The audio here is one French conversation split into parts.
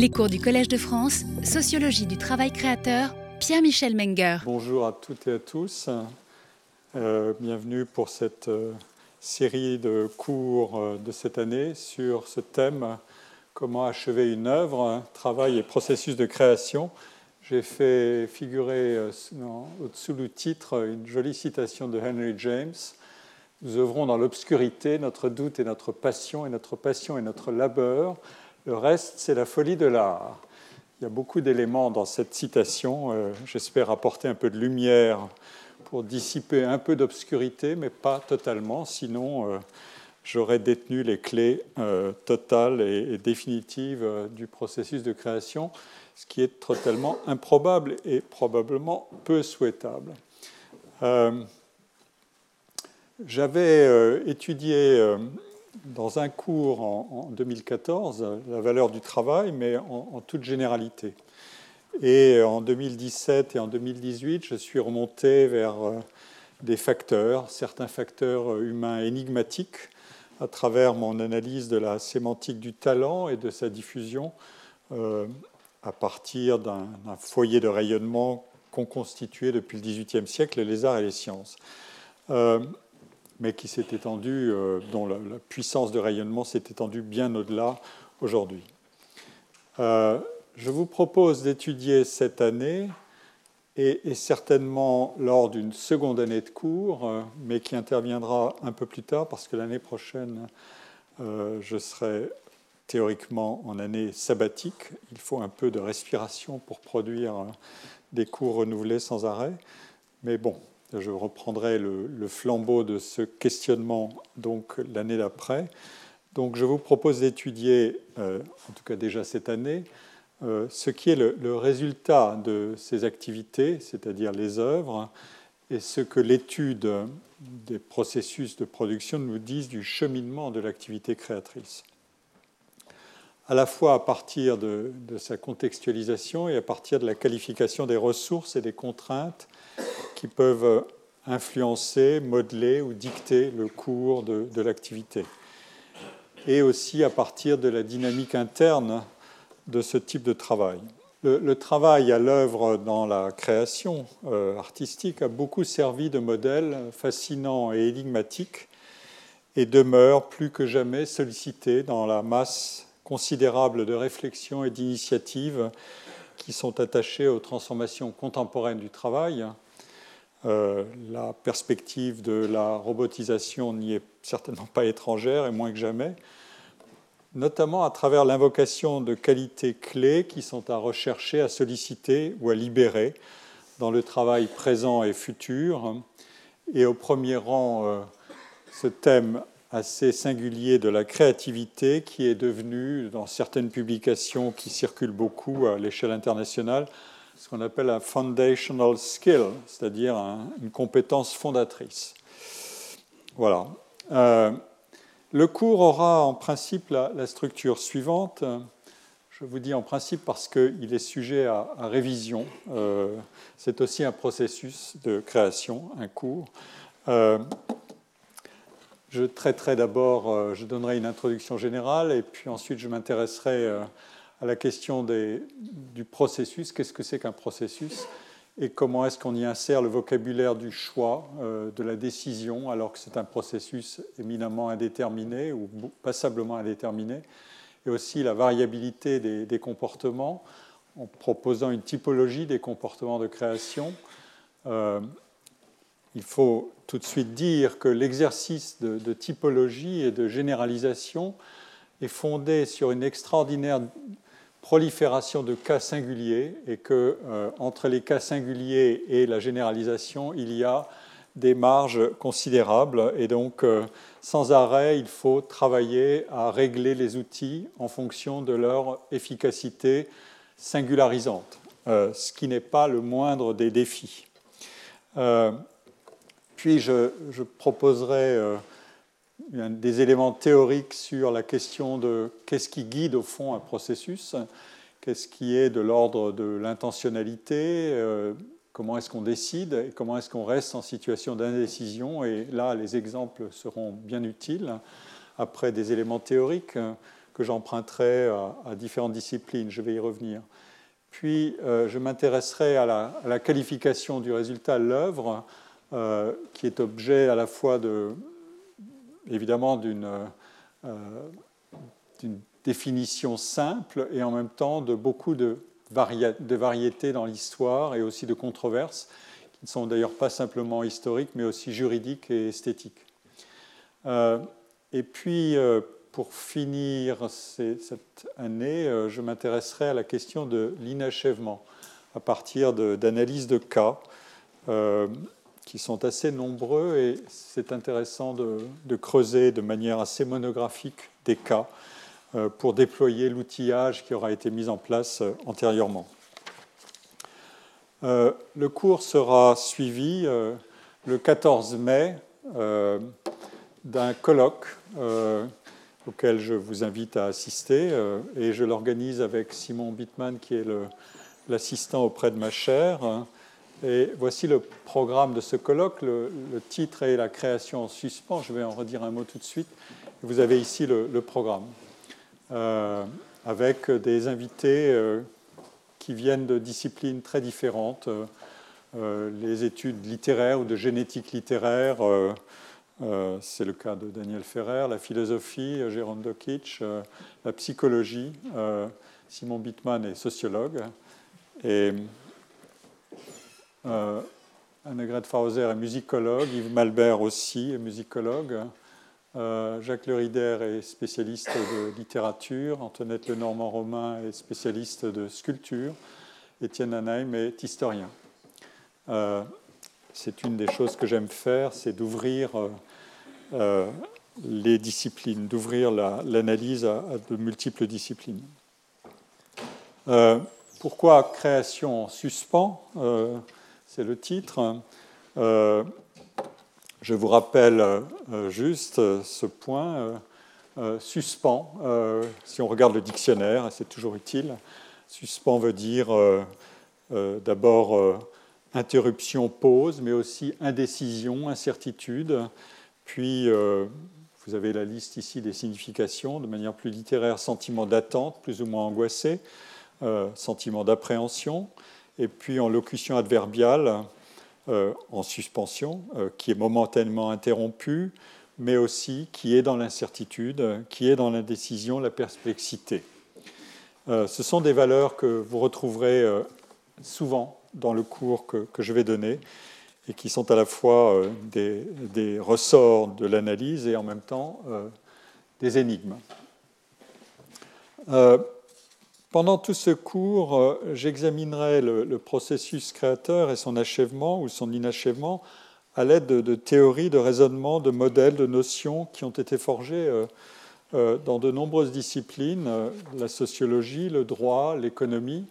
Les cours du Collège de France, Sociologie du travail créateur, Pierre-Michel Menger. Bonjour à toutes et à tous. Euh, bienvenue pour cette euh, série de cours euh, de cette année sur ce thème comment achever une œuvre, travail et processus de création. J'ai fait figurer au-dessous du titre une jolie citation de Henry James. Nous œuvrons dans l'obscurité, notre doute et notre passion, et notre passion et notre labeur. Le reste, c'est la folie de l'art. Il y a beaucoup d'éléments dans cette citation. J'espère apporter un peu de lumière pour dissiper un peu d'obscurité, mais pas totalement, sinon euh, j'aurais détenu les clés euh, totales et, définitives euh, du processus de création, ce qui est totalement improbable et probablement peu souhaitable. J'avais étudié dans un cours en, 2014 la valeur du travail, mais en toute généralité. Et en 2017 et en 2018, je suis remonté vers euh, des facteurs, certains facteurs euh, humains énigmatiques, à travers mon analyse de la sémantique du talent et de sa diffusion euh, à partir d'un foyer de rayonnement qu'ont constitué depuis le XVIIIe siècle les arts et les sciences, mais qui s'est étendu, dont la, puissance de rayonnement s'est étendue bien au-delà aujourd'hui. Je vous propose d'étudier cette année, et, certainement lors d'une seconde année de cours, euh, mais qui interviendra un peu plus tard, parce que l'année prochaine, euh, je serai théoriquement en année sabbatique. Il faut un peu de respiration pour produire euh, des cours renouvelés sans arrêt. Mais bon, je reprendrai le, flambeau de ce questionnement donc l'année d'après. Donc je vous propose d'étudier, en tout cas déjà cette année, euh, ce qui est le, résultat de ces activités, c'est-à-dire les œuvres, et ce que l'étude des processus de production nous dit du cheminement de l'activité créatrice. À la fois à partir de, sa contextualisation et à partir de la qualification des ressources et des contraintes qui peuvent influencer, modeler ou dicter le cours de, l'activité. Et aussi à partir de la dynamique interne de ce type de travail. Le, travail à l'œuvre dans la création euh, artistique a beaucoup servi de modèle fascinant et énigmatique et demeure plus que jamais sollicité dans la masse considérable de réflexions et d'initiatives qui sont attachées aux transformations contemporaines du travail. Euh, la perspective de la robotisation n'y est certainement pas étrangère et moins que jamais notamment à travers l'invocation de qualités clés qui sont à rechercher, à solliciter ou à libérer dans le travail présent et futur. Et au premier rang, euh, ce thème assez singulier de la créativité qui est devenu, dans certaines publications qui circulent beaucoup à l'échelle internationale, ce qu'on appelle un foundational skill, c'est-à-dire une compétence fondatrice. Voilà. Euh, le cours aura en principe la, structure suivante. Je vous dis en principe parce qu'il est sujet à, révision. Euh, c'est aussi un processus de création, un cours. Euh, je traiterai d'abord, euh, je donnerai une introduction générale et puis ensuite je m'intéresserai à la question du processus. Qu'est-ce que c'est qu'un processus et comment est-ce qu'on y insère le vocabulaire du choix, euh, de la décision, alors que c'est un processus éminemment indéterminé ou passablement indéterminé, et aussi la variabilité des, comportements en proposant une typologie des comportements de création. Euh, il faut tout de suite dire que l'exercice de, typologie et de généralisation est fondé sur une extraordinaire prolifération de cas singuliers et que euh, entre les cas singuliers et la généralisation, il y a des marges considérables et donc euh, sans arrêt, il faut travailler à régler les outils en fonction de leur efficacité singularisante, euh, ce qui n'est pas le moindre des défis. Puis je, proposerai des éléments théoriques sur la question de qu'est-ce qui guide au fond un processus, qu'est-ce qui est de l'ordre de l'intentionnalité, euh, comment est-ce qu'on décide et comment est-ce qu'on reste en situation d'indécision. Et là, les exemples seront bien utiles après des éléments théoriques que j'emprunterai à, différentes disciplines. Je vais y revenir. Puis, je m'intéresserai à la, qualification du résultat, l'œuvre, qui est objet à la fois de, évidemment d'une définition simple et en même temps de beaucoup de, variétés dans l'histoire et aussi de controverses qui ne sont d'ailleurs pas simplement historiques mais aussi juridiques et esthétiques. Euh, et puis, euh, pour finir cette année, euh, je m'intéresserai à la question de l'inachèvement à partir d'analyses de, cas qui sont assez nombreux et c'est intéressant de, creuser de manière assez monographique des cas euh, pour déployer l'outillage qui aura été mis en place euh, antérieurement. Euh, le cours sera suivi le 14 mai d'un colloque auquel je vous invite à assister et je l'organise avec Simon Bittman qui est l'assistant auprès de ma chaire. Et voici le programme de ce colloque. Le, titre est La création en suspens. Je vais en redire un mot tout de suite. Vous avez ici le programme. Euh, avec des invités euh, qui viennent de disciplines très différentes, euh, les études littéraires ou de génétique littéraire, c'est le cas de Daniel Ferrer, la philosophie, Jérôme Dokic, la psychologie, Simon Bittman est sociologue, Annegret Fauser est musicologue, Yves Malbert aussi est musicologue. Euh, Jacques Lerider est spécialiste de littérature, Antoinette Lenormand-Romain est spécialiste de sculpture, Étienne Anaheim est historien. Euh, c'est une des choses que j'aime faire, c'est d'ouvrir euh, les disciplines, d'ouvrir l'analyse à, de multiples disciplines. pourquoi création en suspens? C'est le titre. Je vous rappelle euh, juste euh, ce point euh, suspens. si on regarde le dictionnaire, c'est toujours utile. Suspens veut dire d'abord interruption, pause, mais aussi indécision, incertitude. Puis vous avez la liste ici des significations, de manière plus littéraire, sentiment d'attente, plus ou moins angoissé, sentiment d'appréhension. Et puis en locution adverbiale, euh, en suspension, euh, qui est momentanément interrompu, mais aussi qui est dans l'incertitude, qui est dans l'indécision, la perplexité. Euh, ce sont des valeurs que vous retrouverez souvent dans le cours que, je vais donner et qui sont à la fois des ressorts de l'analyse et en même temps des énigmes. Pendant tout ce cours, euh, j'examinerai le, processus créateur et son achèvement ou son inachèvement à l'aide de, théories, de raisonnements, de modèles, de notions qui ont été forgés euh, euh, dans de nombreuses disciplines, la sociologie, le droit, l'économie,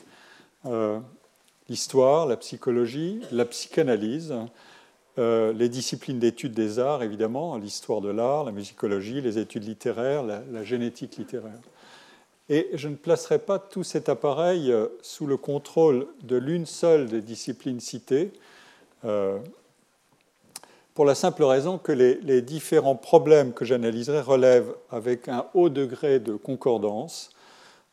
l'histoire, la psychologie, la psychanalyse, les disciplines d'études des arts, évidemment, l'histoire de l'art, la musicologie, les études littéraires, la génétique littéraire. Et je ne placerai pas tout cet appareil euh, sous le contrôle de l'une seule des disciplines citées, euh, pour la simple raison que les, différents problèmes que j'analyserai relèvent avec un haut degré de concordance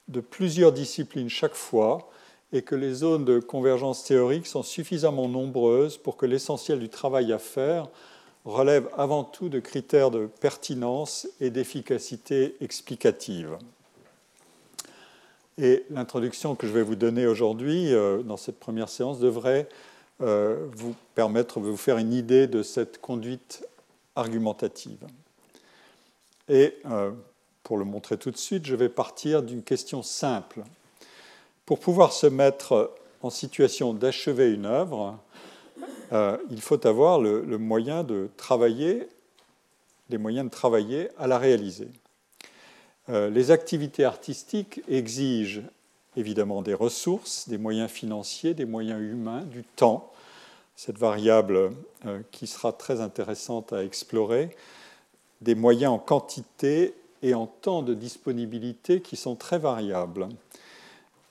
de plusieurs disciplines chaque fois, et que les zones de convergence théorique sont suffisamment nombreuses pour que l'essentiel du travail à faire relève avant tout de critères de pertinence et d'efficacité explicative. Et l'introduction que je vais vous donner aujourd'hui, euh, dans cette première séance, devrait euh, vous permettre de vous faire une idée de cette conduite argumentative. Et euh, pour le montrer tout de suite, je vais partir d'une question simple. Pour pouvoir se mettre en situation d'achever une œuvre, il faut avoir le, le moyen de travailler, les moyens de travailler à la réaliser. Euh, les activités artistiques exigent évidemment des ressources, des moyens financiers, des moyens humains, du temps, cette variable euh, qui sera très intéressante à explorer, des moyens en quantité et en temps de disponibilité qui sont très variables.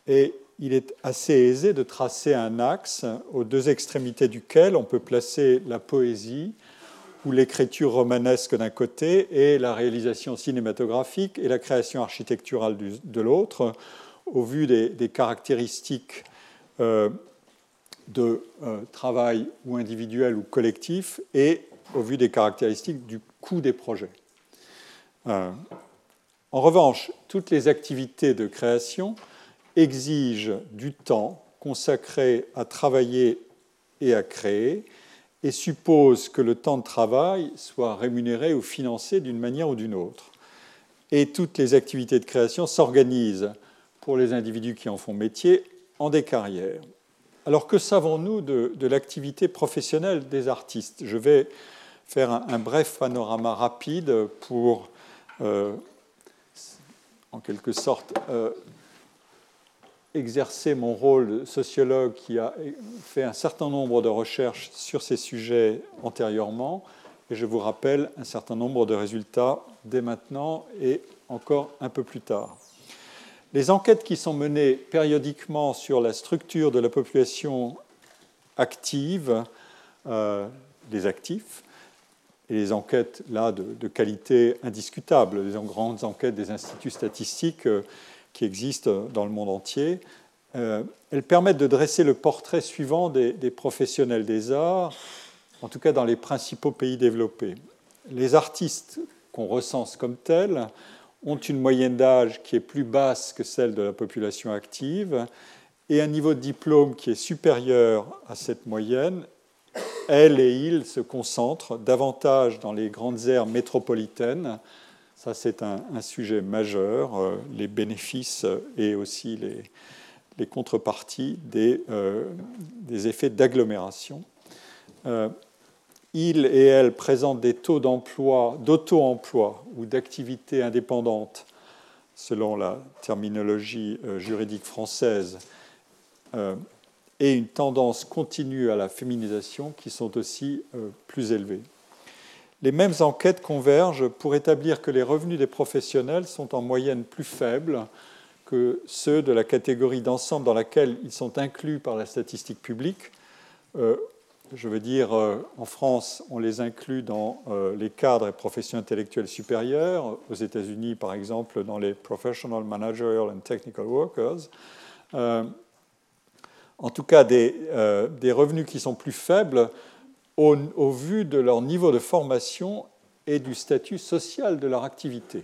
Et il est assez aisé de tracer un axe aux deux extrémités duquel on peut placer la poésie ou l'écriture romanesque d'un côté et la réalisation cinématographique et la création architecturale de l'autre, au vu des, caractéristiques euh, de euh, travail ou individuel ou collectif et au vu des caractéristiques du coût des projets. Euh, en revanche, toutes les activités de création exigent du temps consacré à travailler et à créer et supposent que le temps de travail soit rémunéré ou financé d'une manière ou d'une autre. Et toutes les activités de création s'organisent pour les individus qui en font métier en des carrières. Alors que savons-nous de, l'activité professionnelle des artistes? Je vais faire un, bref panorama rapide pour, euh, en quelque sorte, euh, exercer mon rôle de sociologue qui a fait un certain nombre de recherches sur ces sujets antérieurement. Et je vous rappelle un certain nombre de résultats dès maintenant et encore un peu plus tard. Les enquêtes qui sont menées périodiquement sur la structure de la population active, euh, des actifs, et les enquêtes là de, qualité indiscutable, les grandes enquêtes des instituts statistiques euh, qui existent dans le monde entier, euh, elles permettent de dresser le portrait suivant des, professionnels des arts, en tout cas dans les principaux pays développés. Les artistes qu'on recense comme tels ont une moyenne d'âge qui est plus basse que celle de la population active et un niveau de diplôme qui est supérieur à cette moyenne. Elles et ils se concentrent davantage dans les grandes aires métropolitaines ça, c'est un, sujet majeur, euh, les bénéfices et aussi les, contreparties des, euh, effets d'agglomération. Euh, ils et elles présentent des taux d'emploi, d'auto-emploi ou d'activité indépendante, selon la terminologie juridique française, et une tendance continue à la féminisation qui sont aussi plus élevées les mêmes enquêtes convergent pour établir que les revenus des professionnels sont en moyenne plus faibles que ceux de la catégorie d'ensemble dans laquelle ils sont inclus par la statistique publique. Euh, je veux dire, euh, en France, on les inclut dans euh, les cadres et professions intellectuelles supérieures, aux États-Unis, par exemple, dans les Professional, Managerial and Technical Workers. en tout cas, des, des revenus qui sont plus faibles au, vu de leur niveau de formation et du statut social de leur activité.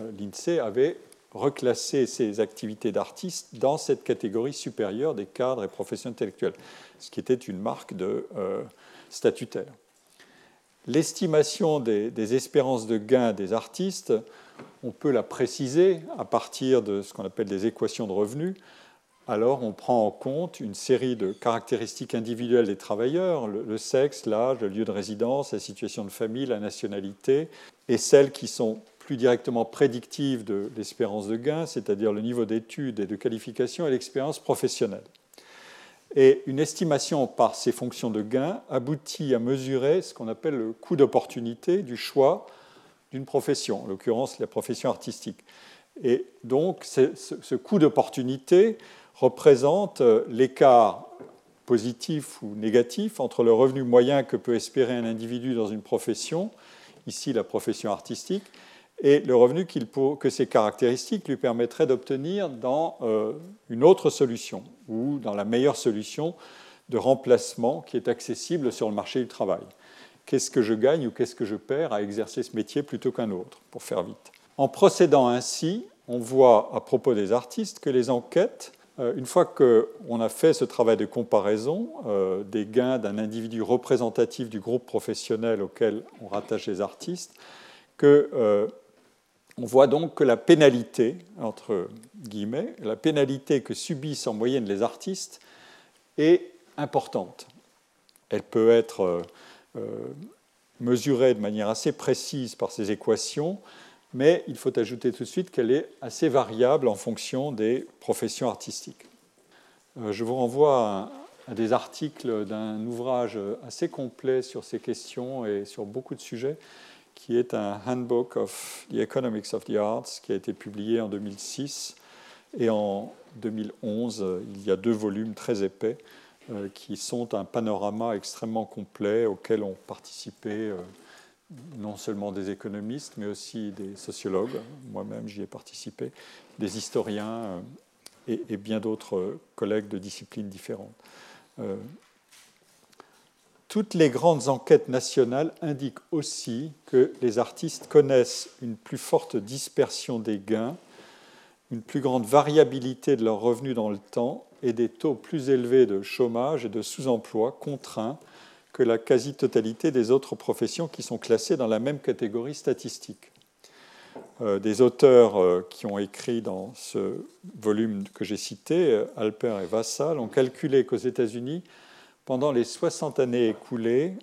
Euh, L'INSEE avait reclassé ces activités d'artistes dans cette catégorie supérieure des cadres et professions intellectuelles, ce qui était une marque de euh, statutaire. L'estimation des, des, espérances de gain des artistes, on peut la préciser à partir de ce qu'on appelle des équations de revenus alors on prend en compte une série de caractéristiques individuelles des travailleurs, le, sexe, l'âge, le lieu de résidence, la situation de famille, la nationalité, et celles qui sont plus directement prédictives de l'espérance de gain, c'est-à-dire le niveau d'études et de qualification et l'expérience professionnelle. Et une estimation par ces fonctions de gain aboutit à mesurer ce qu'on appelle le coût d'opportunité du choix d'une profession, en l'occurrence la profession artistique. Et donc ce coût d'opportunité représente euh, l'écart positif ou négatif entre le revenu moyen que peut espérer un individu dans une profession, ici la profession artistique, et le revenu que ces caractéristiques lui permettraient d'obtenir dans euh, une autre solution ou dans la meilleure solution de remplacement qui est accessible sur le marché du travail. Qu'est-ce que je gagne ou qu'est-ce que je perds à exercer ce métier plutôt qu'un autre, pour faire vite. En procédant ainsi, on voit à propos des artistes que les enquêtes une fois qu'on a fait ce travail de comparaison euh, des gains d'un individu représentatif du groupe professionnel auquel on rattache les artistes, euh, on voit donc que la pénalité, entre guillemets, la pénalité que subissent en moyenne les artistes est importante. Elle peut être mesurée de manière assez précise par ces équations mais il faut ajouter tout de suite qu'elle est assez variable en fonction des professions artistiques. Euh, je vous renvoie à, des articles d'un ouvrage assez complet sur ces questions et sur beaucoup de sujets, qui est un Handbook of the Economics of the Arts, qui a été publié en 2006. Et en 2011, il y a deux volumes très épais euh, qui sont un panorama extrêmement complet auquel ont participé euh, non seulement des économistes, mais aussi des sociologues, moi-même j'y ai participé, des historiens et, bien d'autres collègues de disciplines différentes. toutes les grandes enquêtes nationales indiquent aussi que les artistes connaissent une plus forte dispersion des gains, une plus grande variabilité de leurs revenus dans le temps et des taux plus élevés de chômage et de sous-emploi contraints que la quasi-totalité des autres professions qui sont classées dans la même catégorie statistique. Euh, des auteurs euh, qui ont écrit dans ce volume que j'ai cité, euh, Alper et Vassal, ont calculé qu'aux États-Unis, pendant les 60 années écoulées,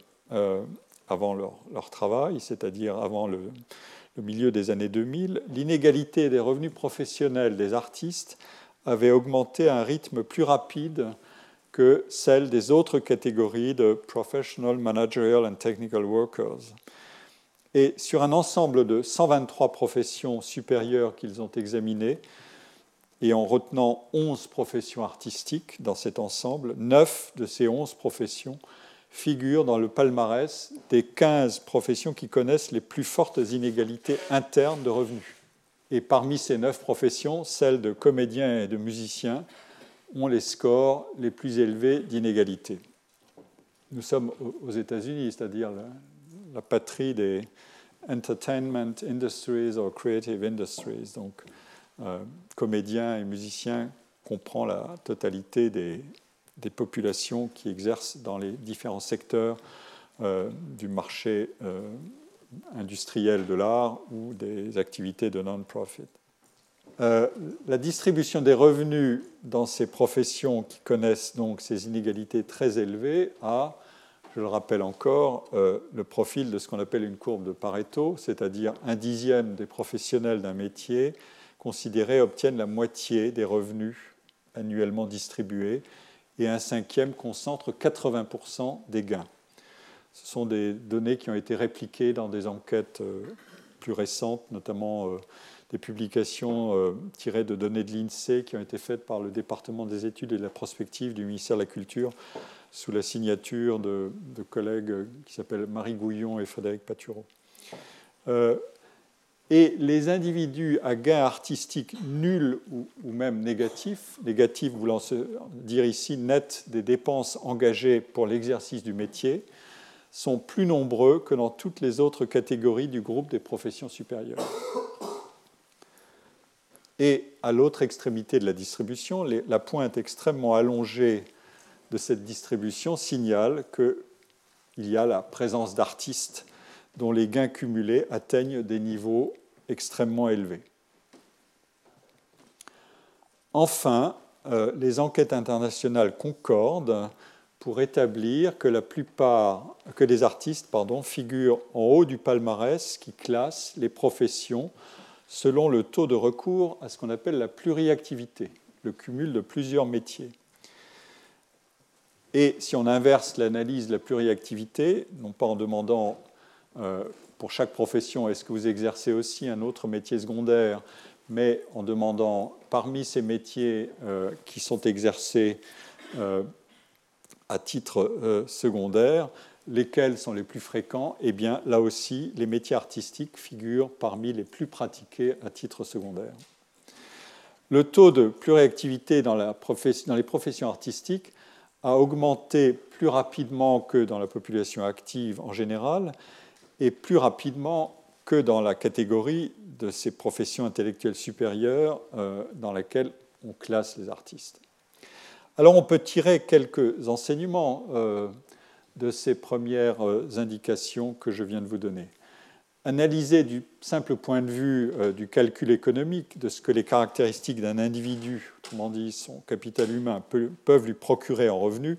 avant leur, travail, c'est-à-dire avant le, le, milieu des années 2000, l'inégalité des revenus professionnels des artistes avait augmenté à un rythme plus rapide que celle des autres catégories de Professional, Managerial and Technical Workers. Et sur un ensemble de 123 professions supérieures qu'ils ont examinées, et en retenant 11 professions artistiques dans cet ensemble, 9 de ces 11 professions figurent dans le palmarès des 15 professions qui connaissent les plus fortes inégalités internes de revenus. Et parmi ces 9 professions, celles de comédiens et de musiciens ont les scores les plus élevés d'inégalité. Nous sommes aux États-Unis, c'est-à-dire la, patrie des entertainment industries ou creative industries. Donc, euh, comédiens et musiciens comprend la totalité des, populations qui exercent dans les différents secteurs euh, du marché euh, industriel de l'art ou des activités de non-profit. Euh, la distribution des revenus dans ces professions qui connaissent donc ces inégalités très élevées a, je le rappelle encore, euh, le profil de ce qu'on appelle une courbe de Pareto, c'est-à-dire un dixième des professionnels d'un métier considérés obtiennent la moitié des revenus annuellement distribués et un cinquième concentre 80% des gains. Ce sont des données qui ont été répliquées dans des enquêtes euh, plus récentes, notamment des publications euh, tirées de données de l'INSEE qui ont été faites par le département des études et de la prospective du ministère de la Culture sous la signature de, collègues qui s'appellent Marie Gouillon et Frédéric Patureau. Euh, et les individus à gain artistique nul ou, même négatif, négatif voulant dire ici net des dépenses engagées pour l'exercice du métier, sont plus nombreux que dans toutes les autres catégories du groupe des professions supérieures. Et à l'autre extrémité de la distribution, la pointe extrêmement allongée de cette distribution signale qu'il y a la présence d'artistes dont les gains cumulés atteignent des niveaux extrêmement élevés. Enfin, euh, les enquêtes internationales concordent pour établir que la plupart, que les artistes figurent en haut du palmarès qui classe les professions selon le taux de recours à ce qu'on appelle la pluriactivité, le cumul de plusieurs métiers. Et si on inverse l'analyse de la pluriactivité, non pas en demandant euh, pour chaque profession est-ce que vous exercez aussi un autre métier secondaire, mais en demandant parmi ces métiers euh, qui sont exercés euh, à titre secondaire, lesquels sont les plus fréquents Eh bien, là aussi, les métiers artistiques figurent parmi les plus pratiqués à titre secondaire. Le taux de pluriactivité dans, les professions artistiques a augmenté plus rapidement que dans la population active en général et plus rapidement que dans la catégorie de ces professions intellectuelles supérieures euh, dans laquelle on classe les artistes. Alors on peut tirer quelques enseignements euh, de ces premières euh, indications que je viens de vous donner. Analyser du simple point de vue euh, du calcul économique de ce que les caractéristiques d'un individu, autrement dit son capital humain, peuvent lui procurer en revenus,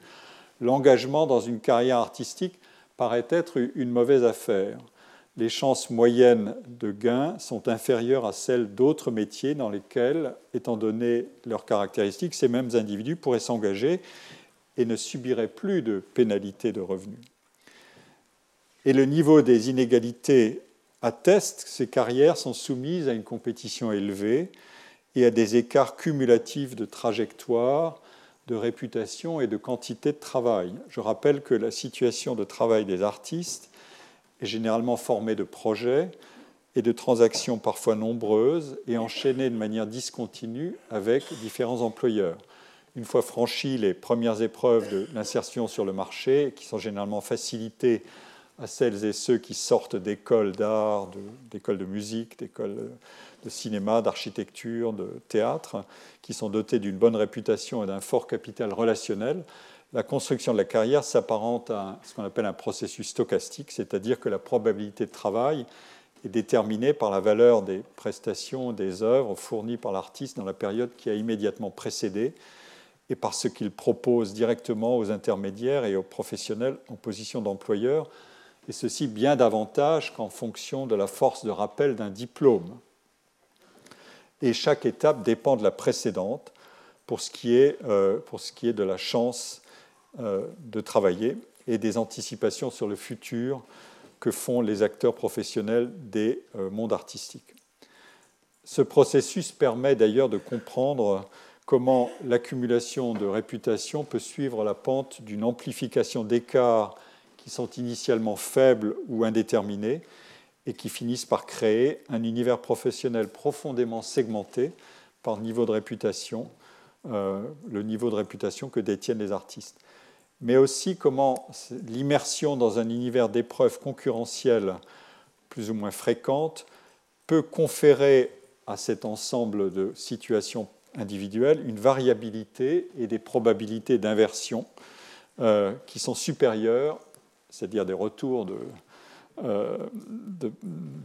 l'engagement dans une carrière artistique paraît être une mauvaise affaire. Les chances moyennes de gain sont inférieures à celles d'autres métiers dans lesquels, étant donné leurs caractéristiques, ces mêmes individus pourraient s'engager et ne subirait plus de pénalités de revenus. Et le niveau des inégalités atteste que ces carrières sont soumises à une compétition élevée et à des écarts cumulatifs de trajectoire, de réputation et de quantité de travail. Je rappelle que la situation de travail des artistes est généralement formé de projets et de transactions parfois nombreuses et enchaînées de manière discontinue avec différents employeurs. Une fois franchies les premières épreuves de l'insertion sur le marché, qui sont généralement facilitées à celles et ceux qui sortent d'écoles d'art, d'écoles de, musique, d'écoles de cinéma, d'architecture, de théâtre, qui sont dotés d'une bonne réputation et d'un fort capital relationnel, la construction de la carrière s'apparente à ce qu'on appelle un processus stochastique, c'est-à-dire que la probabilité de travail est déterminée par la valeur des prestations, des œuvres fournies par l'artiste dans la période qui a immédiatement précédé et par ce qu'il propose directement aux intermédiaires et aux professionnels en position d'employeur, et ceci bien davantage qu'en fonction de la force de rappel d'un diplôme. Et chaque étape dépend de la précédente pour ce qui est, euh, de la chance euh, de travailler et des anticipations sur le futur que font les acteurs professionnels des euh, mondes artistiques. Ce processus permet d'ailleurs de comprendre comment l'accumulation de réputation peut suivre la pente d'une amplification d'écarts qui sont initialement faibles ou indéterminés et qui finissent par créer un univers professionnel profondément segmenté par niveau de réputation, euh, le niveau de réputation que détiennent les artistes. Mais aussi comment l'immersion dans un univers d'épreuves concurrentielles plus ou moins fréquentes peut conférer à cet ensemble de situations individuelles une variabilité et des probabilités d'inversion euh, qui sont supérieures, c'est-à-dire des retours de, euh,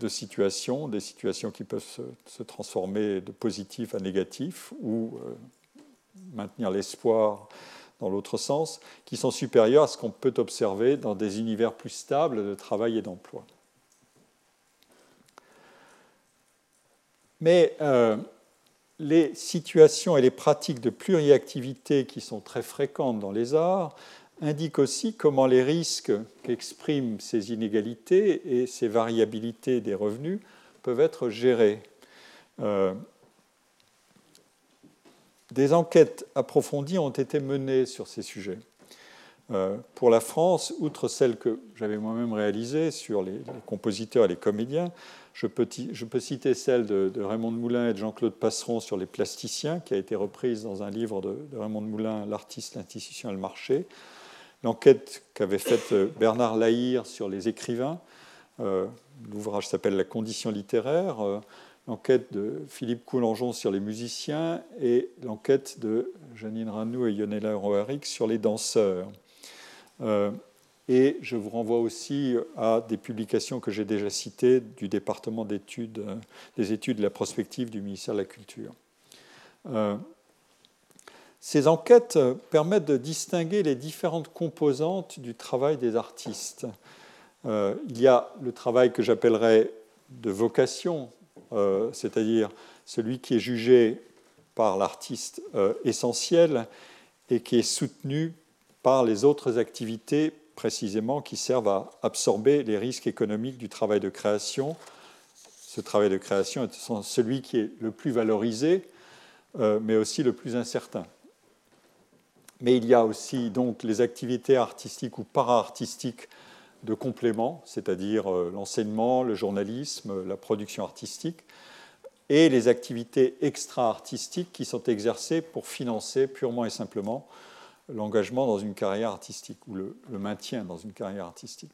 situations, des situations qui peuvent se, transformer de positif à négatif ou euh, maintenir l'espoir dans l'autre sens, qui sont supérieurs à ce qu'on peut observer dans des univers plus stables de travail et d'emploi. Mais les situations et les pratiques de pluriactivité qui sont très fréquentes dans les arts indiquent aussi comment les risques qu'expriment ces inégalités et ces variabilités des revenus peuvent être gérés. Euh, des enquêtes approfondies ont été menées sur ces sujets. Euh, pour la France, outre celles que j'avais moi-même réalisées sur les, compositeurs et les comédiens, je peux, citer celle de, Raymond de Moulin et de Jean-Claude Passeron sur les plasticiens, qui a été reprise dans un livre de, Raymond de Moulin, L'artiste, l'institution et le marché. L'enquête qu'avait faite Bernard Lahire sur les écrivains, euh, l'ouvrage s'appelle La condition littéraire. Euh, l'enquête de Philippe Coulangeon sur les musiciens et l'enquête de Janine Ranou et Yonela Roaric sur les danseurs. Euh, et je vous renvoie aussi à des publications que j'ai déjà citées du département d'études, des études de la prospective du ministère de la Culture. Euh, ces enquêtes permettent de distinguer les différentes composantes du travail des artistes. Euh, il y a le travail que j'appellerais de vocation, euh, c'est-à-dire celui qui est jugé par l'artiste euh, essentiel et qui est soutenu par les autres activités précisément qui servent à absorber les risques économiques du travail de création. Ce travail de création est celui qui est le plus valorisé, euh, mais aussi le plus incertain. Mais il y a aussi donc les activités artistiques ou para-artistiques de complément, c'est-à-dire euh, l'enseignement, le journalisme, la production artistique, et les activités extra-artistiques qui sont exercées pour financer purement et simplement l'engagement dans une carrière artistique ou le, maintien dans une carrière artistique.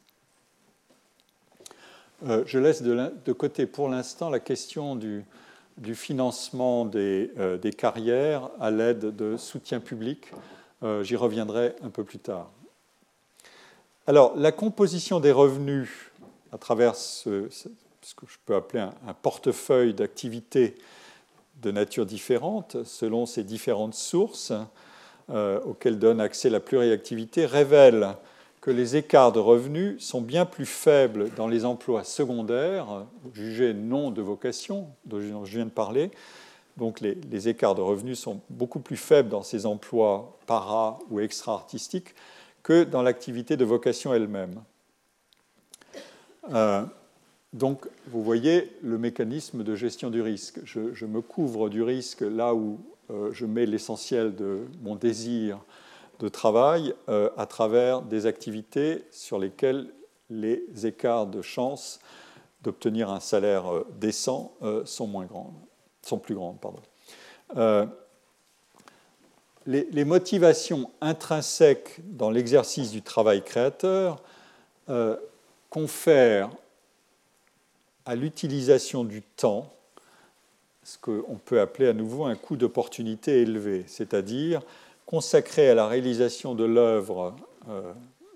Euh, je laisse de, côté pour l'instant la question du, financement euh, des, carrières à l'aide de soutien public. J'y reviendrai un peu plus tard. Alors, la composition des revenus à travers ce, que je peux appeler un, portefeuille d'activités de nature différente, selon ces différentes sources euh, auxquelles donne accès la pluriactivité, révèle que les écarts de revenus sont bien plus faibles dans les emplois secondaires, jugés non de vocation, dont je viens de parler. Donc les, écarts de revenus sont beaucoup plus faibles dans ces emplois para ou extra-artistiques que dans l'activité de vocation elle-même. Euh, donc, vous voyez le mécanisme de gestion du risque. Je, me couvre du risque là où je mets l'essentiel de mon désir de travail euh, à travers des activités sur lesquelles les écarts de chance d'obtenir un salaire décent sont, plus grandes. Pardon. Les, motivations intrinsèques dans l'exercice du travail créateur confèrent à l'utilisation du temps ce qu'on peut appeler à nouveau un coût d'opportunité élevé, c'est-à-dire consacrer à la réalisation de l'œuvre, euh,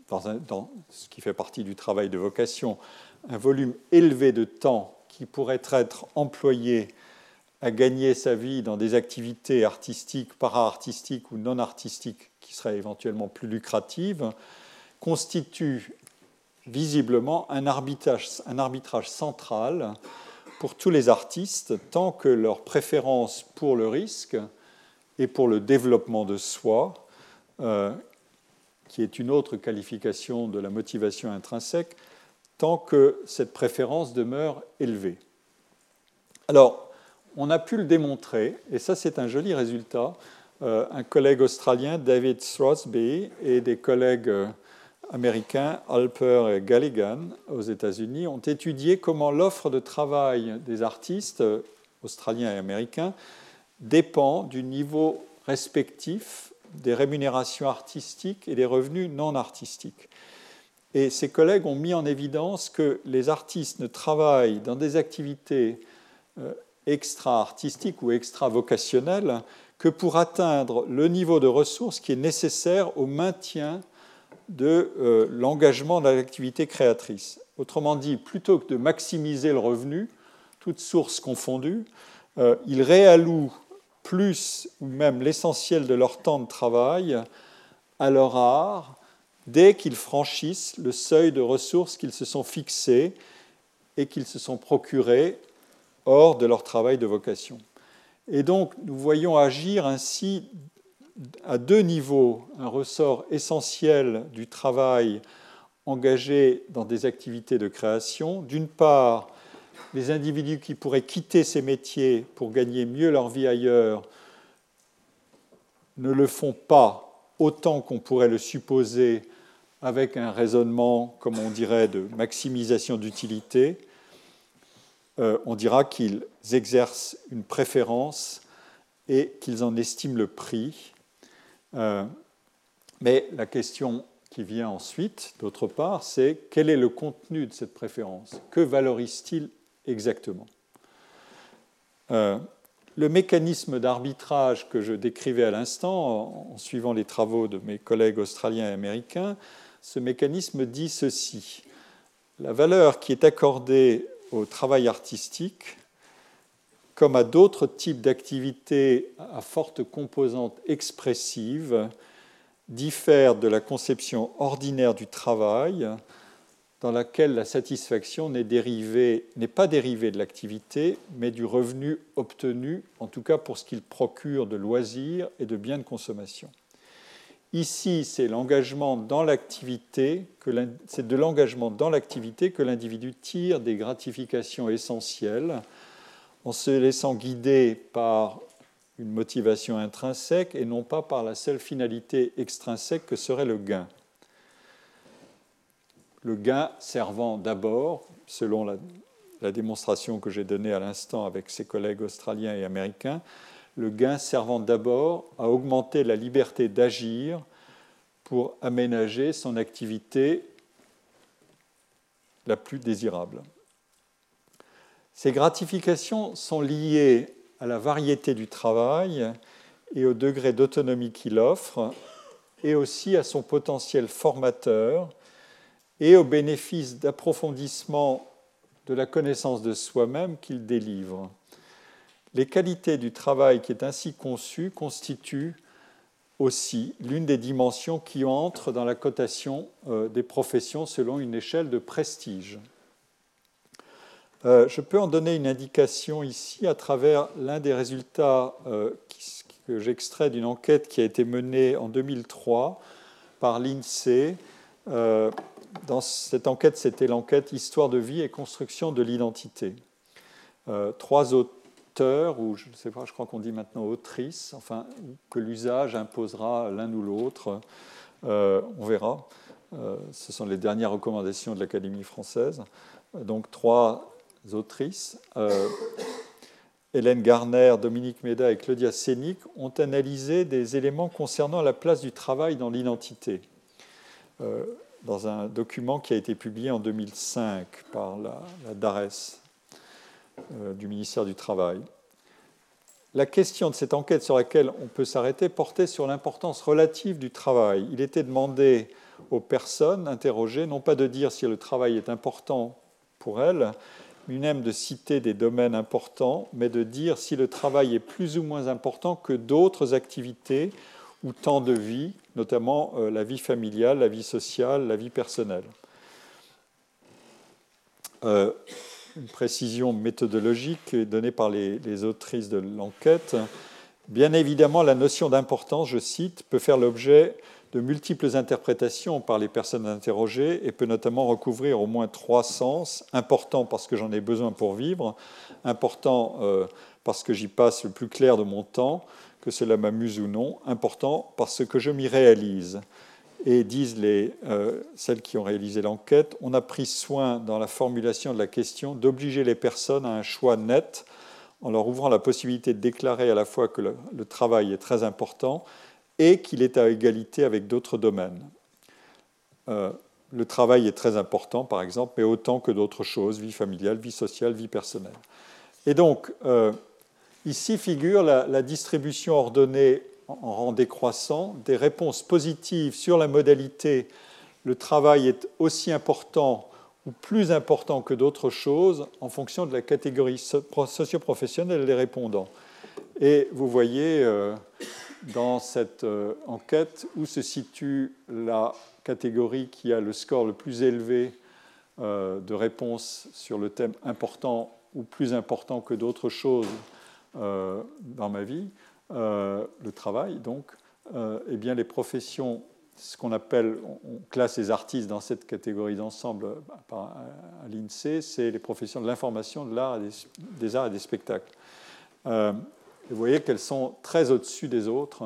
dans, ce qui fait partie du travail de vocation, un volume élevé de temps qui pourrait être employé à gagner sa vie dans des activités artistiques, para-artistiques ou non artistiques qui seraient éventuellement plus lucratives, constitue visiblement un arbitrage, un arbitrage central pour tous les artistes, tant que leur préférence pour le risque et pour le développement de soi, euh, qui est une autre qualification de la motivation intrinsèque, tant que cette préférence demeure élevée. Alors, on a pu le démontrer, et ça c'est un joli résultat. Euh, un collègue australien, David Strathby, et des collègues euh, américains Alper et Galligan aux États-Unis ont étudié comment l'offre de travail des artistes australiens et américains dépend du niveau respectif des rémunérations artistiques et des revenus non artistiques. Et ces collègues ont mis en évidence que les artistes ne travaillent dans des activités euh, extra-artistiques ou extra-vocationnelles que pour atteindre le niveau de ressources qui est nécessaire au maintien de euh, l'engagement dans l'activité créatrice. Autrement dit, plutôt que de maximiser le revenu, toutes sources confondues, euh, ils réallouent plus ou même l'essentiel de leur temps de travail à leur art dès qu'ils franchissent le seuil de ressources qu'ils se sont fixés et qu'ils se sont procurés hors de leur travail de vocation. Et donc, nous voyons agir ainsi à deux niveaux un ressort essentiel du travail engagé dans des activités de création. D'une part, les individus qui pourraient quitter ces métiers pour gagner mieux leur vie ailleurs ne le font pas autant qu'on pourrait le supposer avec un raisonnement, comme on dirait, de maximisation d'utilité. Euh, on dira qu'ils exercent une préférence et qu'ils en estiment le prix euh, mais la question qui vient ensuite, d'autre part, c'est quel est le contenu de cette préférence? Que valorise-t-il exactement? Euh, Le mécanisme d'arbitrage que je décrivais à l'instant, en suivant les travaux de mes collègues australiens et américains, ce mécanisme dit ceci. La valeur qui est accordée au travail artistique comme à d'autres types d'activités à forte composante expressive, diffère de la conception ordinaire du travail, dans laquelle la satisfaction n'est pas dérivée de l'activité, mais du revenu obtenu, en tout cas pour ce qu'il procure de loisirs et de biens de consommation. Ici, c'est l'engagement dans l'activité, c'est de l'engagement dans l'activité que l'individu tire des gratifications essentielles en se laissant guider par une motivation intrinsèque et non pas par la seule finalité extrinsèque que serait le gain. Le gain servant d'abord, selon la, démonstration que j'ai donnée à l'instant avec ses collègues australiens et américains, le gain servant d'abord à augmenter la liberté d'agir pour aménager son activité la plus désirable. Ces gratifications sont liées à la variété du travail et au degré d'autonomie qu'il offre, et aussi à son potentiel formateur et au bénéfice d'approfondissement de la connaissance de soi-même qu'il délivre. Les qualités du travail qui est ainsi conçu constituent aussi l'une des dimensions qui entrent dans la cotation euh, des professions selon une échelle de prestige. Euh, je peux en donner une indication ici à travers l'un des résultats euh, que j'extrais d'une enquête qui a été menée en 2003 par l'INSEE. Euh, dans cette enquête, c'était l'enquête Histoire de vie et construction de l'identité. trois auteurs, ou je ne sais pas, je crois qu'on dit maintenant autrices, enfin, que l'usage imposera l'un ou l'autre, on verra, ce sont les dernières recommandations de l'Académie française. Donc trois autrices, Hélène Garner, Dominique Méda et Claudia Sénic, ont analysé des éléments concernant la place du travail dans l'identité dans un document qui a été publié en 2005 par la, DARES euh, du ministère du Travail. La question de cette enquête sur laquelle on peut s'arrêter portait sur l'importance relative du travail. Il était demandé aux personnes interrogées non pas de dire si le travail est important pour elles, même de citer des domaines importants, mais de dire si le travail est plus ou moins important que d'autres activités ou temps de vie, notamment euh, la vie familiale, la vie sociale, la vie personnelle. Euh, une précision méthodologique donnée par les autrices de l'enquête. Bien évidemment, la notion d'importance, je cite, peut faire l'objet de multiples interprétations par les personnes interrogées et peut notamment recouvrir au moins trois sens. Important parce que j'en ai besoin pour vivre, important euh, parce que j'y passe le plus clair de mon temps, que cela m'amuse ou non, important parce que je m'y réalise. Et disent les, euh, celles qui ont réalisé l'enquête, on a pris soin dans la formulation de la question d'obliger les personnes à un choix net en leur ouvrant la possibilité de déclarer à la fois que le, travail est très important et qu'il est à égalité avec d'autres domaines. Euh, le travail est très important, par exemple, mais autant que d'autres choses, vie familiale, vie sociale, vie personnelle. Et donc, euh, Ici figure la, distribution ordonnée en rang décroissant des réponses positives sur la modalité le travail est aussi important ou plus important que d'autres choses en fonction de la catégorie socioprofessionnelle des répondants. Et vous voyez euh, dans cette euh, enquête où se situe la catégorie qui a le score le plus élevé euh, de réponses sur le thème important ou plus important que d'autres choses euh, dans ma vie, le travail, donc, eh bien, les professions, ce qu'on appelle, on classe les artistes dans cette catégorie d'ensemble à l'INSEE, c'est les professions de l'information, de l'art des, arts et des spectacles. Vous voyez qu'elles sont très au-dessus des autres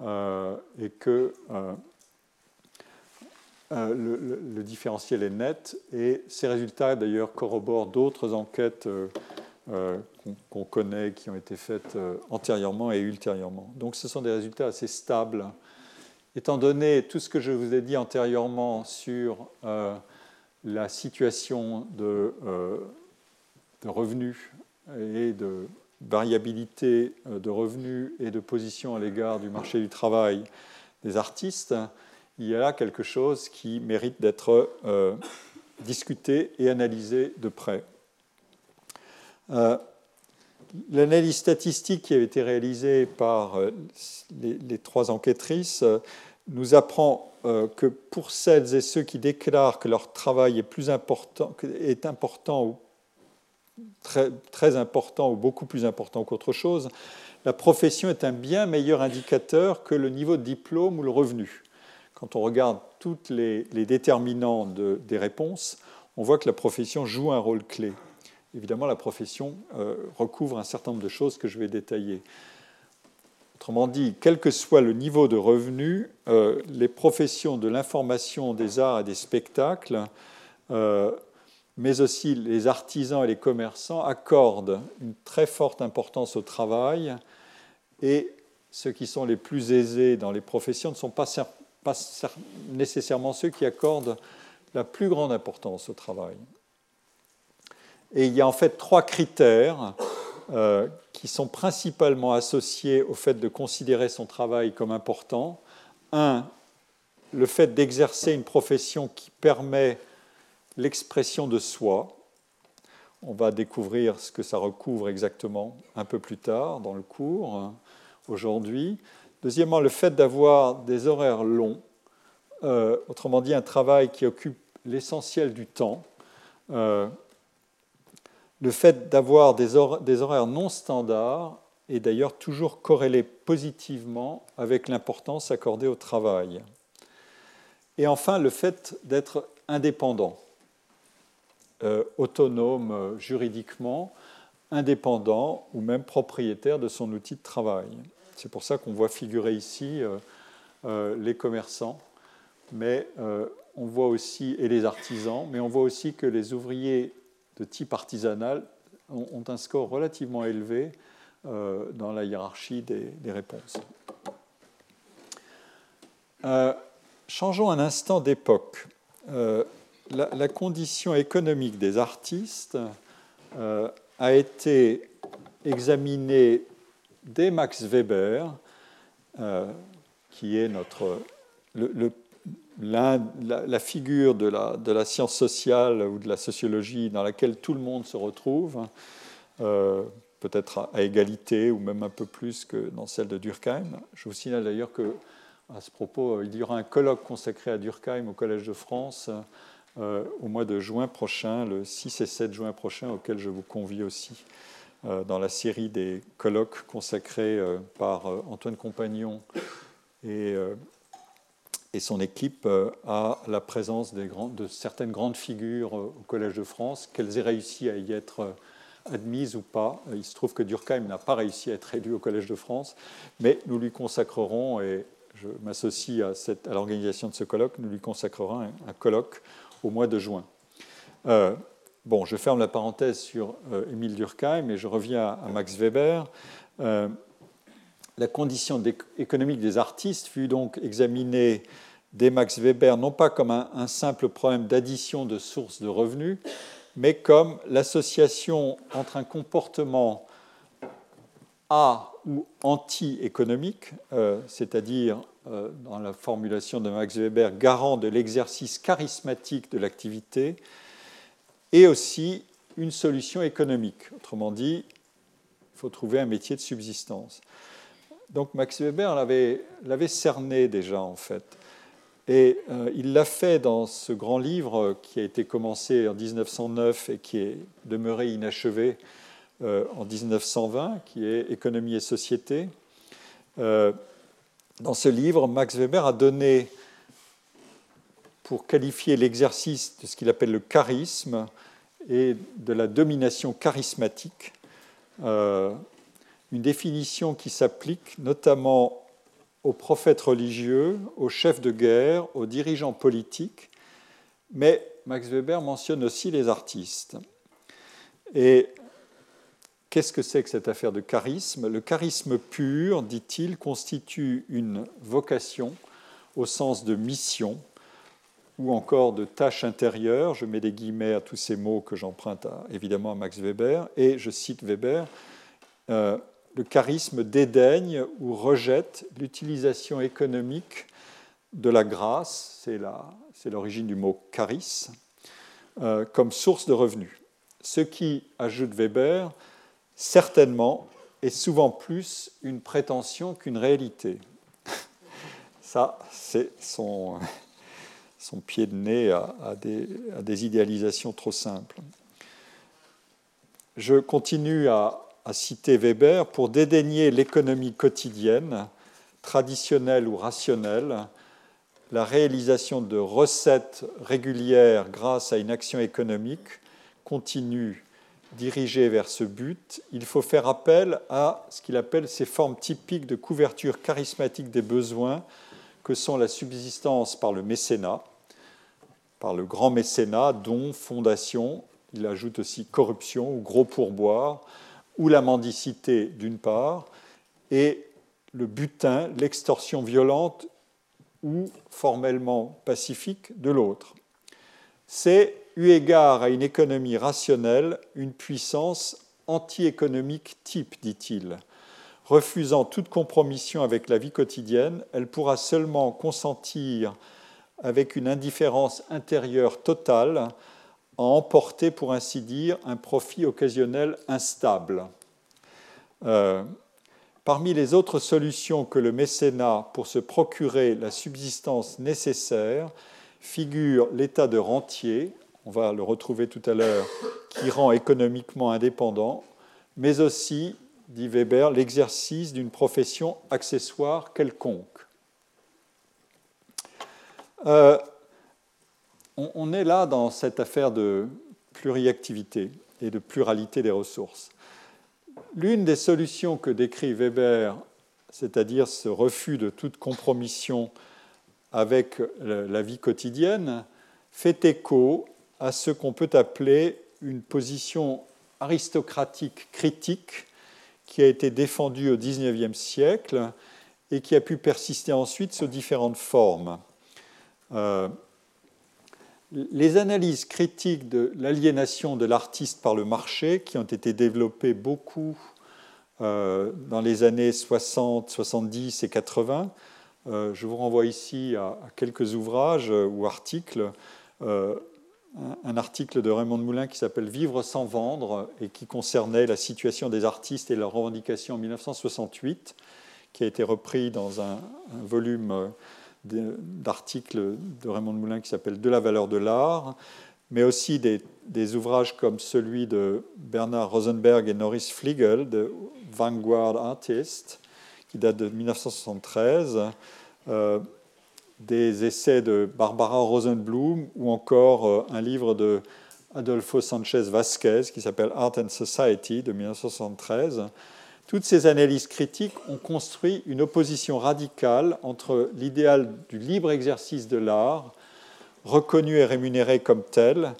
et que le, différentiel est net. Et ces résultats, d'ailleurs, corroborent d'autres enquêtes euh, qu'on connaît, qui ont été faites euh, antérieurement et ultérieurement. Donc ce sont des résultats assez stables. Étant donné tout ce que je vous ai dit antérieurement sur euh, la situation de, revenus et de variabilité de revenus et de position à l'égard du marché du travail des artistes, il y a là quelque chose qui mérite d'être discuté et analysé de près. Euh, l'analyse statistique qui a été réalisée par euh, les, trois enquêtrices euh, nous apprend que pour celles et ceux qui déclarent que leur travail est plus important, est important ou très, important ou beaucoup plus important qu'autre chose, la profession est un bien meilleur indicateur que le niveau de diplôme ou le revenu. Quand on regarde tous les, déterminants de, des réponses, on voit que la profession joue un rôle clé évidemment, la profession euh, recouvre un certain nombre de choses que je vais détailler. Autrement dit, quel que soit le niveau de revenu, euh, les professions de l'information, des arts et des spectacles, euh, mais aussi les artisans et les commerçants, accordent une très forte importance au travail et ceux qui sont les plus aisés dans les professions ne sont pas, nécessairement ceux qui accordent la plus grande importance au travail. Et il y a en fait trois critères euh, qui sont principalement associés au fait de considérer son travail comme important. Un, le fait d'exercer une profession qui permet l'expression de soi. On va découvrir ce que ça recouvre exactement un peu plus tard dans le cours, aujourd'hui. Deuxièmement, le fait d'avoir des horaires longs, euh, autrement dit un travail qui occupe l'essentiel du temps. Euh, le fait d'avoir des, horaires non standards est d'ailleurs toujours corrélé positivement avec l'importance accordée au travail. Et enfin, le fait d'être indépendant, euh, autonome euh, juridiquement, indépendant ou même propriétaire de son outil de travail. C'est pour ça qu'on voit figurer ici euh, les commerçants mais on voit aussi, et les artisans, mais on voit aussi que les ouvriers de type artisanal ont, un score relativement élevé dans la hiérarchie des, réponses. changeons un instant d'époque. La, condition économique des artistes a été examinée dès Max Weber, euh, qui est notre, la, figure de la, de la, science sociale ou de la sociologie dans laquelle tout le monde se retrouve, euh, peut-être à, égalité ou même un peu plus que dans celle de Durkheim. Je vous signale d'ailleurs que à ce propos, il y aura un colloque consacré à Durkheim au Collège de France euh, au mois de juin prochain, le 6 et 7 juin prochain, auquel je vous convie aussi. Euh, dans la série des colloques consacrés euh, par Antoine Compagnon et, son équipe à la présence de certaines grandes figures au Collège de France, qu'elles aient réussi à y être admises ou pas. Il se trouve que Durkheim n'a pas réussi à être élu au Collège de France, mais nous lui consacrerons, et je m'associe à, l'organisation de ce colloque, nous lui consacrerons un colloque au mois de juin. Bon, je ferme la parenthèse sur euh, Émile Durkheim et je reviens à, Max Weber. Euh, la condition économique des artistes fut donc examinée dès Max Weber non pas comme un, simple problème d'addition de sources de revenus, mais comme l'association entre un comportement a ou anti-économique, euh, c'est-à-dire, dans la formulation de Max Weber, garant de l'exercice charismatique de l'activité, et aussi une solution économique. Autrement dit, il faut trouver un métier de subsistance. Donc Max Weber l'avait cerné déjà en fait. Et euh, il l'a fait dans ce grand livre qui a été commencé en 1909 et qui est demeuré inachevé euh, en 1920, qui est Économie et société. Euh, dans ce livre, Max Weber a donné pour qualifier l'exercice de ce qu'il appelle le charisme et de la domination charismatique, euh, une définition qui s'applique notamment aux prophètes religieux, aux chefs de guerre, aux dirigeants politiques, mais Max Weber mentionne aussi les artistes. Qu'est-ce que c'est que cette affaire de charisme? Le charisme pur, dit-il, constitue une vocation au sens de mission, ou encore de tâches intérieures. Je mets des guillemets à tous ces mots que j'emprunte évidemment à Max Weber. Et je cite Weber, euh, le charisme dédaigne ou rejette l'utilisation économique de la grâce, c'est l'origine du mot charis, euh, comme source de revenus. Ce qui, ajoute Weber, certainement est souvent plus une prétention qu'une réalité. Ça, c'est son pied de nez à, des, idéalisations trop simples. Je continue à, citer Weber pour dédaigner l'économie quotidienne, traditionnelle ou rationnelle, la réalisation de recettes régulières grâce à une action économique continue dirigée vers ce but, il faut faire appel à ce qu'il appelle ces formes typiques de couverture charismatique des besoins que sont la subsistance par le mécénat, par le grand mécénat, dont fondation, il ajoute aussi corruption ou gros pourboire, ou la mendicité d'une part, et le butin, l'extorsion violente ou formellement pacifique de l'autre. C'est, eu égard à une économie rationnelle, une puissance anti-économique type, dit-il. Refusant toute compromission avec la vie quotidienne, elle pourra seulement consentir avec une indifférence intérieure totale à emporter, pour ainsi dire, un profit occasionnel instable. Euh, parmi les autres solutions que le mécénat pour se procurer la subsistance nécessaire figure l'état de rentier, on va le retrouver tout à l'heure, qui rend économiquement indépendant, mais aussi dit Weber, l'exercice d'une profession accessoire quelconque. Euh, on, est là dans cette affaire de pluriactivité et de pluralité des ressources. L'une des solutions que décrit Weber, c'est-à-dire ce refus de toute compromission avec la vie quotidienne fait écho à ce qu'on peut appeler une position aristocratique critique qui a été défendue au XIXe siècle et qui a pu persister ensuite sous différentes formes. Euh, les analyses critiques de l'aliénation de l'artiste par le marché, qui ont été développées beaucoup euh, dans les années 60, 70 et 80, euh, je vous renvoie ici à, quelques ouvrages ou articles. Un article de Raymond Moulin qui s'appelle Vivre sans vendre et qui concernait la situation des artistes et leurs revendications en 1968, qui a été repris dans un volume d'articles de Raymond Moulin qui s'appelle De la valeur de l'art, mais aussi des, ouvrages comme celui de Bernard Rosenberg et Norris Fliegel, de Vanguard Artist, qui date de 1973, euh, des essais de Barbara Rosenblum ou encore euh, un livre de Adolfo Sanchez Vasquez qui s'appelle Art and Society de 1973 toutes ces analyses critiques ont construit une opposition radicale entre l'idéal du libre exercice de l'art, reconnu et rémunéré comme tel,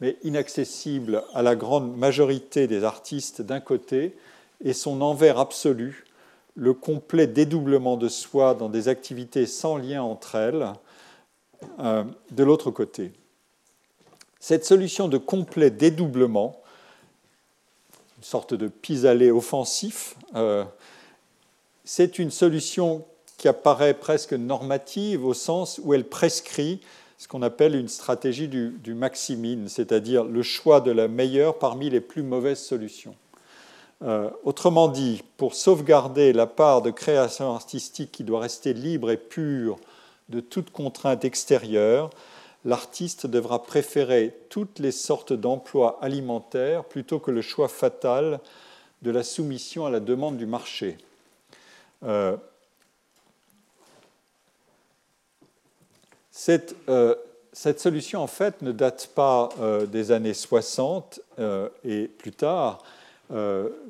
mais inaccessible à la grande majorité des artistes d'un côté, et son envers absolu, le complet dédoublement de soi dans des activités sans lien entre elles, euh, de l'autre côté. Cette solution de complet dédoublement sorte de pis-aller offensif. Euh, c'est une solution qui apparaît presque normative au sens où elle prescrit ce qu'on appelle une stratégie du, du maximine, c'est-à-dire le choix de la meilleure parmi les plus mauvaises solutions. Euh, autrement dit, pour sauvegarder la part de création artistique qui doit rester libre et pure de toute contrainte extérieure, l'artiste devra préférer toutes les sortes d'emplois alimentaires plutôt que le choix fatal de la soumission à la demande du marché. Euh, euh, cette, solution, en fait, ne date pas des années 60 et plus tard.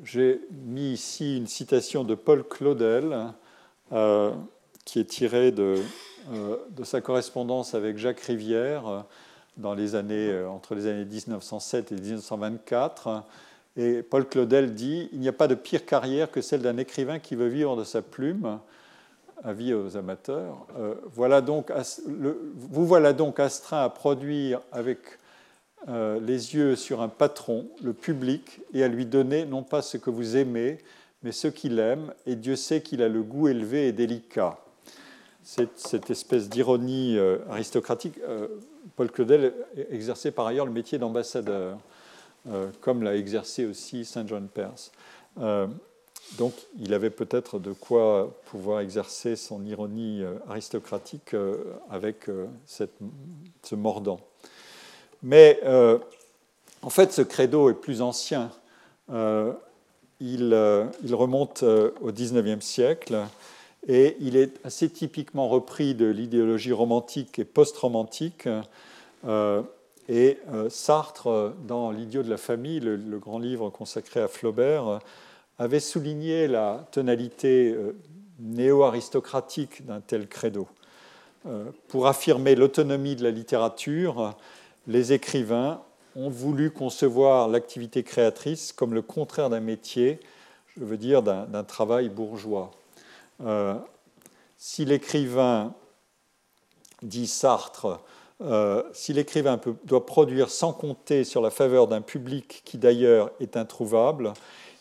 J'ai mis ici une citation de Paul Claudel qui est tirée de euh, de sa correspondance avec Jacques Rivière euh, dans les années, euh, entre les années 1907 et 1924. Et Paul Claudel dit Il n'y a pas de pire carrière que celle d'un écrivain qui veut vivre de sa plume. Avis aux amateurs. voilà donc, vous voilà donc astreint à produire avec les yeux sur un patron, le public, et à lui donner non pas ce que vous aimez, mais ce qu'il aime, et Dieu sait qu'il a le goût élevé et délicat cette, espèce d'ironie euh, aristocratique. Euh, Paul Claudel exerçait par ailleurs le métier d'ambassadeur, euh, comme l'a exercé aussi Saint John Perse. donc il avait peut-être de quoi pouvoir exercer son ironie aristocratique avec ce mordant. Mais en fait, ce credo est plus ancien. il, remonte au XIXe siècle et il est assez typiquement repris de l'idéologie romantique et post-romantique. Euh, et euh, Sartre, dans L'idiot de la famille, le, grand livre consacré à Flaubert, avait souligné la tonalité euh, néo-aristocratique d'un tel credo. pour affirmer l'autonomie de la littérature, les écrivains ont voulu concevoir l'activité créatrice comme le contraire d'un métier, je veux dire d'un travail bourgeois. Euh, si l'écrivain, dit Sartre, euh, si l'écrivain doit produire sans compter sur la faveur d'un public qui d'ailleurs est introuvable,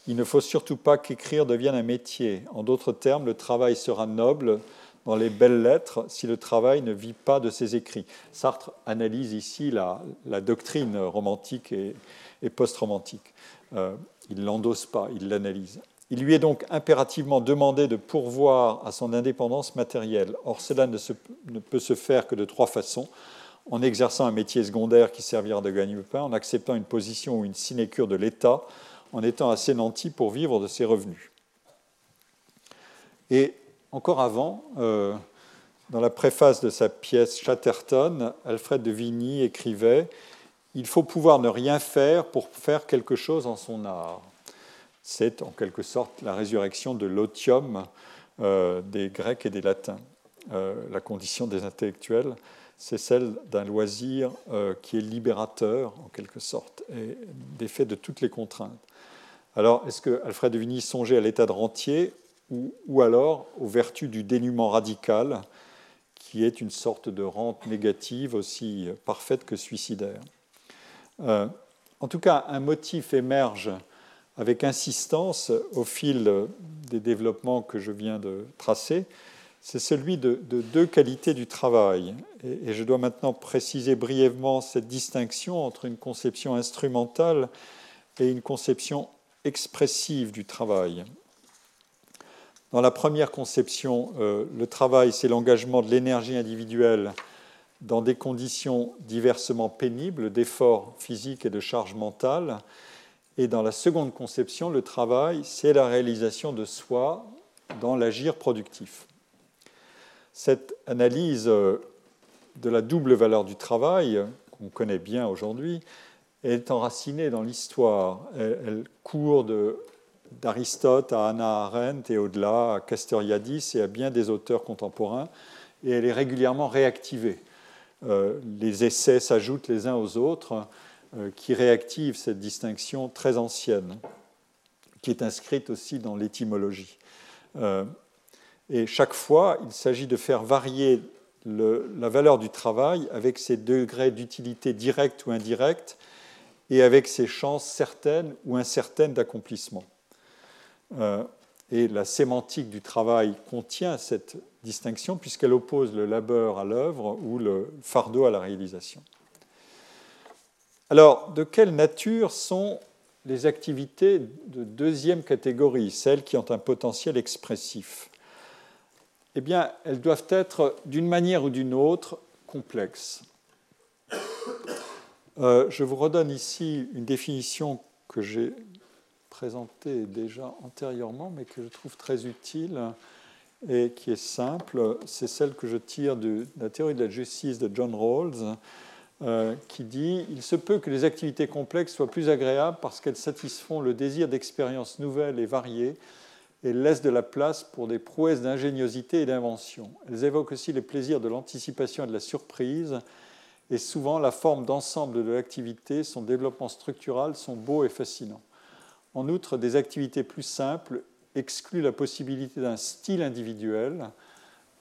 il ne faut surtout pas qu'écrire devienne un métier. En d'autres termes, le travail sera noble dans les belles lettres si le travail ne vit pas de ses écrits. Sartre analyse ici la, doctrine romantique et, post-romantique. Euh, il ne l'endosse pas, il l'analyse. Il lui est donc impérativement demandé de pourvoir à son indépendance matérielle. Or, cela ne, peut se faire que de trois façons en exerçant un métier secondaire qui servira de gagne-pain, en acceptant une position ou une sinécure de l'État, en étant assez nanti pour vivre de ses revenus. Et encore avant, euh, dans la préface de sa pièce Chatterton, Alfred de Vigny écrivait Il faut pouvoir ne rien faire pour faire quelque chose en son art c'est en quelque sorte la résurrection de l'otium euh, des Grecs et des Latins. la condition des intellectuels, c'est celle d'un loisir qui est libérateur, en quelque sorte, et défait de toutes les contraintes. Alors, est-ce que Alfred de Vigny songeait à l'état de rentier? Ou, alors aux vertus du dénuement radical, qui est une sorte de rente négative aussi parfaite que suicidaire euh, En tout cas, un motif émerge avec insistance au fil des développements que je viens de tracer, c'est celui de, deux qualités du travail. et, je dois maintenant préciser brièvement cette distinction entre une conception instrumentale et une conception expressive du travail. Dans la première conception, euh, le travail, c'est l'engagement de l'énergie individuelle dans des conditions diversement pénibles d'efforts physiques et de charge mentale. Et dans la seconde conception, le travail, c'est la réalisation de soi dans l'agir productif. Cette analyse euh, de la double valeur du travail, qu'on connaît bien aujourd'hui, est enracinée dans l'histoire. Elle, court d'Aristote à Anna Arendt et au-delà, à Castoriadis et à bien des auteurs contemporains, et elle est régulièrement réactivée. Euh, les essais s'ajoutent les uns aux autres, euh, qui réactivent cette distinction très ancienne, qui est inscrite aussi dans l'étymologie. Euh, et chaque fois, il s'agit de faire varier la valeur du travail avec ses degrés d'utilité directe ou indirecte et avec ses chances certaines ou incertaines d'accomplissement. Euh, et la sémantique du travail contient cette distinction puisqu'elle oppose le labeur à l'œuvre ou le fardeau à la réalisation. Alors, de quelle nature sont les activités de deuxième catégorie, celles qui ont un potentiel expressif? Eh bien, elles doivent être, d'une manière ou d'une autre, complexes. Euh, je vous redonne ici une définition que j'ai présentée déjà antérieurement, mais que je trouve très utile et qui est simple. C'est celle que je tire de, la théorie de la justice de John Rawls, euh, qui dit Il se peut que les activités complexes soient plus agréables parce qu'elles satisfont le désir d'expériences nouvelles et variées et laissent de la place pour des prouesses d'ingéniosité et d'invention. Elles évoquent aussi les plaisirs de l'anticipation et de la surprise et souvent la forme d'ensemble de l'activité, son développement structural sont beaux et fascinants. En outre, des activités plus simples excluent la possibilité d'un style individuel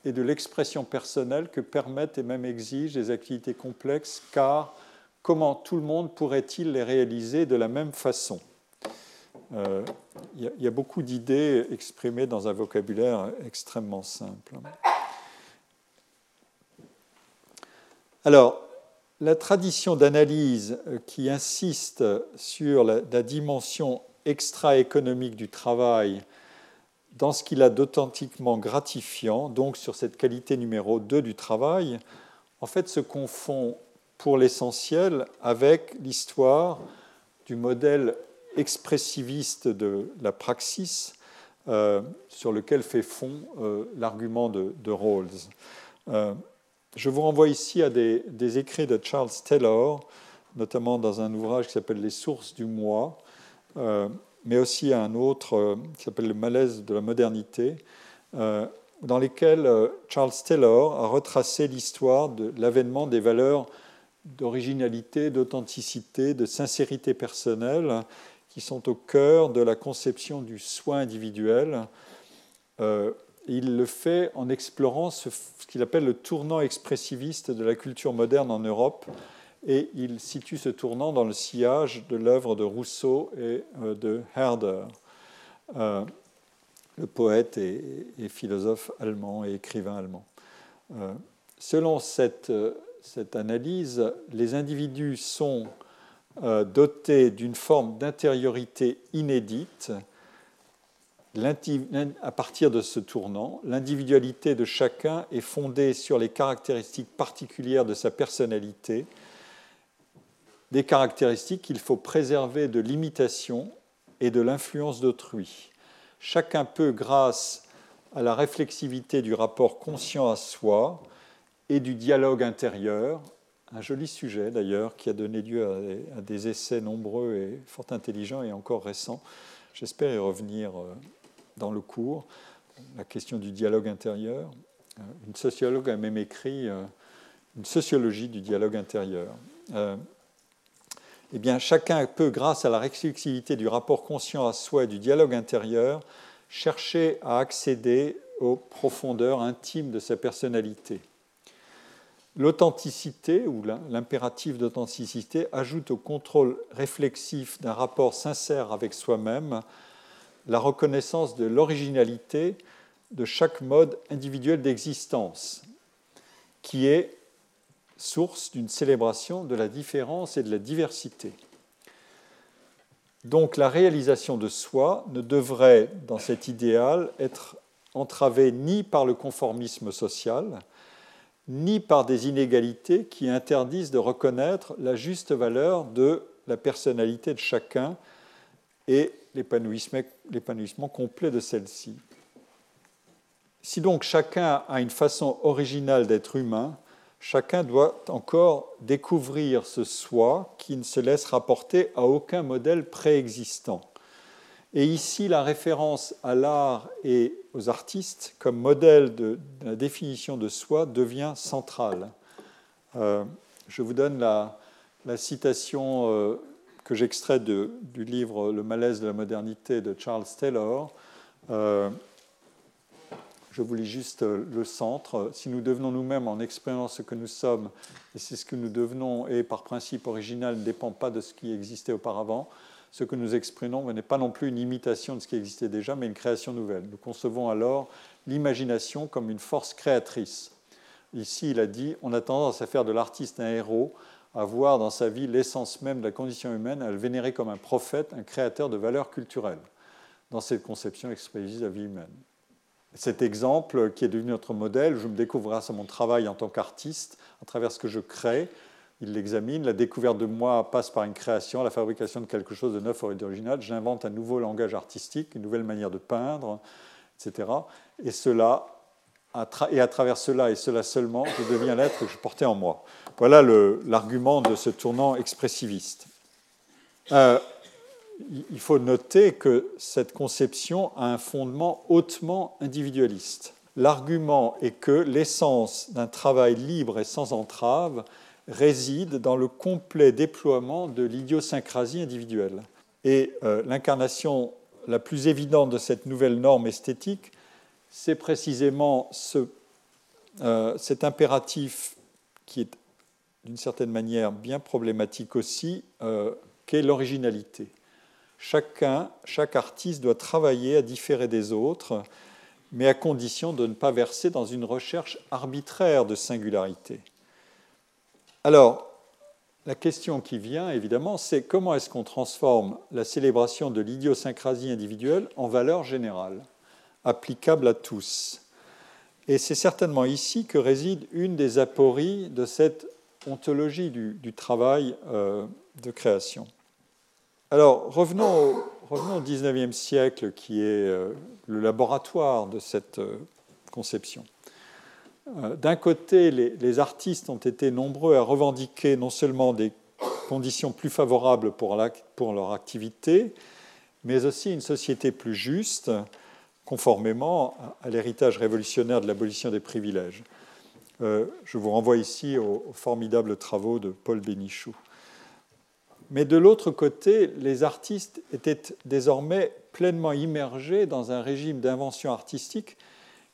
et de l'expression personnelle que permettent et même exigent des activités complexes, car comment tout le monde pourrait-il les réaliser de la même façon? Euh, Il y, a beaucoup d'idées exprimées dans un vocabulaire extrêmement simple. Alors, la tradition d'analyse qui insiste sur la, dimension extra-économique du travail dans ce qu'il a d'authentiquement gratifiant, donc sur cette qualité numéro 2 du travail, en fait se confond pour l'essentiel avec l'histoire du modèle expressiviste de la praxis euh, sur lequel fait fond euh, l'argument de, Rawls. Je vous renvoie ici à des, écrits de Charles Taylor, notamment dans un ouvrage qui s'appelle Les sources du moi, euh, mais aussi à un autre euh, qui s'appelle Le malaise de la modernité, euh, dans lesquels Charles Taylor a retracé l'histoire de l'avènement des valeurs d'originalité, d'authenticité, de sincérité personnelle qui sont au cœur de la conception du soin individuel il le fait en explorant ce, qu'il appelle le tournant expressiviste de la culture moderne en Europe. Et il situe ce tournant dans le sillage de l'œuvre de Rousseau et euh, de Herder, euh, le poète et, philosophe allemand et écrivain allemand. Euh, selon cette, cette, analyse, les individus sont dotés d'une forme d'intériorité inédite à partir de ce tournant, l'individualité de chacun est fondée sur les caractéristiques particulières de sa personnalité, des caractéristiques qu'il faut préserver de l'imitation et de l'influence d'autrui. Chacun peut, grâce à la réflexivité du rapport conscient à soi et du dialogue intérieur, un joli sujet d'ailleurs qui a donné lieu à des essais nombreux et fort intelligents et encore récents, j'espère y revenir euh, dans le cours, la question du dialogue intérieur. une sociologue a même écrit une sociologie du dialogue intérieur. Eh bien, chacun peut, grâce à la réflexivité du rapport conscient à soi et du dialogue intérieur, chercher à accéder aux profondeurs intimes de sa personnalité. L'authenticité ou l'impératif d'authenticité ajoute au contrôle réflexif d'un rapport sincère avec soi-même la reconnaissance de l'originalité de chaque mode individuel d'existence, qui est source d'une célébration de la différence et de la diversité. Donc la réalisation de soi ne devrait, dans cet idéal, être entravée ni par le conformisme social, ni par des inégalités qui interdisent de reconnaître la juste valeur de la personnalité de chacun et l'épanouissement complet de celle-ci. Si donc chacun a une façon originale d'être humain, chacun doit encore découvrir ce soi qui ne se laisse rapporter à aucun modèle préexistant. Et ici, la référence à l'art et aux artistes comme modèle de, la définition de soi devient centrale. Euh, je vous donne la, citation euh, que j'extrais du livre Le malaise de la modernité de Charles Taylor. Euh, je vous lis juste le centre. Si nous devenons nous-mêmes en exprimant ce que nous sommes, et c'est ce que nous devenons, et par principe original ne dépend pas de ce qui existait auparavant, ce que nous exprimons n'est pas non plus une imitation de ce qui existait déjà, mais une création nouvelle. Nous concevons alors l'imagination comme une force créatrice. Ici, il a dit, on a tendance à faire de l'artiste un héros, à voir dans sa vie l'essence même de la condition humaine, à le vénérer comme un prophète, un créateur de valeurs culturelles. Dans cette conception expressive de la vie humaine. Cet exemple qui est devenu notre modèle, je me découvre grâce à mon travail en tant qu'artiste, à travers ce que je crée, il l'examine. La découverte de moi passe par une création, la fabrication de quelque chose de neuf et d'original. J'invente un nouveau langage artistique, une nouvelle manière de peindre, etc. Et cela, et à travers cela et cela seulement, je deviens l'être que je portais en moi. Voilà l'argument de ce tournant expressiviste. Euh, il faut noter que cette conception a un fondement hautement individualiste. L'argument est que l'essence d'un travail libre et sans entrave réside dans le complet déploiement de l'idiosyncrasie individuelle. Et euh, l'incarnation la plus évidente de cette nouvelle norme esthétique, c'est précisément euh, cet impératif qui est d'une certaine manière bien problématique aussi, euh, qu'est l'originalité. Chacun, chaque artiste doit travailler à différer des autres, mais à condition de ne pas verser dans une recherche arbitraire de singularité. Alors, la question qui vient, évidemment, c'est comment est-ce qu'on transforme la célébration de l'idiosyncrasie individuelle en valeur générale, applicable à tous Et c'est certainement ici que réside une des apories de cette ontologie du, travail euh, de création. Alors, revenons au, revenons 19e siècle, qui est euh, le laboratoire de cette euh, conception. Euh, d'un côté, les, artistes ont été nombreux à revendiquer non seulement des conditions plus favorables pour, leur activité, mais aussi une société plus juste, conformément à l'héritage révolutionnaire de l'abolition des privilèges. Je vous renvoie ici aux, formidables travaux de Paul Bénichou. Mais de l'autre côté, les artistes étaient désormais pleinement immergés dans un régime d'invention artistique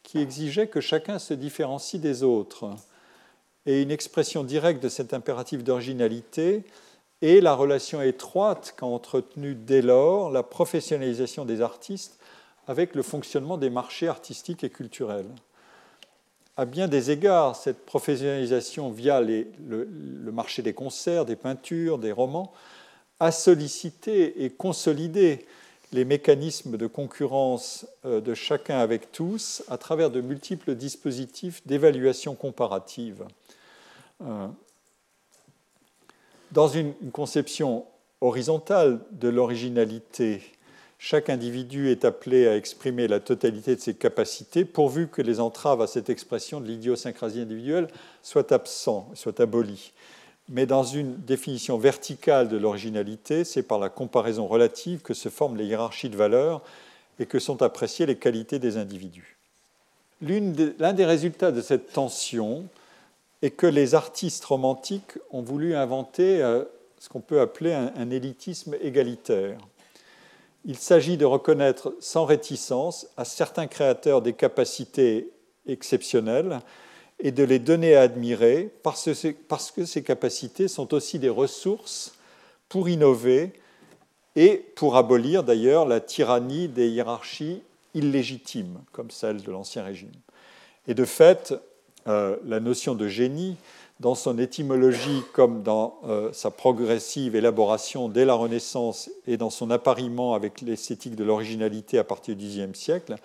qui exigeait que chacun se différencie des autres. Et une expression directe de cet impératif d'originalité est la relation étroite qu'a entretenue dès lors la professionnalisation des artistes avec le fonctionnement des marchés artistiques et culturels. À bien des égards, cette professionnalisation via le, marché des concerts, des peintures, des romans, a sollicité et consolidé les mécanismes de concurrence euh, de chacun avec tous à travers de multiples dispositifs d'évaluation comparative. Euh, dans une conception horizontale de l'originalité, chaque individu est appelé à exprimer la totalité de ses capacités, pourvu que les entraves à cette expression de l'idiosyncrasie individuelle soient absents, soient abolies mais dans une définition verticale de l'originalité, c'est par la comparaison relative que se forment les hiérarchies de valeurs et que sont appréciées les qualités des individus. L'un des résultats de cette tension est que les artistes romantiques ont voulu inventer euh, ce qu'on peut appeler un, élitisme égalitaire. Il s'agit de reconnaître sans réticence à certains créateurs des capacités exceptionnelles et de les donner à admirer parce que ces capacités sont aussi des ressources pour innover et pour abolir d'ailleurs la tyrannie des hiérarchies illégitimes, comme celle de l'Ancien Régime. Et de fait, euh, la notion de génie, dans son étymologie comme dans euh, sa progressive élaboration dès la Renaissance et dans son appariement avec l'esthétique de l'originalité à partir du Xe siècle,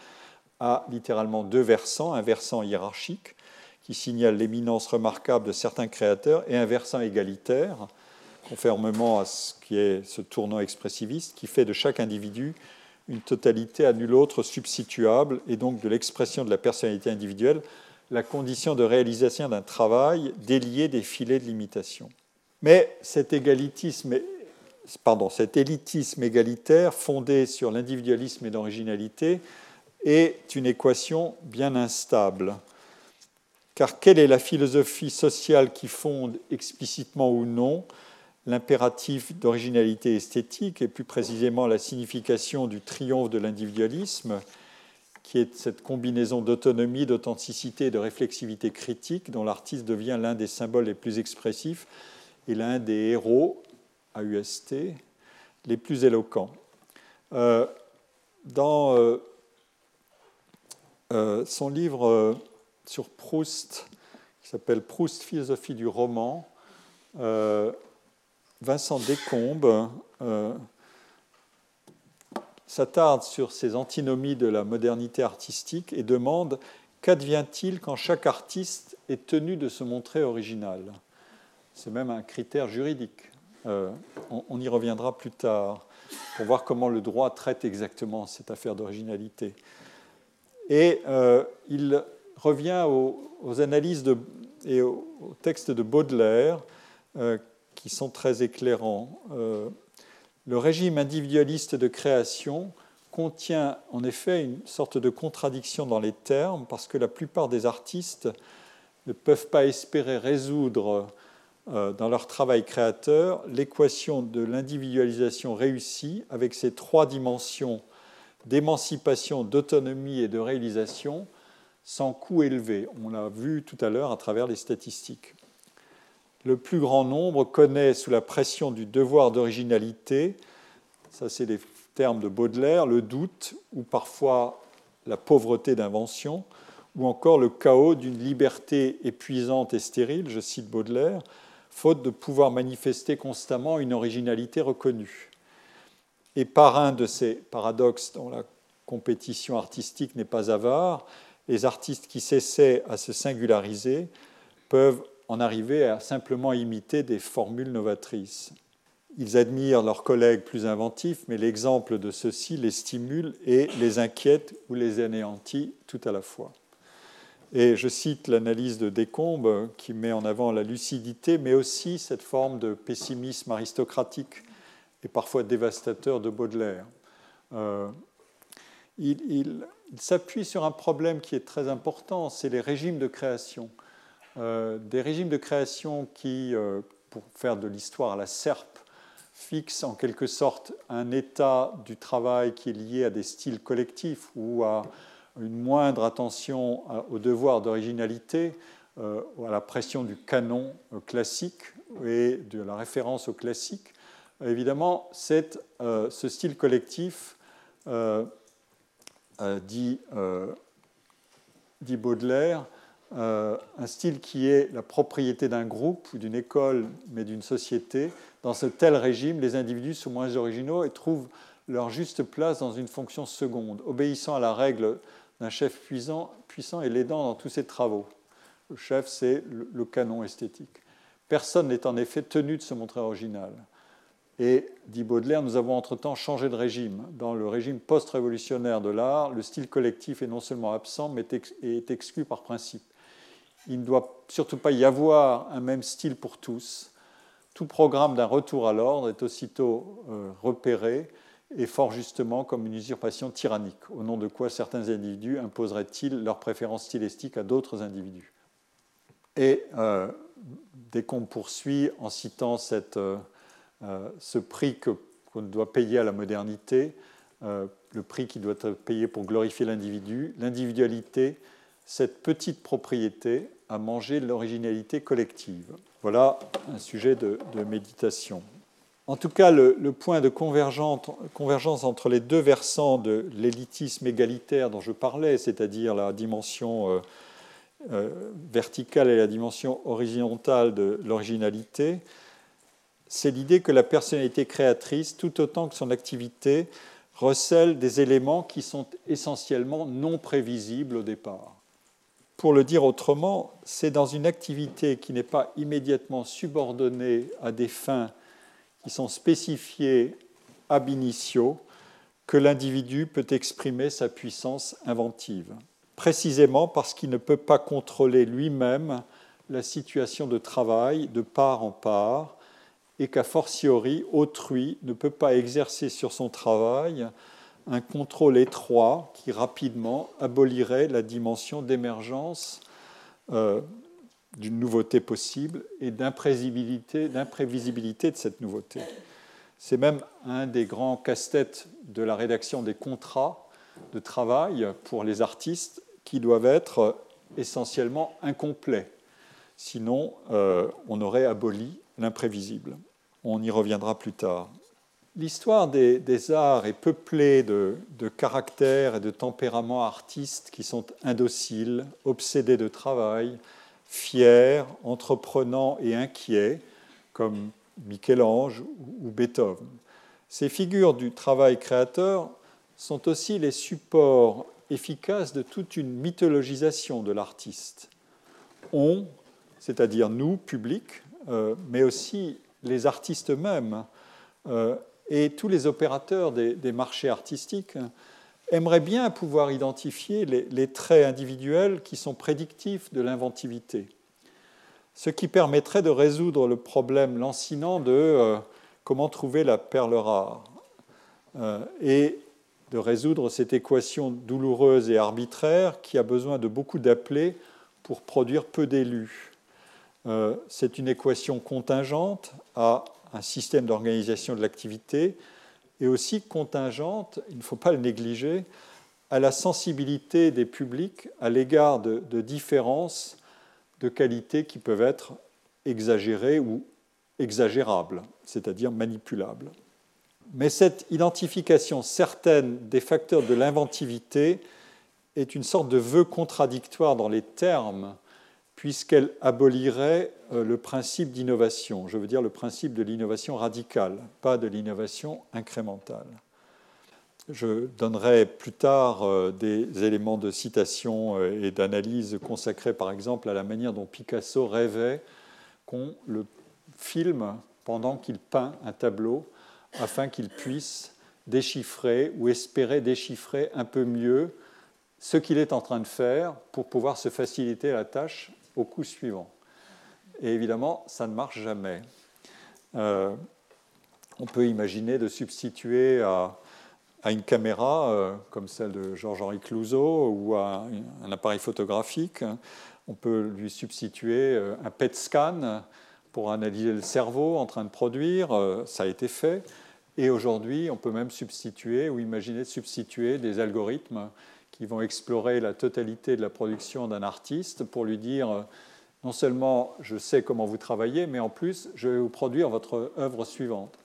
a littéralement deux versants, un versant hiérarchique qui signale l'éminence remarquable de certains créateurs et un versant égalitaire, conformément à ce qui est ce tournant expressiviste, qui fait de chaque individu une totalité à nul autre substituable et donc de l'expression de la personnalité individuelle la condition de réalisation d'un travail délié des filets de limitation. Mais cet égalitisme, pardon, cet élitisme égalitaire fondé sur l'individualisme et l'originalité est une équation bien instable. Car quelle est la philosophie sociale qui fonde explicitement ou non l'impératif d'originalité esthétique et plus précisément la signification du triomphe de l'individualisme qui est cette combinaison d'autonomie, d'authenticité et de réflexivité critique dont l'artiste devient l'un des symboles les plus expressifs et l'un des héros, à UST, les plus éloquents. Euh, dans euh, euh, son livre sur Proust, qui s'appelle Proust, philosophie du roman, Vincent Descombes s'attarde sur ces antinomies de la modernité artistique et demande qu'advient-il quand chaque artiste est tenu de se montrer original? C'est même un critère juridique. Euh, on, y reviendra plus tard pour voir comment le droit traite exactement cette affaire d'originalité. Et euh, il revient aux, analyses et aux, textes de Baudelaire euh, qui sont très éclairants. Le régime individualiste de création contient en effet une sorte de contradiction dans les termes parce que la plupart des artistes ne peuvent pas espérer résoudre euh, dans leur travail créateur l'équation de l'individualisation réussie avec ses trois dimensions d'émancipation, d'autonomie et de réalisation sans coût élevé. On l'a vu tout à l'heure à travers les statistiques le plus grand nombre connaît sous la pression du devoir d'originalité, ça c'est les termes de Baudelaire, le doute ou parfois la pauvreté d'invention, ou encore le chaos d'une liberté épuisante et stérile, je cite Baudelaire, faute de pouvoir manifester constamment une originalité reconnue. Et par un de ces paradoxes dont la compétition artistique n'est pas avare, les artistes qui s'essaient à se singulariser peuvent en arriver à simplement imiter des formules novatrices. Ils admirent leurs collègues plus inventifs, mais l'exemple de ceux-ci les stimule et les inquiète ou les anéantit tout à la fois. Et je cite l'analyse de Descombes qui met en avant la lucidité, mais aussi cette forme de pessimisme aristocratique et parfois dévastateur de Baudelaire. Euh, il, il s'appuie sur un problème qui est très important, c'est les régimes de création. Euh, des régimes de création qui, euh, pour faire de l'histoire à la serpe, fixent en quelque sorte un état du travail qui est lié à des styles collectifs ou à une moindre attention au devoir d'originalité, euh, à la pression du canon classique et de la référence au classique. Évidemment, ce style collectif, dit Baudelaire, euh, un style qui est la propriété d'un groupe ou d'une école, mais d'une société. Dans ce tel régime, les individus sont moins originaux et trouvent leur juste place dans une fonction seconde, obéissant à la règle d'un chef puissant, puissant et l'aidant dans tous ses travaux. Le chef, c'est le canon esthétique. Personne n'est en effet tenu de se montrer original. Et, dit Baudelaire, nous avons entre-temps changé de régime. Dans le régime post-révolutionnaire de l'art, le style collectif est non seulement absent, mais est exclu par principe. Il ne doit surtout pas y avoir un même style pour tous. Tout programme d'un retour à l'ordre est aussitôt euh, repéré et fort justement comme une usurpation tyrannique, au nom de quoi certains individus imposeraient-ils leurs préférences stylistiques à d'autres individus. Et euh, dès qu'on poursuit en citant cette, euh, ce prix qu'on doit payer à la modernité, le prix qui doit être payé pour glorifier l'individu, l'individualité, cette petite propriété à manger l'originalité collective. Voilà un sujet de méditation. En tout cas, le, point de convergence entre les deux versants de l'élitisme égalitaire dont je parlais, c'est-à-dire la dimension euh, euh, verticale et la dimension horizontale de l'originalité, c'est l'idée que la personnalité créatrice, tout autant que son activité, recèle des éléments qui sont essentiellement non prévisibles au départ. Pour le dire autrement, c'est dans une activité qui n'est pas immédiatement subordonnée à des fins qui sont spécifiés ab initio que l'individu peut exprimer sa puissance inventive, précisément parce qu'il ne peut pas contrôler lui-même la situation de travail de part en part et qu'a fortiori autrui ne peut pas exercer sur son travail un contrôle étroit qui rapidement abolirait la dimension d'émergence euh, d'une nouveauté possible et d'imprévisibilité, de cette nouveauté. C'est même un des grands casse-têtes de la rédaction des contrats de travail pour les artistes qui doivent être essentiellement incomplets. Sinon, euh, on aurait aboli l'imprévisible. On y reviendra plus tard. L'histoire des, arts est peuplée de, caractères et de tempéraments artistes qui sont indociles, obsédés de travail, fiers, entreprenants et inquiets, comme Michel-Ange ou Beethoven. Ces figures du travail créateur sont aussi les supports efficaces de toute une mythologisation de l'artiste. On, c'est-à-dire nous, public, euh, mais aussi les artistes eux-mêmes euh, et tous les opérateurs des marchés artistiques, aimerait bien pouvoir identifier les, traits individuels qui sont prédictifs de l'inventivité, ce qui permettrait de résoudre le problème lancinant de euh, comment trouver la perle rare euh, et de résoudre cette équation douloureuse et arbitraire qui a besoin de beaucoup d'appelés pour produire peu d'élus. Euh, c'est une équation contingente à un système d'organisation de l'activité et aussi contingente, il ne faut pas le négliger, à la sensibilité des publics à l'égard de, différences de qualité qui peuvent être exagérées ou exagérables, c'est-à-dire manipulables. Mais cette identification certaine des facteurs de l'inventivité est une sorte de vœu contradictoire dans les termes puisqu'elle abolirait euh, le principe d'innovation, je veux dire le principe de l'innovation radicale, pas de l'innovation incrémentale. Je donnerai plus tard euh, des éléments de citation euh, et d'analyse consacrés par exemple à la manière dont Picasso rêvait qu'on le filme pendant qu'il peint un tableau afin qu'il puisse déchiffrer ou espérer déchiffrer un peu mieux ce qu'il est en train de faire pour pouvoir se faciliter la tâche au coup suivant. Et évidemment, ça ne marche jamais. Euh, on peut imaginer de substituer à, une caméra euh, comme celle de Georges-Henri Clouzot ou à un, appareil photographique, on peut lui substituer euh, un PET scan pour analyser le cerveau en train de produire. ça a été fait. Et aujourd'hui, on peut même substituer ou imaginer de substituer des algorithmes qui vont explorer la totalité de la production d'un artiste pour lui dire euh, non seulement je sais comment vous travaillez, mais en plus je vais vous produire votre œuvre suivante.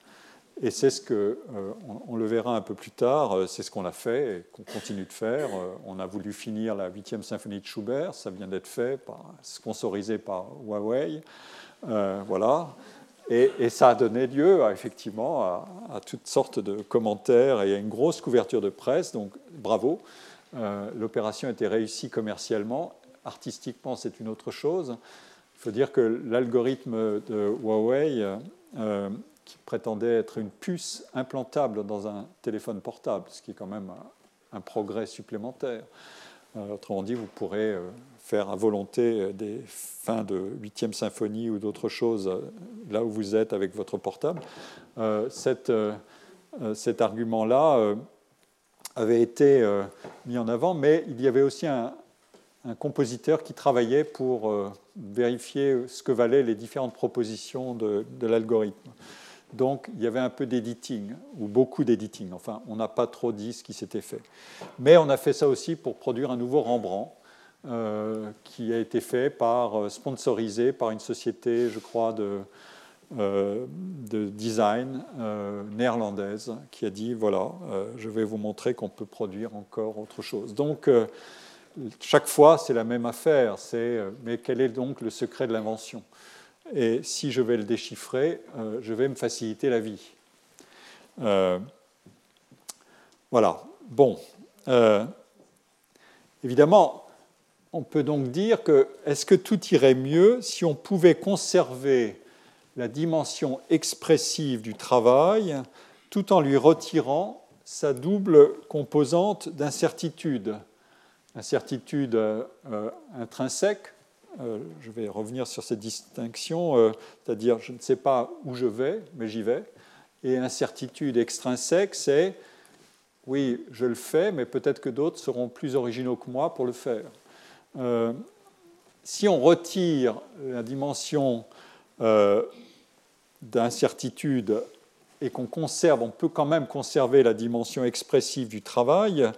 Et c'est ce que, euh, on, le verra un peu plus tard, euh, c'est ce qu'on a fait et qu'on continue de faire. on a voulu finir la 8e symphonie de Schubert, ça vient d'être fait, sponsorisé par Huawei. voilà. Et, ça a donné lieu effectivement à, toutes sortes de commentaires et à une grosse couverture de presse, donc bravo. Euh, l'opération été réussie commercialement. Artistiquement, c'est une autre chose. Il faut dire que l'algorithme de Huawei, euh, qui prétendait être une puce implantable dans un téléphone portable, ce qui est quand même un, progrès supplémentaire. Euh, autrement dit, vous pourrez faire à volonté des fins de 8e symphonie ou d'autres choses là où vous êtes avec votre portable. cet argument-là avait été mis en avant, mais il y avait aussi un, compositeur qui travaillait pour vérifier ce que valaient les différentes propositions de, l'algorithme. Donc il y avait un peu d'editing, ou beaucoup d'editing. Enfin, on n'a pas trop dit ce qui s'était fait. Mais on a fait ça aussi pour produire un nouveau Rembrandt, euh, qui a été fait par, euh, sponsorisé par une société, je crois, de, euh, de design néerlandaise, qui a dit, voilà, je vais vous montrer qu'on peut produire encore autre chose. Donc, chaque fois, c'est la même affaire, c'est, mais quel est donc le secret de l'invention? Et si je vais le déchiffrer, euh, je vais me faciliter la vie. Euh, voilà. Bon. Euh, évidemment, on peut donc dire que est-ce que tout irait mieux si on pouvait conserver la dimension expressive du travail tout en lui retirant sa double composante d'incertitude Incertitude intrinsèque, euh, je vais revenir sur cette distinction, euh, c'est-à-dire je ne sais pas où je vais, mais j'y vais. Et incertitude extrinsèque, c'est oui, je le fais, mais peut-être que d'autres seront plus originaux que moi pour le faire. Euh, si on retire la dimension d'incertitude et qu'on conserve, on peut quand même conserver la dimension expressive du travail,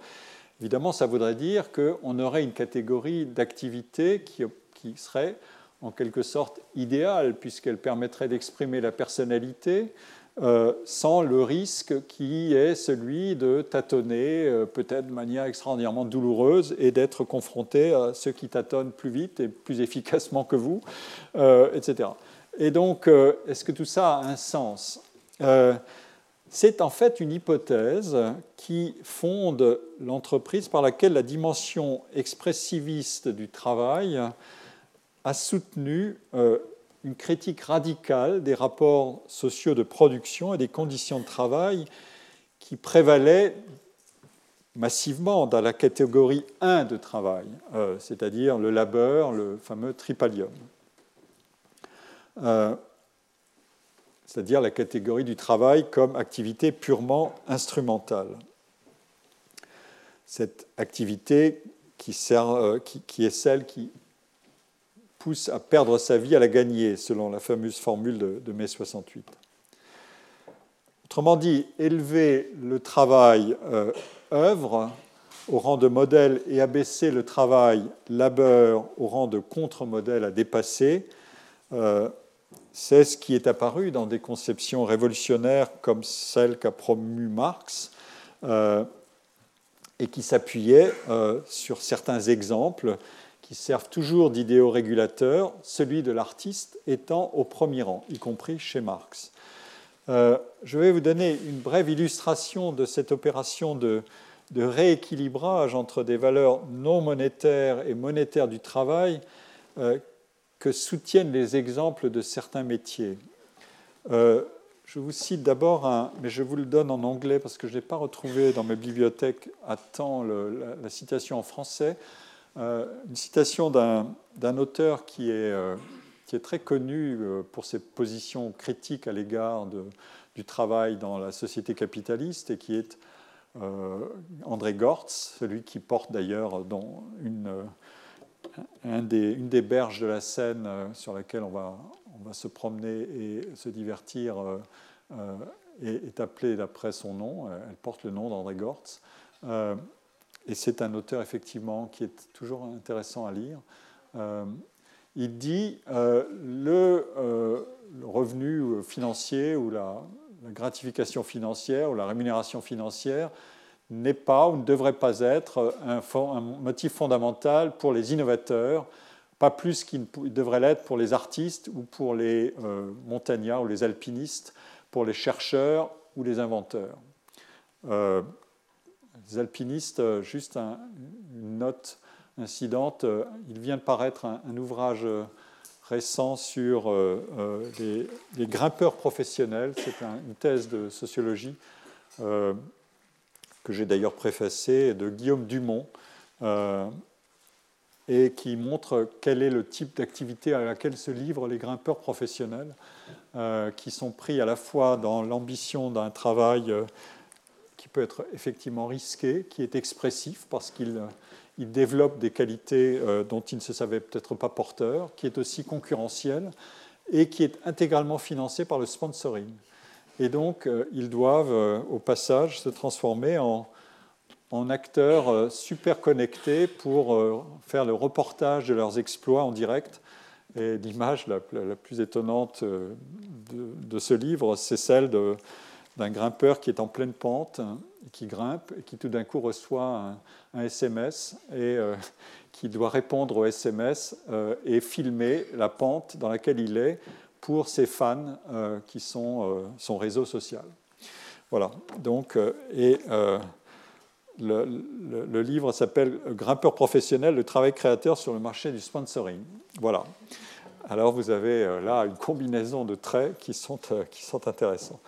évidemment, ça voudrait dire qu'on aurait une catégorie d'activités qui qui serait en quelque sorte idéale, puisqu'elle permettrait d'exprimer la personnalité euh, sans le risque qui est celui de tâtonner, euh, peut-être de manière extraordinairement douloureuse, et d'être confronté à ceux qui tâtonnent plus vite et plus efficacement que vous, euh, etc. Et donc, est-ce que tout ça a un sens c'est en fait une hypothèse qui fonde l'entreprise par laquelle la dimension expressiviste du travail a soutenu euh, une critique radicale des rapports sociaux de production et des conditions de travail qui prévalaient massivement dans la catégorie 1 de travail, euh, c'est-à-dire le labeur, le fameux tripalium. Euh, c'est-à-dire la catégorie du travail comme activité purement instrumentale. Cette activité qui, sert, qui est celle qui pousse à perdre sa vie à la gagner, selon la fameuse formule de, mai 68. Autrement dit, élever le travail euh, œuvre au rang de modèle et abaisser le travail labeur au rang de contre-modèle à dépasser, euh, c'est ce qui est apparu dans des conceptions révolutionnaires comme celle qu'a promue Marx euh, et qui s'appuyait sur certains exemples qui servent toujours d'idéaux régulateurs, celui de l'artiste étant au premier rang, y compris chez Marx. Euh, je vais vous donner une brève illustration de cette opération de, rééquilibrage entre des valeurs non monétaires et monétaires du travail euh, que soutiennent les exemples de certains métiers. Euh, je vous cite d'abord un, mais je vous le donne en anglais parce que je n'ai pas retrouvé dans mes bibliothèques à temps la, citation en français. Euh, une citation d'un auteur qui est, euh, qui est, très connu pour ses positions critiques à l'égard du travail dans la société capitaliste et qui est André Gortz, celui qui porte d'ailleurs dans une, une des berges de la Seine sur laquelle on va, se promener et se divertir est, appelée d'après son nom. Elle porte le nom d'André Gortz. Et c'est un auteur effectivement qui est toujours intéressant à lire. Euh, il dit euh, euh, le, revenu financier ou la, gratification financière ou la rémunération financière n'est pas ou ne devrait pas être un, motif fondamental pour les innovateurs, pas plus qu'il devrait l'être pour les artistes ou pour les montagnards ou les alpinistes, pour les chercheurs ou les inventeurs les alpinistes, euh, juste une note incidente, euh, il vient de paraître un, ouvrage euh, récent sur les, grimpeurs professionnels. C'est une thèse de sociologie que j'ai d'ailleurs préfacée de Guillaume Dumont et qui montre quel est le type d'activité à laquelle se livrent les grimpeurs professionnels. qui sont pris à la fois dans l'ambition d'un travail qui peut être effectivement risqué, qui est expressif parce qu'il développe des qualités dont il ne se savait peut-être pas porteur, qui est aussi concurrentiel et qui est intégralement financé par le sponsoring. Et donc, ils doivent au passage se transformer en acteurs euh, super connectés pour euh, faire le reportage de leurs exploits en direct. Et l'image la, plus étonnante euh, de, ce livre, c'est celle d'un grimpeur qui est en pleine pente, qui grimpe, et qui tout d'un coup reçoit un, SMS et qui doit répondre au SMS et filmer la pente dans laquelle il est pour ses fans qui sont son réseau social. Voilà. Donc, et le, livre s'appelle Grimpeur professionnel, le travail créateur sur le marché du sponsoring. Voilà. Alors vous avez euh, là une combinaison de traits qui sont, euh, qui sont intéressants.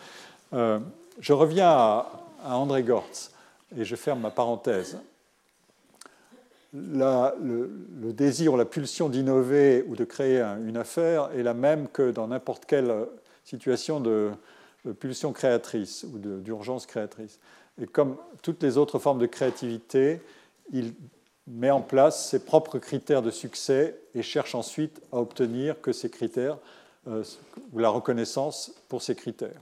Euh, je reviens à, André Gortz et je ferme ma parenthèse. Le, désir ou la pulsion d'innover ou de créer une affaire est la même que dans n'importe quelle situation de, pulsion créatrice ou d'urgence créatrice. Et comme toutes les autres formes de créativité, il met en place ses propres critères de succès et cherche ensuite à obtenir que ces critères, euh, ou la reconnaissance pour ces critères.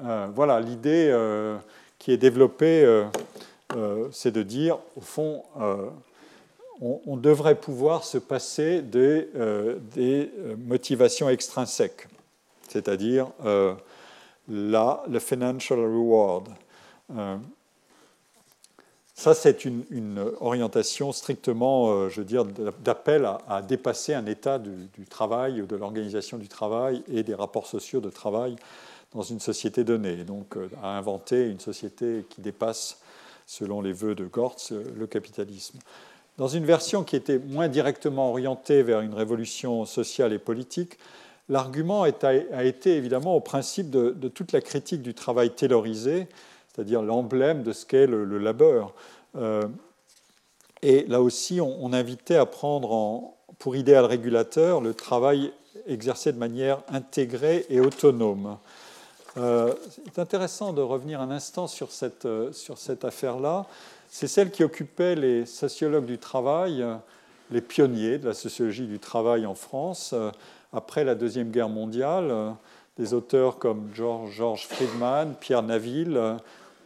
Euh, voilà, l'idée euh, qui est développée, c'est de dire, au fond, on, devrait pouvoir se passer des, des motivations extrinsèques, c'est-à-dire là, le financial reward. Euh, ça, c'est une, orientation strictement, euh, je veux dire, d'appel à, dépasser un état du, travail ou de l'organisation du travail et des rapports sociaux de travail dans une société donnée. Donc, euh, à inventer une société qui dépasse, selon les voeux de Gortz, le capitalisme. Dans une version qui était moins directement orientée vers une révolution sociale et politique, l'argument a été évidemment au principe de, toute la critique du travail taylorisé c'est-à-dire l'emblème de ce qu'est le, labeur. Euh, et là aussi, on, invitait à prendre pour idéal régulateur le travail exercé de manière intégrée et autonome. Euh, c'est intéressant de revenir un instant sur cette, euh, sur cette affaire-là. C'est celle qui occupait les sociologues du travail, les pionniers de la sociologie du travail en France après la Deuxième Guerre mondiale. Des auteurs comme George Friedman, Pierre Naville,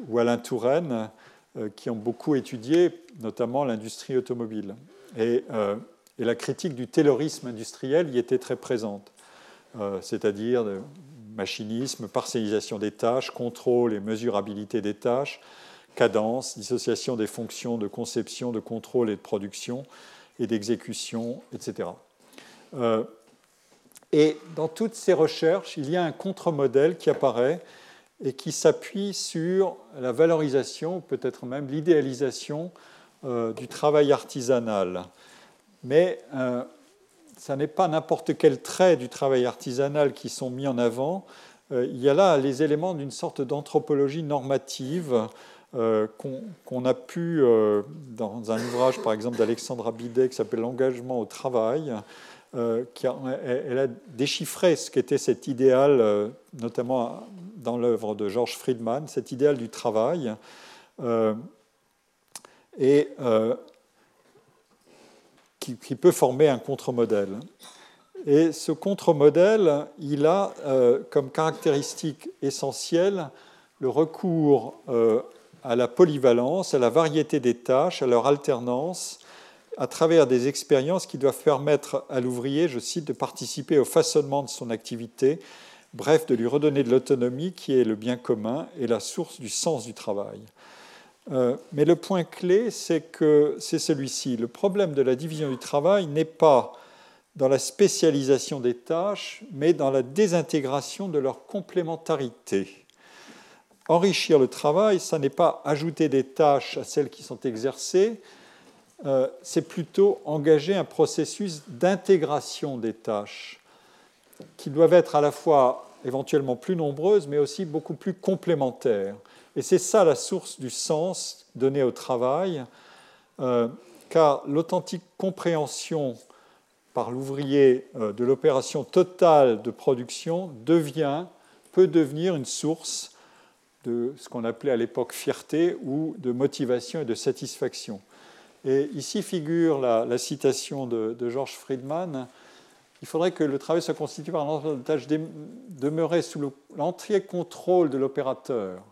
ou Alain Touraine, euh, qui ont beaucoup étudié notamment l'industrie automobile. Euh, et, la critique du taylorisme industriel y était très présente, euh, c'est-à-dire machinisme, parcellisation des tâches, contrôle et mesurabilité des tâches, cadence, dissociation des fonctions de conception, de contrôle et de production et d'exécution, etc. et dans toutes ces recherches, il y a un contre-modèle qui apparaît et qui s'appuie sur la valorisation, peut-être même l'idéalisation euh, du travail artisanal. Mais euh, ça n'est pas n'importe quel trait du travail artisanal qui sont mis en avant. Euh, il y a là les éléments d'une sorte d'anthropologie normative qu'on a pu, dans un ouvrage par exemple d'Alexandra Bidet qui s'appelle L'engagement au travail, qui elle a déchiffré ce qu'était cet idéal, notamment dans l'œuvre de George Friedman, cet idéal du travail. Euh, et euh, qui, peut former un contre-modèle. Et ce contre-modèle, il a euh, comme caractéristique essentielle le recours à la polyvalence, à la variété des tâches, à leur alternance, à travers des expériences qui doivent permettre à l'ouvrier, je cite, de participer au façonnement de son activité bref, de lui redonner de l'autonomie qui est le bien commun et la source du sens du travail. Euh, mais le point clé, c'est que c'est celui-ci. Le problème de la division du travail n'est pas dans la spécialisation des tâches, mais dans la désintégration de leur complémentarité. Enrichir le travail, ça n'est pas ajouter des tâches à celles qui sont exercées, euh, c'est plutôt engager un processus d'intégration des tâches qui doivent être à la fois éventuellement plus nombreuses, mais aussi beaucoup plus complémentaires. Et c'est ça la source du sens donné au travail, euh, car l'authentique compréhension par l'ouvrier de l'opération totale de production devient, peut devenir une source de ce qu'on appelait à l'époque fierté ou de motivation et de satisfaction. Et ici figure la, citation de, George Friedman. Il faudrait que le travail soit constitué par un ensemble de tâches demeurées sous l'entier contrôle de l'opérateur.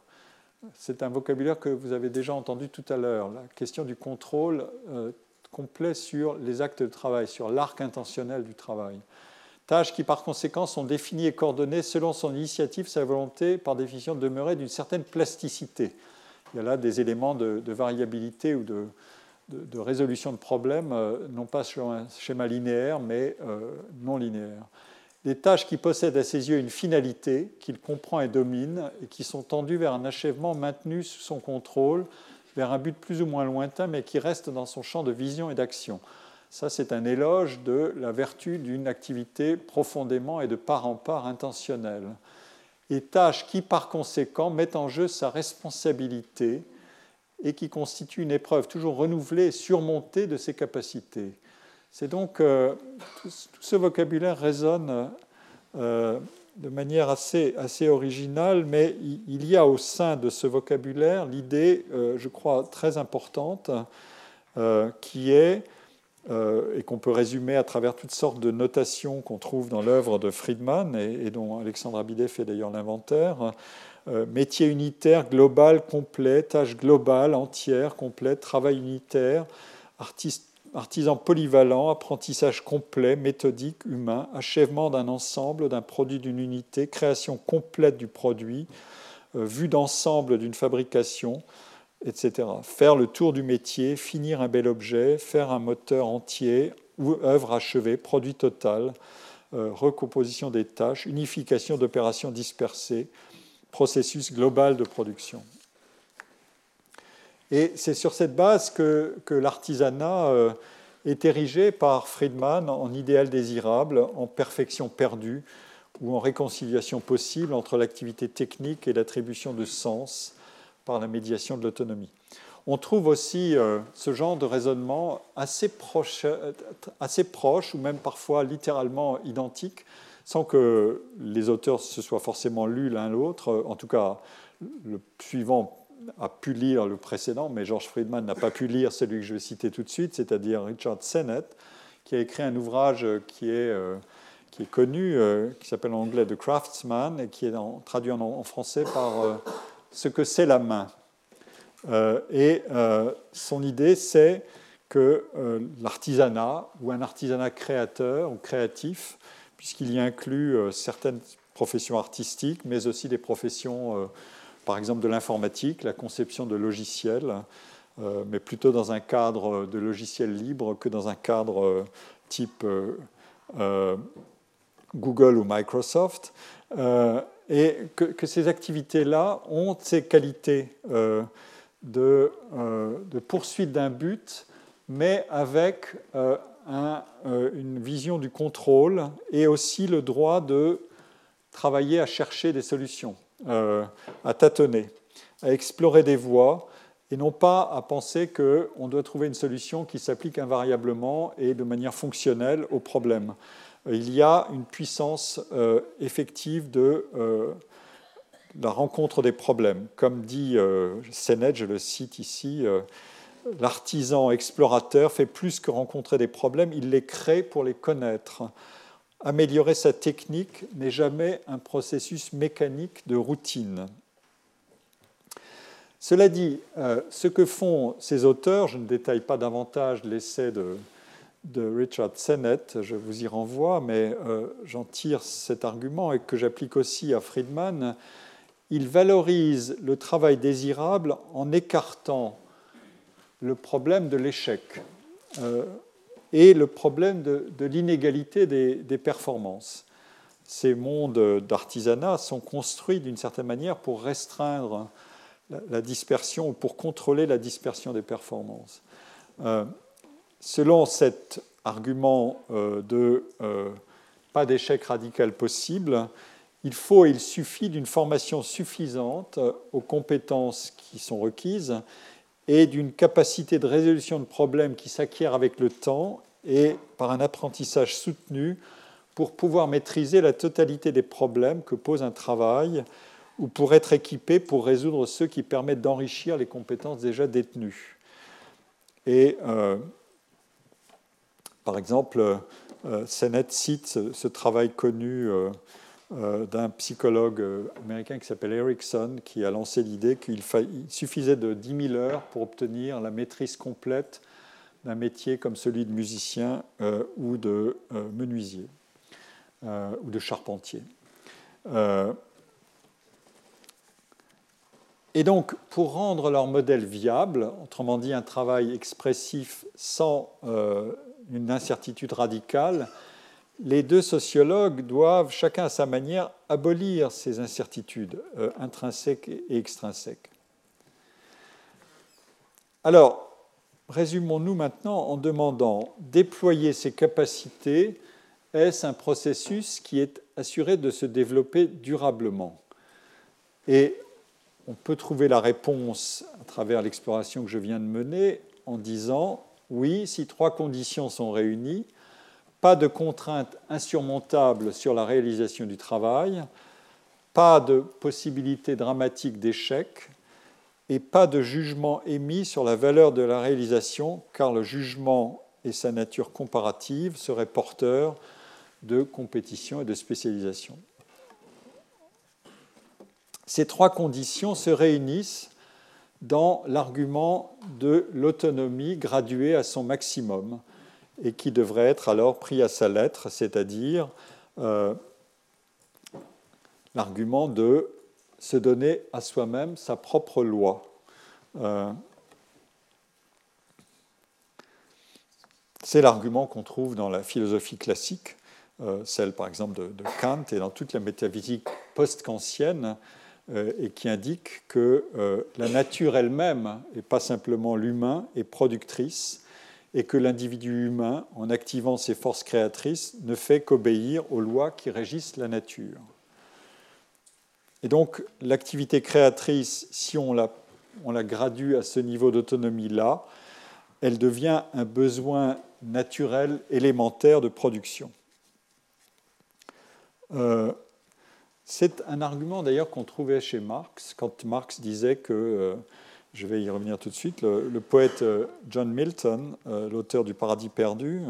C'est un vocabulaire que vous avez déjà entendu tout à l'heure, la question du contrôle euh, complet sur les actes de travail, sur l'arc intentionnel du travail. Tâches qui, par conséquent, sont définies et coordonnées selon son initiative, sa volonté, par définition, de demeurer d'une certaine plasticité. Il y a là des éléments de, variabilité ou de, de, résolution de problèmes, euh, non pas sur un schéma linéaire, mais euh, non linéaire. Des tâches qui possèdent à ses yeux une finalité, qu'il comprend et domine, et qui sont tendues vers un achèvement maintenu sous son contrôle, vers un but plus ou moins lointain, mais qui reste dans son champ de vision et d'action. Ça, c'est un éloge de la vertu d'une activité profondément et de part en part intentionnelle. Et tâches qui, par conséquent, mettent en jeu sa responsabilité et qui constituent une épreuve toujours renouvelée et surmontée de ses capacités. C'est donc euh, tout, ce vocabulaire résonne euh, de manière assez, assez originale, mais il, y a au sein de ce vocabulaire l'idée, euh, je crois, très importante, qui est euh, et qu'on peut résumer à travers toutes sortes de notations qu'on trouve dans l'œuvre de Friedman et, dont Alexandre Abidet fait d'ailleurs l'inventaire. Euh, métier unitaire, global, complet, tâche globale, entière, complète, travail unitaire, artisan polyvalent, apprentissage complet, méthodique, humain, achèvement d'un ensemble, d'un produit, d'une unité, création complète du produit, euh, vue d'ensemble d'une fabrication, etc. Faire le tour du métier, finir un bel objet, faire un moteur entier ou œuvre achevée, produit total, euh, recomposition des tâches, unification d'opérations dispersées, processus global de production. Et c'est sur cette base que, l'artisanat euh, est érigé par Friedman en idéal désirable, en perfection perdue ou en réconciliation possible entre l'activité technique et l'attribution de sens par la médiation de l'autonomie. On trouve aussi euh, ce genre de raisonnement assez proche, euh, assez proche, ou même parfois littéralement identique, sans que les auteurs se soient forcément lus l'un l'autre. En tout cas, le suivant a pu lire le précédent, mais George Friedman n'a pas pu lire celui que je vais citer tout de suite, c'est-à-dire Richard Sennett, qui a écrit un ouvrage qui est, euh, qui est connu, qui s'appelle en anglais The Craftsman, et qui est traduit en, français par ce que c'est la main. Euh, et euh, son idée, c'est que euh, l'artisanat, ou un artisanat créateur ou créatif, puisqu'il y inclut certaines professions artistiques, mais aussi des professions, par exemple de l'informatique, la conception de logiciels, mais plutôt dans un cadre de logiciels libres que dans un cadre type Google ou Microsoft et que, ces activités-là ont ces qualités euh, de, euh, de, poursuite d'un but, mais avec euh, une vision du contrôle et aussi le droit de travailler à chercher des solutions, à tâtonner, à explorer des voies, et non pas à penser qu'on doit trouver une solution qui s'applique invariablement et de manière fonctionnelle au problème il y a une puissance euh, effective de euh, la rencontre des problèmes. Comme dit euh, je le cite ici, l'artisan explorateur fait plus que rencontrer des problèmes, il les crée pour les connaître. Améliorer sa technique n'est jamais un processus mécanique de routine. Cela dit, ce que font ces auteurs, je ne détaille pas davantage l'essai de, de Richard Sennett, je vous y renvoie, mais euh, j'en tire cet argument et que j'applique aussi à Friedman. Il valorise le travail désirable en écartant le problème de l'échec euh, et le problème de, l'inégalité des, performances. Ces mondes d'artisanat sont construits d'une certaine manière pour restreindre la, dispersion ou pour contrôler la dispersion des performances. Euh, selon cet argument euh, de euh, pas d'échec radical possible, il faut et il suffit d'une formation suffisante aux compétences qui sont requises et d'une capacité de résolution de problèmes qui s'acquiert avec le temps et par un apprentissage soutenu pour pouvoir maîtriser la totalité des problèmes que pose un travail ou pour être équipé pour résoudre ceux qui permettent d'enrichir les compétences déjà détenues. Et euh, par exemple, euh, Sennett cite ce, travail connu euh, d'un psychologue américain qui s'appelle Erickson, qui a lancé l'idée qu'il suffisait de 10 000 heures pour obtenir la maîtrise complète d'un métier comme celui de musicien ou de menuisier ou de charpentier. Et donc, pour rendre leur modèle viable, autrement dit un travail expressif sans euh, une incertitude radicale, les deux sociologues doivent, chacun à sa manière, abolir ces incertitudes euh, intrinsèques et extrinsèques. Alors, résumons-nous maintenant en demandant, déployer ces capacités, est-ce un processus qui est assuré de se développer durablement? Et on peut trouver la réponse à travers l'exploration que je viens de mener en disant oui, si trois conditions sont réunies, pas de contraintes insurmontables sur la réalisation du travail, pas de possibilité dramatique d'échec et pas de jugement émis sur la valeur de la réalisation, car le jugement et sa nature comparative seraient porteurs de compétition et de spécialisation. Ces trois conditions se réunissent dans l'argument de l'autonomie graduée à son maximum et qui devrait être alors pris à sa lettre, c'est-à-dire euh, l'argument de se donner à soi-même sa propre loi. Euh, c'est l'argument qu'on trouve dans la philosophie classique, euh, celle par exemple de, de, Kant et dans toute la métaphysique post-kantienne, et qui indique que euh, la nature elle-même, et pas simplement l'humain, est productrice et que l'individu humain, en activant ses forces créatrices, ne fait qu'obéir aux lois qui régissent la nature. Et donc l'activité créatrice, si on la, on la gradue à ce niveau d'autonomie-là, elle devient un besoin naturel élémentaire de production. Euh, c'est un argument d'ailleurs qu'on trouvait chez Marx, quand Marx disait que, euh, je vais y revenir tout de suite, le, poète euh, John Milton, euh, l'auteur du Paradis perdu,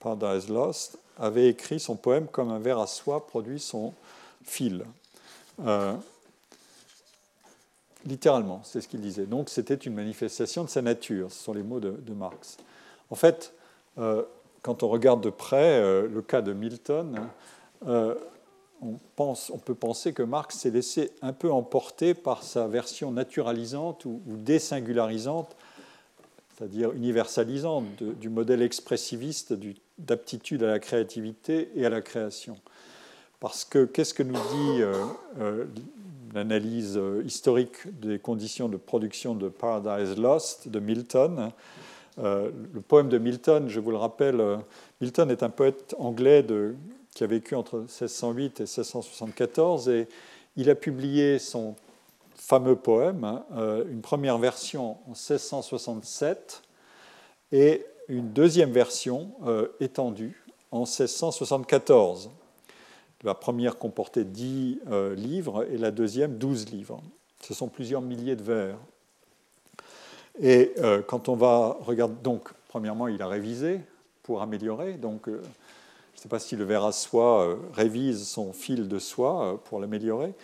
Paradise Lost, avait écrit son poème comme un verre à soie produit son fil. littéralement, c'est ce qu'il disait. Donc c'était une manifestation de sa nature, ce sont les mots de, de Marx. En fait, quand on regarde de près le cas de Milton, on, peut penser que Marx s'est laissé un peu emporter par sa version naturalisante ou, désingularisante, c'est-à-dire universalisante du modèle expressiviste d'aptitude à la créativité et à la création. Parce que qu'est-ce que nous dit euh, euh, l'analyse historique des conditions de production de Paradise Lost de Milton euh, Le poème de Milton, je vous le rappelle, Milton est un poète anglais de qui a vécu entre 1608 et 1674, et il a publié son fameux poème, hein, euh, une première version en 1667 et une deuxième version euh, étendue en 1674. La première comportait 10 euh, livres et la deuxième 12 livres. Ce sont plusieurs milliers de vers. Et quand on va regarder, donc, premièrement, il a révisé pour améliorer. Donc, ne sais pas si le verre à soie euh, révise son fil de soie euh, pour l'améliorer,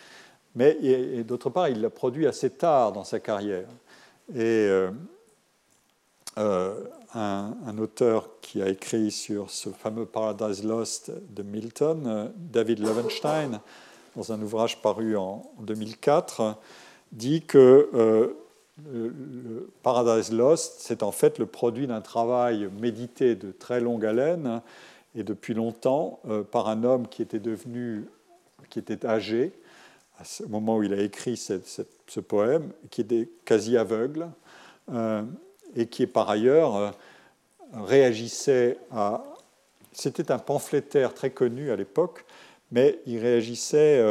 mais d'autre part, il l'a produit assez tard dans sa carrière. Et euh, un, auteur qui a écrit sur ce fameux Paradise Lost de Milton, David Levenstein, dans un ouvrage paru en, 2004, dit que le Paradise Lost, c'est en fait le produit d'un travail médité de très longue haleine et depuis longtemps euh, par un homme qui était devenu, qui était âgé, à ce moment où il a écrit ce poème, qui était quasi aveugle, euh, et qui par ailleurs euh, réagissait à... C'était un pamphlétaire très connu à l'époque, mais il réagissait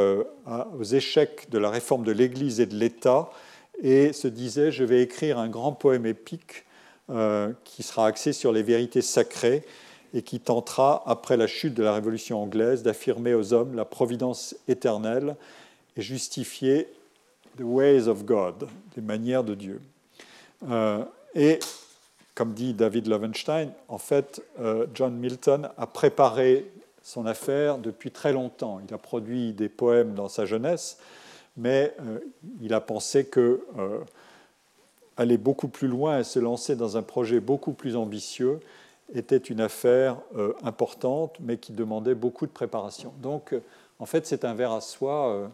aux échecs de la réforme de l'Église et de l'État et se disait, je vais écrire un grand poème épique qui sera axé sur les vérités sacrées et qui tentera, après la chute de la Révolution anglaise, d'affirmer aux hommes la providence éternelle et justifier the ways of God, les manières de Dieu. Euh, et comme dit David Lovenstein, en fait, euh, John Milton a préparé son affaire depuis très longtemps. Il a produit des poèmes dans sa jeunesse, mais euh, il a pensé que aller beaucoup plus loin et se lancer dans un projet beaucoup plus ambitieux était une affaire importante, mais qui demandait beaucoup de préparation. Donc, en fait, c'est un verre à soie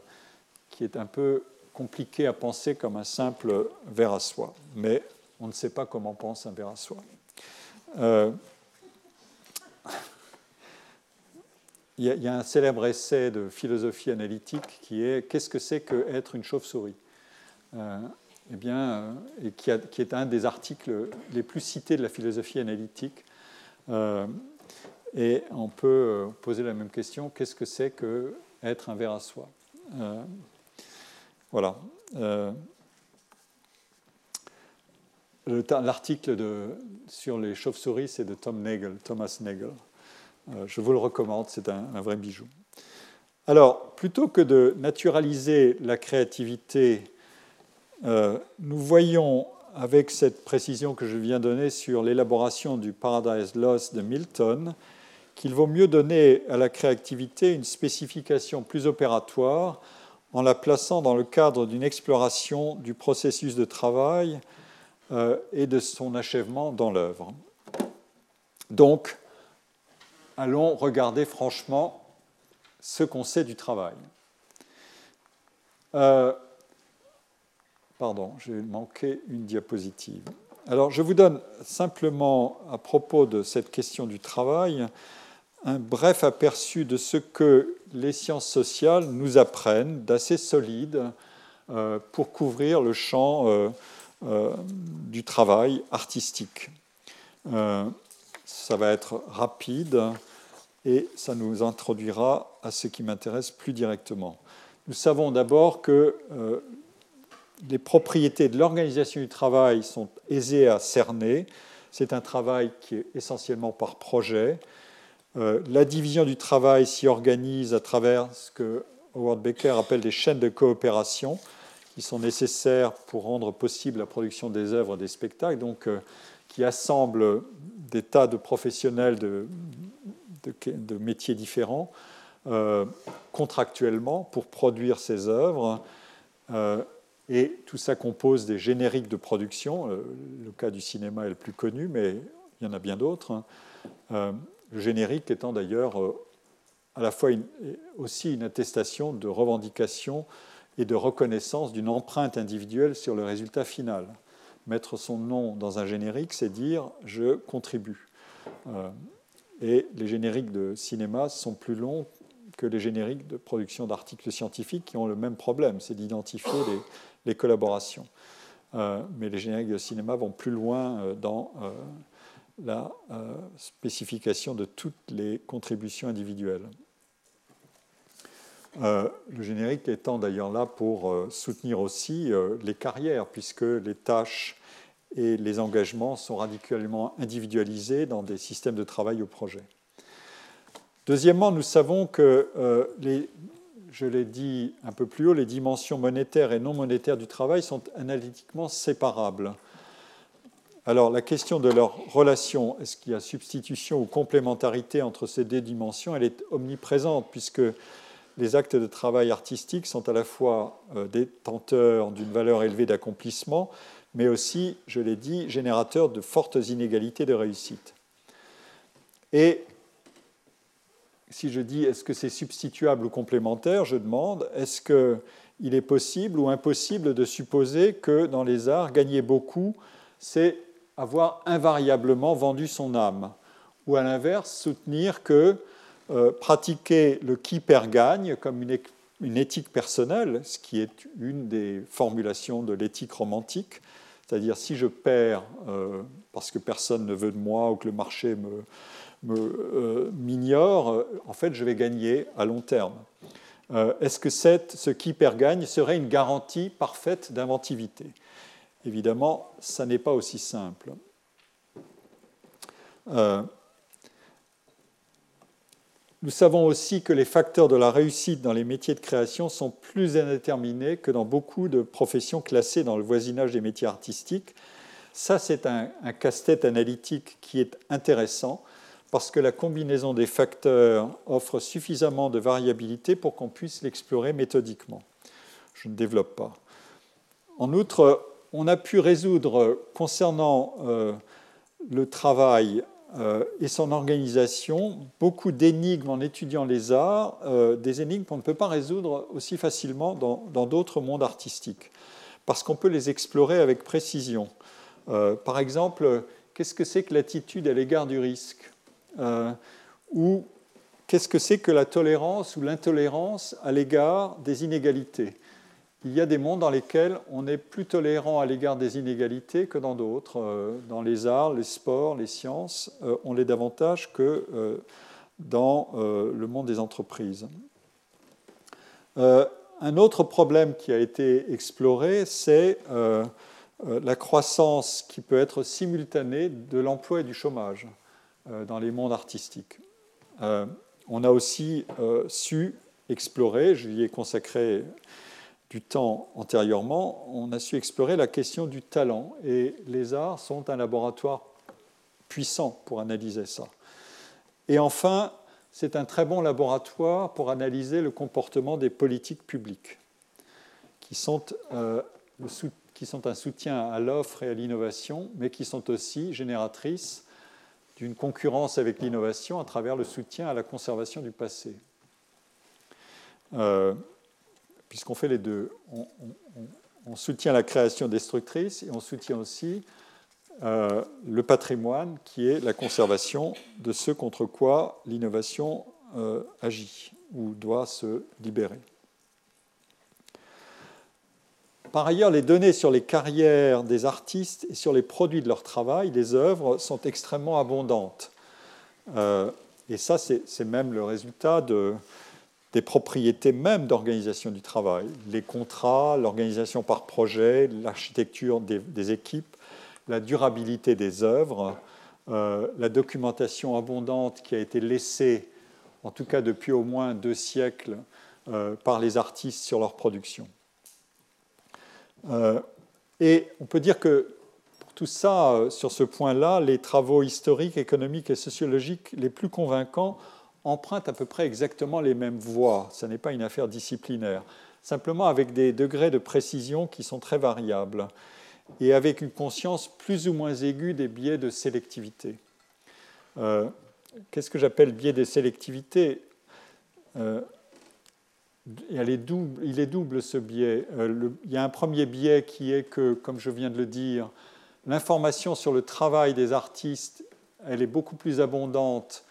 qui est un peu compliqué à penser comme un simple verre à soie. Mais on ne sait pas comment pense un verre à soie. Euh, il, y a, un célèbre essai de philosophie analytique qui est Qu'est-ce que c'est qu'être une chauve-souris? Euh, Eh bien, euh, qui, est un des articles les plus cités de la philosophie analytique. Et on peut poser la même question Qu'est-ce que c'est qu'être un verre à soie? Voilà. L'article sur les chauves-souris, c'est de Tom Nagel, Thomas Nagel. Euh, je vous le recommande, c'est un, vrai bijou. Alors, plutôt que de naturaliser la créativité, euh, nous voyons avec cette précision que je viens donner sur l'élaboration du Paradise Lost de Milton qu'il vaut mieux donner à la créativité une spécification plus opératoire en la plaçant dans le cadre d'une exploration du processus de travail euh, et de son achèvement dans l'œuvre. Donc, allons regarder franchement ce qu'on sait du travail. Euh, pardon, j'ai manqué une diapositive. Alors, je vous donne simplement, à propos de cette question du travail, un bref aperçu de ce que les sciences sociales nous apprennent d'assez solide euh, pour couvrir le champ euh, du travail artistique. Euh, ça va être rapide et ça nous introduira à ce qui m'intéresse plus directement. Nous savons d'abord que euh, les propriétés de l'organisation du travail sont aisées à cerner. C'est un travail qui est essentiellement par projet. la division du travail s'y organise à travers ce que Howard Baker appelle des chaînes de coopération qui sont nécessaires pour rendre possible la production des œuvres, des spectacles, donc euh, qui assemblent des tas de professionnels de, métiers différents euh, contractuellement pour produire ces œuvres. Euh, et tout ça compose des génériques de production. le cas du cinéma est le plus connu, mais il y en a bien d'autres. le générique étant d'ailleurs à la fois aussi une attestation de revendication et de reconnaissance d'une empreinte individuelle sur le résultat final. Mettre son nom dans un générique, c'est dire je contribue. Euh, et les génériques de cinéma sont plus longs que les génériques de production d'articles scientifiques qui ont le même problème, c'est d'identifier les, collaborations. Euh, mais les génériques de cinéma vont plus loin euh, dans la spécification de toutes les contributions individuelles. Euh, le générique étant d'ailleurs là pour euh, soutenir aussi euh, les carrières, puisque les tâches et les engagements sont radicalement individualisés dans des systèmes de travail au projet. Deuxièmement, nous savons que, je l'ai dit un peu plus haut, les dimensions monétaires et non monétaires du travail sont analytiquement séparables. Alors la question de leur relation, est-ce qu'il y a substitution ou complémentarité entre ces deux dimensions, elle est omniprésente, puisque les actes de travail artistique sont à la fois euh, détenteurs d'une valeur élevée d'accomplissement, mais aussi, je l'ai dit, générateurs de fortes inégalités de réussite. Et si je dis est-ce que c'est substituable ou complémentaire, je demande est-ce qu'il est possible ou impossible de supposer que dans les arts, gagner beaucoup, c'est avoir invariablement vendu son âme Ou à l'inverse, soutenir que euh, pratiquer le qui perd gagne comme une, éthique personnelle, ce qui est une des formulations de l'éthique romantique, c'est-à-dire si je perds euh, parce que personne ne veut de moi ou que le marché euh, m'ignore, en fait je vais gagner à long terme. Est-ce que ce qui perd gagne serait une garantie parfaite d'inventivité? Évidemment, ça n'est pas aussi simple. nous savons aussi que les facteurs de la réussite dans les métiers de création sont plus indéterminés que dans beaucoup de professions classées dans le voisinage des métiers artistiques. Ça, c'est un, casse-tête analytique qui est intéressant parce que la combinaison des facteurs offre suffisamment de variabilité pour qu'on puisse l'explorer méthodiquement. Je ne développe pas. En outre, on a pu résoudre concernant euh, le travail euh, et son organisation beaucoup d'énigmes en étudiant les arts, euh, des énigmes qu'on ne peut pas résoudre aussi facilement dans d'autres mondes artistiques, parce qu'on peut les explorer avec précision. Par exemple, qu'est-ce que c'est que l'attitude à l'égard du risque? Ou qu'est-ce que c'est que la tolérance ou l'intolérance à l'égard des inégalités? Il y a des mondes dans lesquels on est plus tolérant à l'égard des inégalités que dans d'autres. Euh, dans les arts, les sports, les sciences, euh, on l'est davantage que euh, dans le monde des entreprises. Un autre problème qui a été exploré, c'est la croissance qui peut être simultanée de l'emploi et du chômage dans les mondes artistiques. On a aussi su explorer, je lui ai consacré du temps antérieurement, on a su explorer la question du talent. Et les arts sont un laboratoire puissant pour analyser ça. Et enfin, c'est un très bon laboratoire pour analyser le comportement des politiques publiques, qui sont, euh, qui sont un soutien à l'offre et à l'innovation, mais qui sont aussi génératrices d'une concurrence avec l'innovation à travers le soutien à la conservation du passé. Euh, puisqu'on fait les deux. On, soutient la création destructrice et on soutient aussi euh, le patrimoine qui est la conservation de ce contre quoi l'innovation euh, agit ou doit se libérer. Par ailleurs, les données sur les carrières des artistes et sur les produits de leur travail, les œuvres, sont extrêmement abondantes. Euh, et ça, c'est même le résultat de, des propriétés même d'organisation du travail, les contrats, l'organisation par projet, l'architecture des, équipes, la durabilité des œuvres, euh, la documentation abondante qui a été laissée, en tout cas depuis au moins deux siècles, euh, par les artistes sur leur production. Euh, et on peut dire que pour tout ça, sur ce point-là, les travaux historiques, économiques et sociologiques les plus convaincants empruntent à peu près exactement les mêmes voies. Ce n'est pas une affaire disciplinaire. Simplement avec des degrés de précision qui sont très variables et avec une conscience plus ou moins aiguë des biais de sélectivité. Euh, qu'est-ce que j'appelle biais il est, double, ce biais. Euh, il y a un premier biais qui est que, comme je viens de le dire, l'information sur le travail des artistes, elle est beaucoup plus abondante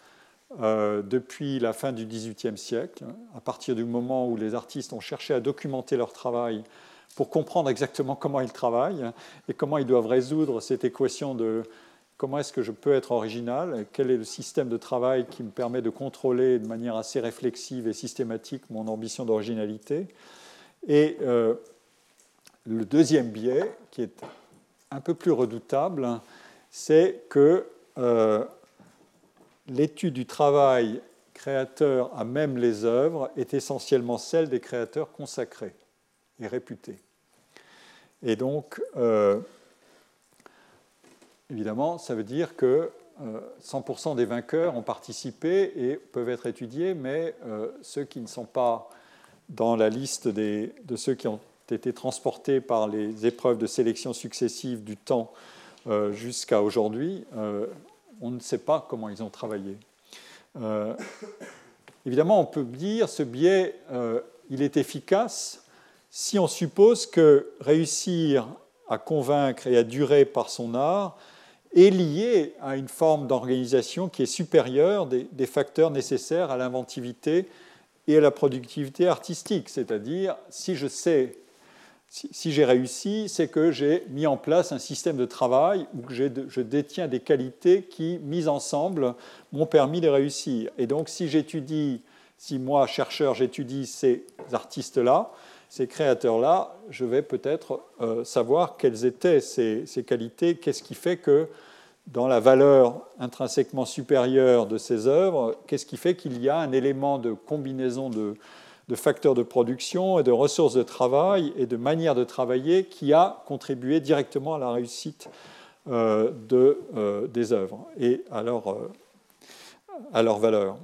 euh, depuis la fin du XVIIIe siècle, à partir du moment où les artistes ont cherché à documenter leur travail pour comprendre exactement comment ils travaillent et comment ils doivent résoudre cette équation de comment est-ce que je peux être original, quel est le système de travail qui me permet de contrôler de manière assez réflexive et systématique mon ambition d'originalité. Et euh, le deuxième biais, qui est un peu plus redoutable, c'est que euh, l'étude du travail créateur à même les œuvres est essentiellement celle des créateurs consacrés et réputés. Et donc, euh, évidemment, ça veut dire que 100% euh, des vainqueurs ont participé et peuvent être étudiés, mais euh, ceux qui ne sont pas dans la liste de ceux qui ont été transportés par les épreuves de sélection successives du temps jusqu'à aujourd'hui on ne sait pas comment ils ont travaillé. Euh, évidemment, on peut dire ce biais, euh, il est efficace si on suppose que réussir à convaincre et à durer par son art est lié à une forme d'organisation qui est supérieure des, des facteurs nécessaires à l'inventivité et à la productivité artistique. C'est-à-dire, si je sais si, j'ai réussi, c'est que j'ai mis en place un système de travail où je détiens des qualités qui, mises ensemble, m'ont permis de réussir. Et donc, si j'étudie, si moi, chercheur, j'étudie ces artistes-là, ces créateurs-là, je vais peut-être euh, savoir quelles étaient ces, qualités, qu'est-ce qui fait que dans la valeur intrinsèquement supérieure de ces œuvres, qu'est-ce qui fait qu'il y a un élément de combinaison de, facteurs de production et de ressources de travail et de manière de travailler qui a contribué directement à la réussite euh, euh, des œuvres et à leur, à leur valeur.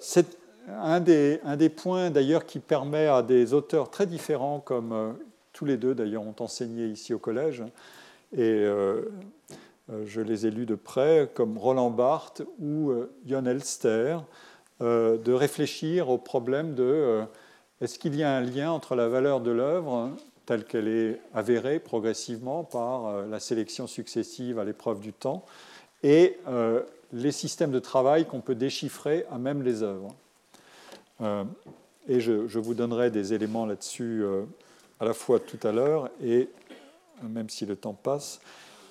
c'est un des, points d'ailleurs qui permet à des auteurs très différents, comme tous les deux d'ailleurs ont enseigné ici au collège, et euh, je les ai lus de près, comme Roland Barthes ou Jon euh, Elster, euh, de réfléchir au problème de est-ce qu'il y a un lien entre la valeur de l'œuvre telle qu'elle est avérée progressivement par la sélection successive à l'épreuve du temps, et les systèmes de travail qu'on peut déchiffrer à même les œuvres. Et je, vous donnerai des éléments là-dessus à la fois tout à l'heure et même si le temps passe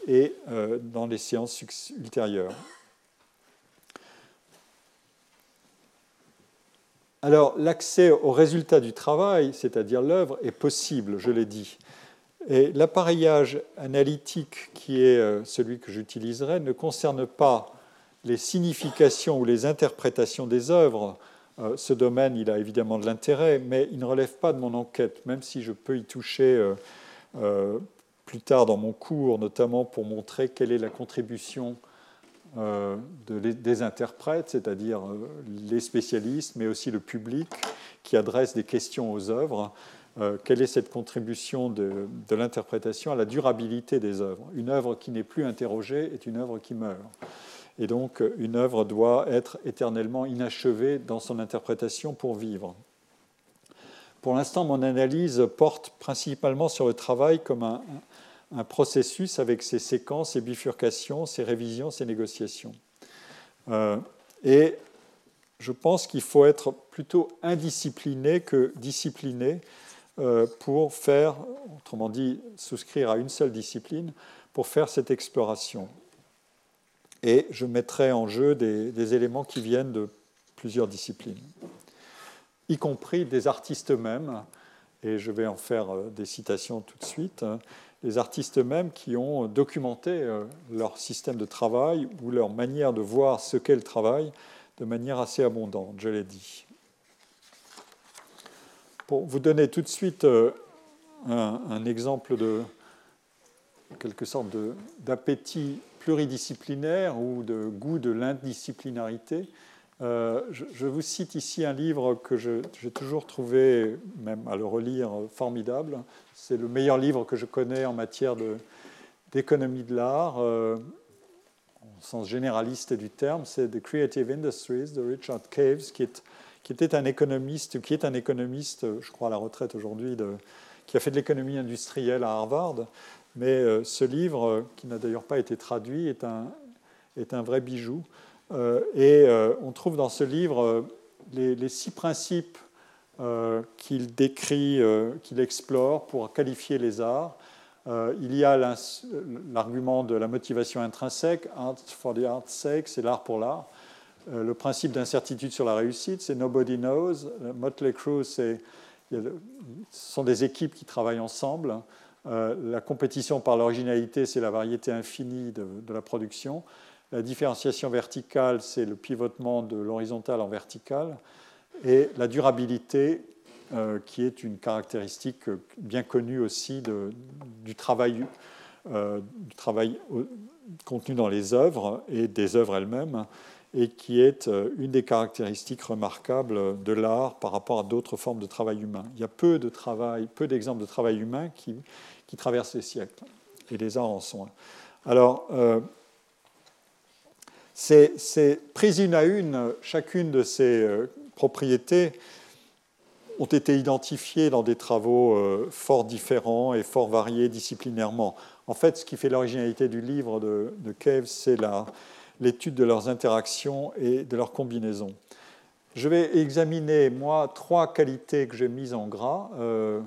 et euh, dans les séances ultérieures. Alors, l'accès aux résultats du travail, c'est-à-dire l'œuvre, est possible, je l'ai dit. Et l'appareillage analytique qui est euh, celui que j'utiliserai ne concerne pas les significations ou les interprétations des œuvres. Euh, ce domaine, il a évidemment de l'intérêt, mais il ne relève pas de mon enquête, même si je peux y toucher plus tard dans mon cours, notamment pour montrer quelle est la contribution euh, des interprètes, c'est-à-dire euh, les spécialistes, mais aussi le public qui adresse des questions aux œuvres. Euh, quelle est cette contribution de l'interprétation à la durabilité des œuvres? Une œuvre qui n'est plus interrogée est une œuvre qui meurt. Et donc, une œuvre doit être éternellement inachevée dans son interprétation pour vivre. Pour l'instant, mon analyse porte principalement sur le travail comme un, processus avec ses séquences, ses bifurcations, ses révisions, ses négociations. Euh, et je pense qu'il faut être plutôt indiscipliné que discipliné euh, pour faire, autrement dit, souscrire à une seule discipline pour faire cette exploration. Et je mettrai en jeu des, éléments qui viennent de plusieurs disciplines, y compris des artistes eux-mêmes, et je vais en faire euh, des citations tout de suite les artistes eux-mêmes qui ont documenté euh, leur système de travail ou leur manière de voir ce qu'est le travail de manière assez abondante, je l'ai dit. Pour vous donner tout de suite euh, un, exemple de quelque sorte d'appétit pluridisciplinaire ou de goût de l'indisciplinarité, euh, je, vous cite ici un livre que j'ai toujours trouvé, même à le relire, formidable. C'est le meilleur livre que je connais en matière d'économie de, l'art, euh, au sens généraliste du terme. C'est The Creative Industries de Richard Caves, qui, est, qui, était un économiste, qui est un économiste, je crois à la retraite aujourd'hui, qui a fait de l'économie industrielle à Harvard. Mais euh, ce livre, qui n'a d'ailleurs pas été traduit, est un, est un vrai bijou. Euh, et euh, on trouve dans ce livre euh, les, six principes qu'il décrit, qu'il explore pour qualifier les arts. il y a l'argument de la motivation intrinsèque, art for the art's sake, c'est l'art pour l'art. le principe d'incertitude sur la réussite, c'est nobody knows. Motley Crue, ce sont des équipes qui travaillent ensemble. La compétition par l'originalité, c'est la variété infinie de, la production. La différenciation verticale, c'est le pivotement de l'horizontal en vertical. Et la durabilité, euh, qui est une caractéristique bien connue aussi du travail, euh, contenu dans les œuvres et des œuvres elles-mêmes, et qui est euh, une des caractéristiques remarquables de l'art par rapport à d'autres formes de travail humain. Il y a peu d'exemples de travail humain qui, qui, traversent les siècles, et les arts en sont un. Alors, c'est pris une à une, chacune de ces euh, propriétés ont été identifiées dans des travaux euh, fort différents et fort variés disciplinairement. En fait, ce qui fait l'originalité du livre de, de Cave, c'est l'étude de leurs interactions et de leurs combinaisons. Je vais examiner, moi, trois qualités que j'ai mises en gras, euh,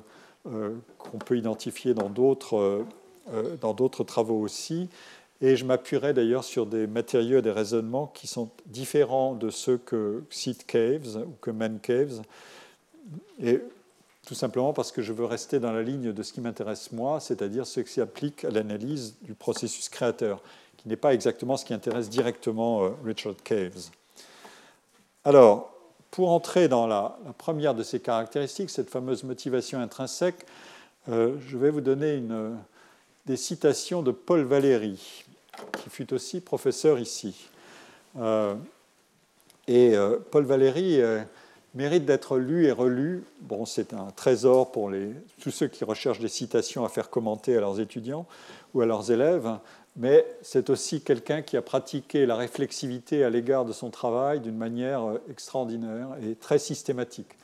qu'on peut identifier dans d'autres travaux aussi. Et je m'appuierai d'ailleurs sur des matériaux et des raisonnements qui sont différents de ceux que cite Caves ou que mène Caves. Et tout simplement parce que je veux rester dans la ligne de ce qui m'intéresse moi, c'est-à-dire ce qui s'applique à l'analyse du processus créateur, qui n'est pas exactement ce qui intéresse directement euh, Richard Caves. Alors, pour entrer dans la, première de ces caractéristiques, cette fameuse motivation intrinsèque, euh, je vais vous donner des citations de Paul Valéry, qui fut aussi professeur ici. Euh, et Paul Valéry mérite d'être lu et relu. Bon, c'est un trésor pour tous ceux qui recherchent des citations à faire commenter à leurs étudiants ou à leurs élèves, mais c'est aussi quelqu'un qui a pratiqué la réflexivité à l'égard de son travail d'une manière euh, extraordinaire et très systématique,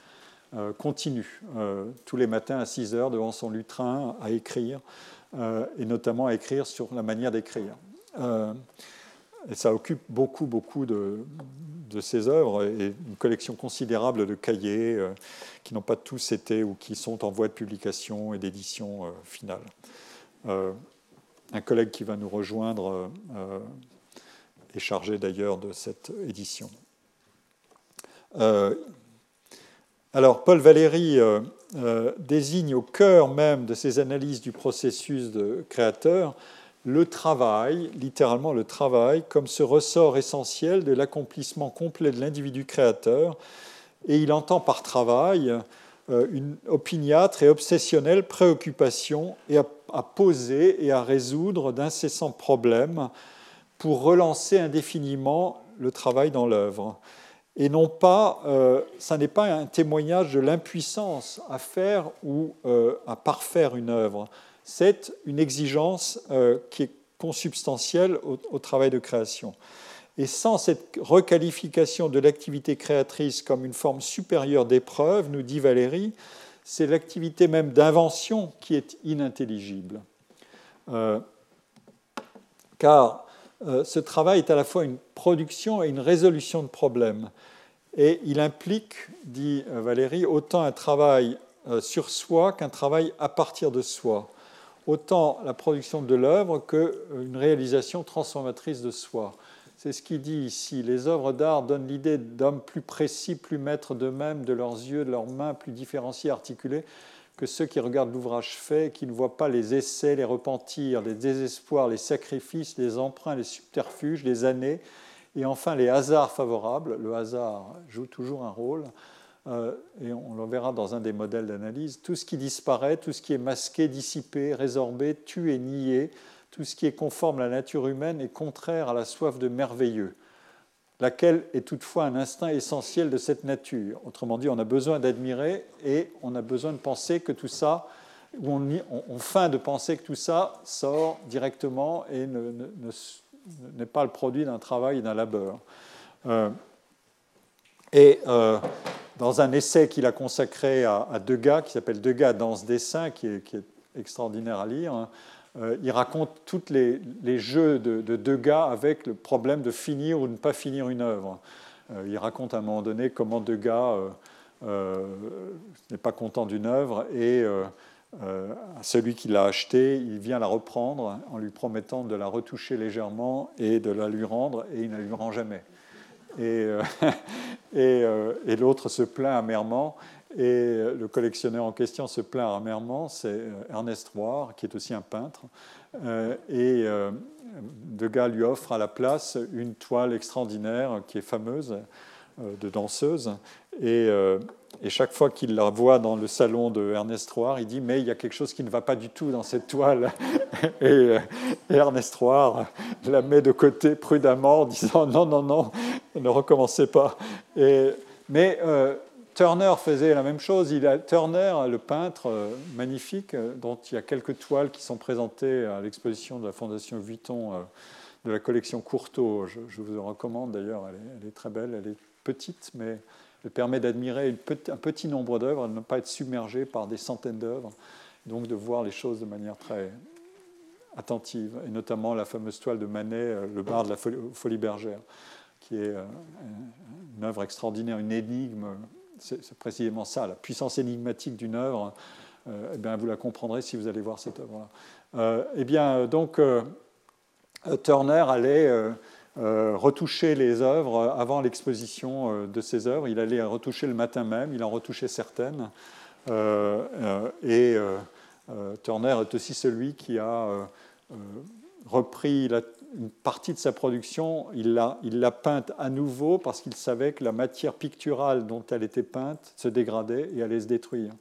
euh, continue, euh, tous les matins à 6 heures devant son lutrin à écrire, et notamment à écrire sur la manière d'écrire. et ça occupe beaucoup, beaucoup de, ses œuvres et une collection considérable de cahiers qui n'ont pas tous été ou qui sont en voie de publication et d'édition finale. Euh, un collègue qui va nous rejoindre est chargé d'ailleurs de cette édition. alors, Paul Valéry désigne au cœur même de ses analyses du processus de créateur le travail, littéralement le travail, comme ce ressort essentiel de l'accomplissement complet de l'individu créateur. Et il entend par travail euh, une opiniâtre et obsessionnelle préoccupation et à, poser et à résoudre d'incessants problèmes pour relancer indéfiniment le travail dans l'œuvre. Et non pas, euh, ça n'est pas un témoignage de l'impuissance à faire ou euh, à parfaire une œuvre c'est une exigence euh, qui est consubstantielle au, travail de création. Et sans cette requalification de l'activité créatrice comme une forme supérieure d'épreuve, nous dit Valérie, c'est l'activité même d'invention qui est inintelligible. Euh, car euh, ce travail est à la fois une production et une résolution de problèmes. Et il implique, dit Valérie, autant un travail sur soi qu'un travail à partir de soi autant la production de l'œuvre qu'une réalisation transformatrice de soi. C'est ce qu'il dit ici. Les œuvres d'art donnent l'idée d'hommes plus précis, plus maîtres d'eux-mêmes, de leurs yeux, de leurs mains, plus différenciés, articulés, que ceux qui regardent l'ouvrage fait, qui ne voient pas les essais, les repentirs, les désespoirs, les sacrifices, les emprunts, les subterfuges, les années, et enfin les hasards favorables. Le hasard joue toujours un rôle euh, et on le verra dans un des modèles d'analyse, tout ce qui disparaît, tout ce qui est masqué, dissipé, résorbé, tué, nié, tout ce qui est conforme à la nature humaine est contraire à la soif de merveilleux, laquelle est toutefois un instinct essentiel de cette nature. Autrement dit, on a besoin d'admirer et on a besoin de penser que tout ça, ou on, on, feint de penser que tout ça sort directement et n'est pas le produit d'un travail et d'un labeur. Euh, et euh, dans un essai qu'il a consacré à, Degas, qui s'appelle Degas dans ce dessin, qui est, extraordinaire à lire, hein, euh, il raconte tous les, jeux de, Degas avec le problème de finir ou de ne pas finir une œuvre. Euh, il raconte à un moment donné comment Degas n'est pas content d'une œuvre et celui qui l'a achetée, il vient la reprendre en lui promettant de la retoucher légèrement et de la lui rendre, et il ne la lui rend jamais. Euh, euh, et, l'autre se plaint amèrement. Et le collectionneur en question se plaint amèrement, c'est euh, Ernest Roir, qui est aussi un peintre. et Degas lui offre à la place une toile extraordinaire qui est fameuse, de danseuse. Et, chaque fois qu'il la voit dans le salon de Ernest il dit Mais il y a quelque chose qui ne va pas du tout dans cette toile. Et, Ernest Roir la met de côté prudemment en disant Non, non, non, ne recommencez pas. Mais euh, Turner faisait la même chose. Turner, le peintre euh, magnifique, euh, dont il y a quelques toiles qui sont présentées à l'exposition de la Fondation Vuitton de la collection Courtauld. Je, vous en recommande d'ailleurs, elle, est très belle, elle est petite, mais elle permet d'admirer un petit nombre d'œuvres, de ne pas être submergé par des centaines d'œuvres, donc de voir les choses de manière très attentive, et notamment la fameuse toile de Manet, Le bar de la folie bergère qui est euh, une œuvre extraordinaire, une énigme. C'est précisément ça, la puissance énigmatique d'une œuvre. Euh, eh bien, vous la comprendrez si vous allez voir cette œuvre-là. Euh, eh bien, donc, Turner allait retoucher les œuvres avant l'exposition de ses œuvres. Il allait retoucher le matin même, il en retouchait certaines. et Turner est aussi celui qui a repris une partie de sa production, il l'a, il peinte à nouveau parce qu'il savait que la matière picturale dont elle était peinte se dégradait et allait se détruire.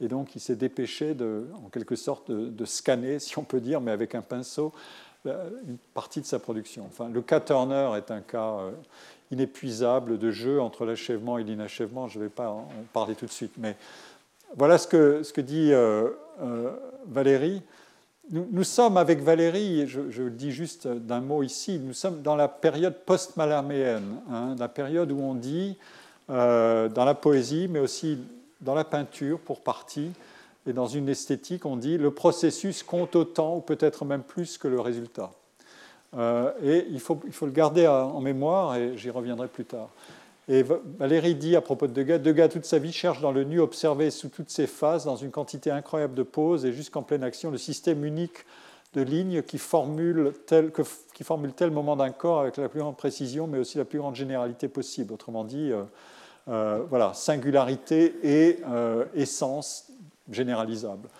Et donc il s'est dépêché, de, en quelque sorte, de, scanner, si on peut dire, mais avec un pinceau, une partie de sa production. Enfin, le cas Turner est un cas euh, inépuisable de jeu entre l'achèvement et l'inachèvement. Je ne vais pas en parler tout de suite, mais voilà ce que, ce que dit euh, euh, Valérie. Nous, sommes avec Valérie, je, le dis juste d'un mot ici, nous sommes dans la période post-malarméenne, hein, la période où on dit, euh, dans la poésie, mais aussi dans la peinture pour partie, et dans une esthétique, on dit le processus compte autant, ou peut-être même plus que le résultat. Euh, et il faut, il faut, le garder en mémoire, et j'y reviendrai plus tard. Et Valérie dit à propos de Degas, Degas toute sa vie cherche dans le nu observé sous toutes ses phases, dans une quantité incroyable de poses et jusqu'en pleine action, le système unique de lignes qui formule tel, que, qui formule tel moment d'un corps avec la plus grande précision, mais aussi la plus grande généralité possible. Autrement dit, euh, euh, voilà, singularité et euh, essence généralisable.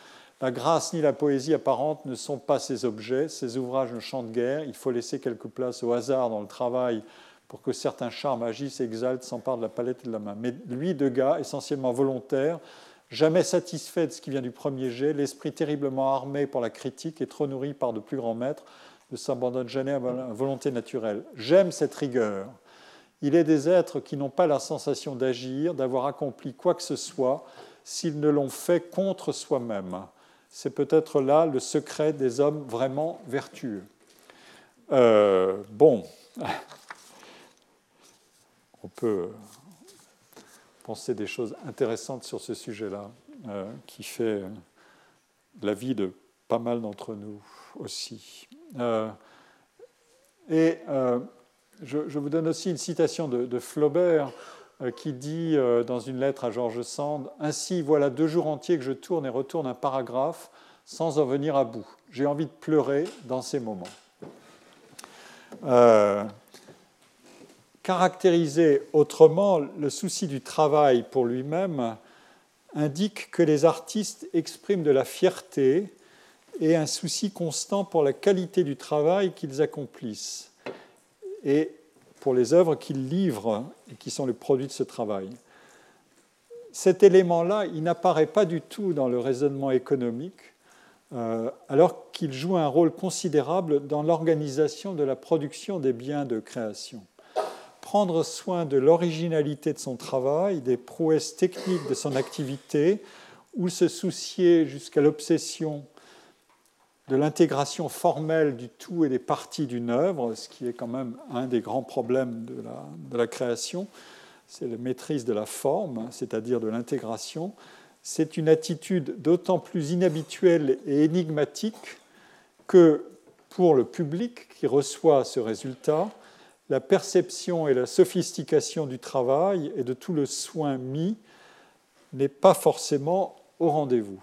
La grâce ni la poésie apparente ne sont pas ces objets, ces ouvrages ne chantent guère, il faut laisser quelque place au hasard dans le travail pour que certains charmes agissent exaltent, s'emparent de la palette et de la main. Mais lui, Degas, essentiellement volontaire, jamais satisfait de ce qui vient du premier jet, l'esprit terriblement armé pour la critique et trop nourri par de plus grands maîtres, ne s'abandonne jamais à la volonté naturelle. J'aime cette rigueur. Il est des êtres qui n'ont pas la sensation d'agir, d'avoir accompli quoi que ce soit, s'ils ne l'ont fait contre soi-même. C'est peut-être là le secret des hommes vraiment vertueux. Euh, bon, on peut penser des choses intéressantes sur ce sujet-là, euh, qui fait la vie de pas mal d'entre nous aussi. Euh, et euh, je, vous donne aussi une citation de, Flaubert qui dit dans une lettre à Georges Sand Ainsi, voilà deux jours entiers que je tourne et retourne un paragraphe sans en venir à bout. J'ai envie de pleurer dans ces moments caractériser autrement le souci du travail pour lui-même indique que les artistes expriment de la fierté et un souci constant pour la qualité du travail qu'ils accomplissent et pour les œuvres qu'ils livrent et qui sont le produit de ce travail. Cet élément-là, il n'apparaît pas du tout dans le raisonnement économique, euh, alors qu'il joue un rôle considérable dans l'organisation de la production des biens de création prendre soin de l'originalité de son travail, des prouesses techniques de son activité, ou se soucier jusqu'à l'obsession de l'intégration formelle du tout et des parties d'une œuvre, ce qui est quand même un des grands problèmes de la, création, c'est la maîtrise de la forme, c'est-à-dire de l'intégration. C'est une attitude d'autant plus inhabituelle et énigmatique que pour le public qui reçoit ce résultat, la perception et la sophistication du travail et de tout le soin mis n'est pas forcément au rendez-vous.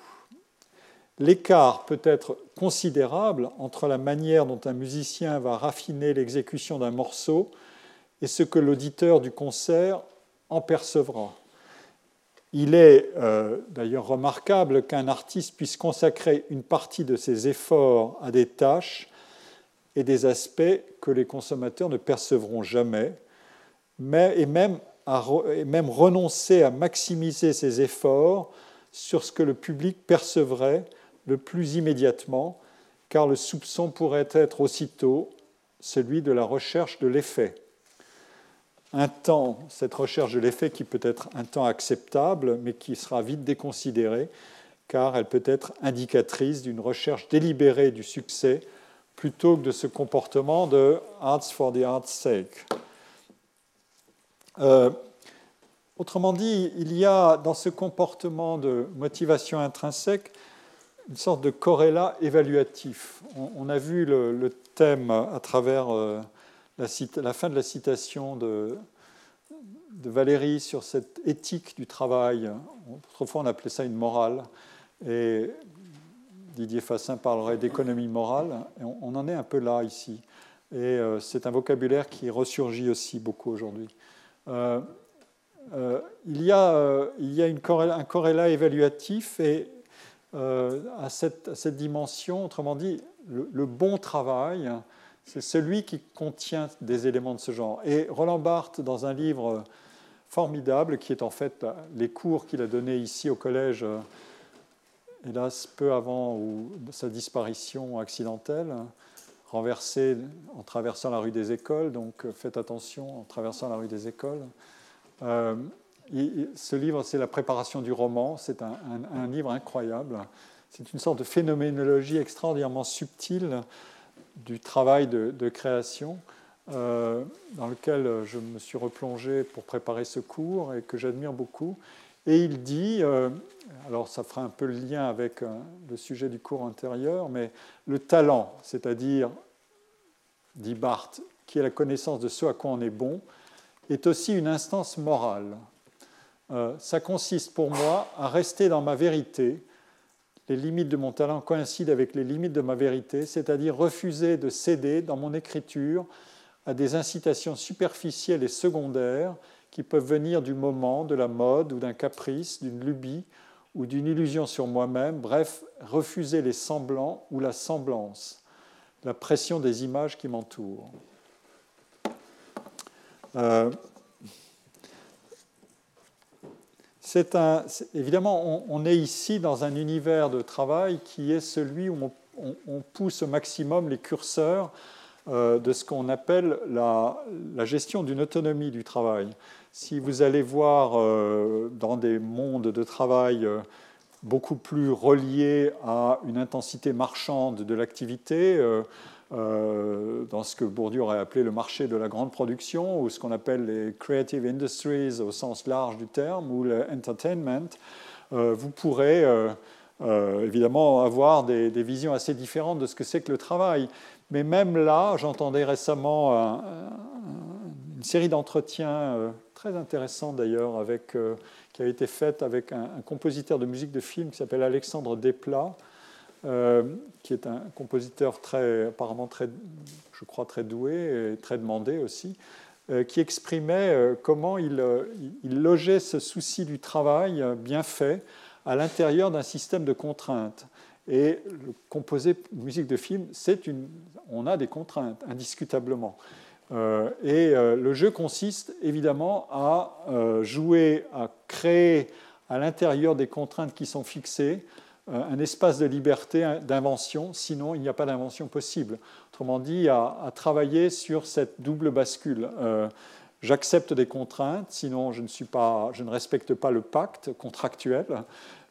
L'écart peut être considérable entre la manière dont un musicien va raffiner l'exécution d'un morceau et ce que l'auditeur du concert en percevra. Il est euh, d'ailleurs remarquable qu'un artiste puisse consacrer une partie de ses efforts à des tâches et des aspects que les consommateurs ne percevront jamais, mais, et, même renoncer à maximiser ses efforts sur ce que le public percevrait le plus immédiatement, car le soupçon pourrait être aussitôt celui de la recherche de l'effet. Un temps, cette recherche de l'effet qui peut être un temps acceptable, mais qui sera vite déconsidérée, car elle peut être indicatrice d'une recherche délibérée du succès plutôt que de ce comportement de arts for the art's sake. Euh, autrement dit, il y a dans ce comportement de motivation intrinsèque une sorte de corrélat évaluatif. On, a vu le, thème à travers euh, la, fin de la citation de, de, Valérie sur cette éthique du travail. Autrefois, on appelait ça une morale. Et Didier Fassin parlerait d'économie morale. Et on, en est un peu là ici. Et euh, c'est un vocabulaire qui ressurgit aussi beaucoup aujourd'hui. Euh, il y a, il y a un corrélat évaluatif et à cette, à, cette, dimension, autrement dit, le, bon travail, c'est celui qui contient des éléments de ce genre. Et Roland Barthes, dans un livre formidable, qui est en fait les cours qu'il a donnés ici au collège, hélas peu avant sa disparition accidentelle, renversé en traversant la rue des écoles, donc faites attention en traversant la rue des écoles. Euh, ce livre, c'est la préparation du roman, c'est un, livre incroyable. C'est une sorte de phénoménologie extraordinairement subtile du travail de, création euh, dans lequel je me suis replongé pour préparer ce cours et que j'admire beaucoup. Et il dit, euh, alors ça fera un peu le lien avec le sujet du cours antérieur, mais le talent, c'est-à-dire dit Barthes, qui est la connaissance de ce à quoi on est bon, est aussi une instance morale. Euh, ça consiste pour moi à rester dans ma vérité. Les limites de mon talent coïncident avec les limites de ma vérité, c'est-à-dire refuser de céder dans mon écriture à des incitations superficielles et secondaires qui peuvent venir du moment, de la mode ou d'un caprice, d'une lubie ou d'une illusion sur moi-même, bref, refuser les semblants ou la semblance la pression des images qui m'entourent. Euh, un, évidemment, on, est ici dans un univers de travail qui est celui où on, pousse au maximum les curseurs euh, de ce qu'on appelle la, gestion d'une autonomie du travail. Si vous allez voir euh, dans des mondes de travail beaucoup plus relié à une intensité marchande de l'activité, euh, euh, dans ce que Bourdieu aurait appelé le marché de la grande production, ou ce qu'on appelle les creative industries au sens large du terme, ou l'entertainment, euh, vous pourrez évidemment avoir des, visions assez différentes de ce que c'est que le travail. Mais même là, j'entendais récemment une série d'entretiens très intéressants d'ailleurs avec qui a été faite avec un, compositeur de musique de film qui s'appelle Alexandre Desplat, euh, qui est un compositeur très, apparemment très, je crois, très doué et très demandé aussi, euh, qui exprimait euh, comment il, il, logeait ce souci du travail bien fait à l'intérieur d'un système de contraintes. Et composer musique de film, une, on a des contraintes, indiscutablement. Euh, et euh, le jeu consiste évidemment à euh, jouer, à créer à l'intérieur des contraintes qui sont fixées un espace de liberté, d'invention, sinon il n'y a pas d'invention possible. Autrement dit, à, travailler sur cette double bascule. J'accepte des contraintes, sinon je ne, suis pas, je ne respecte pas le pacte contractuel.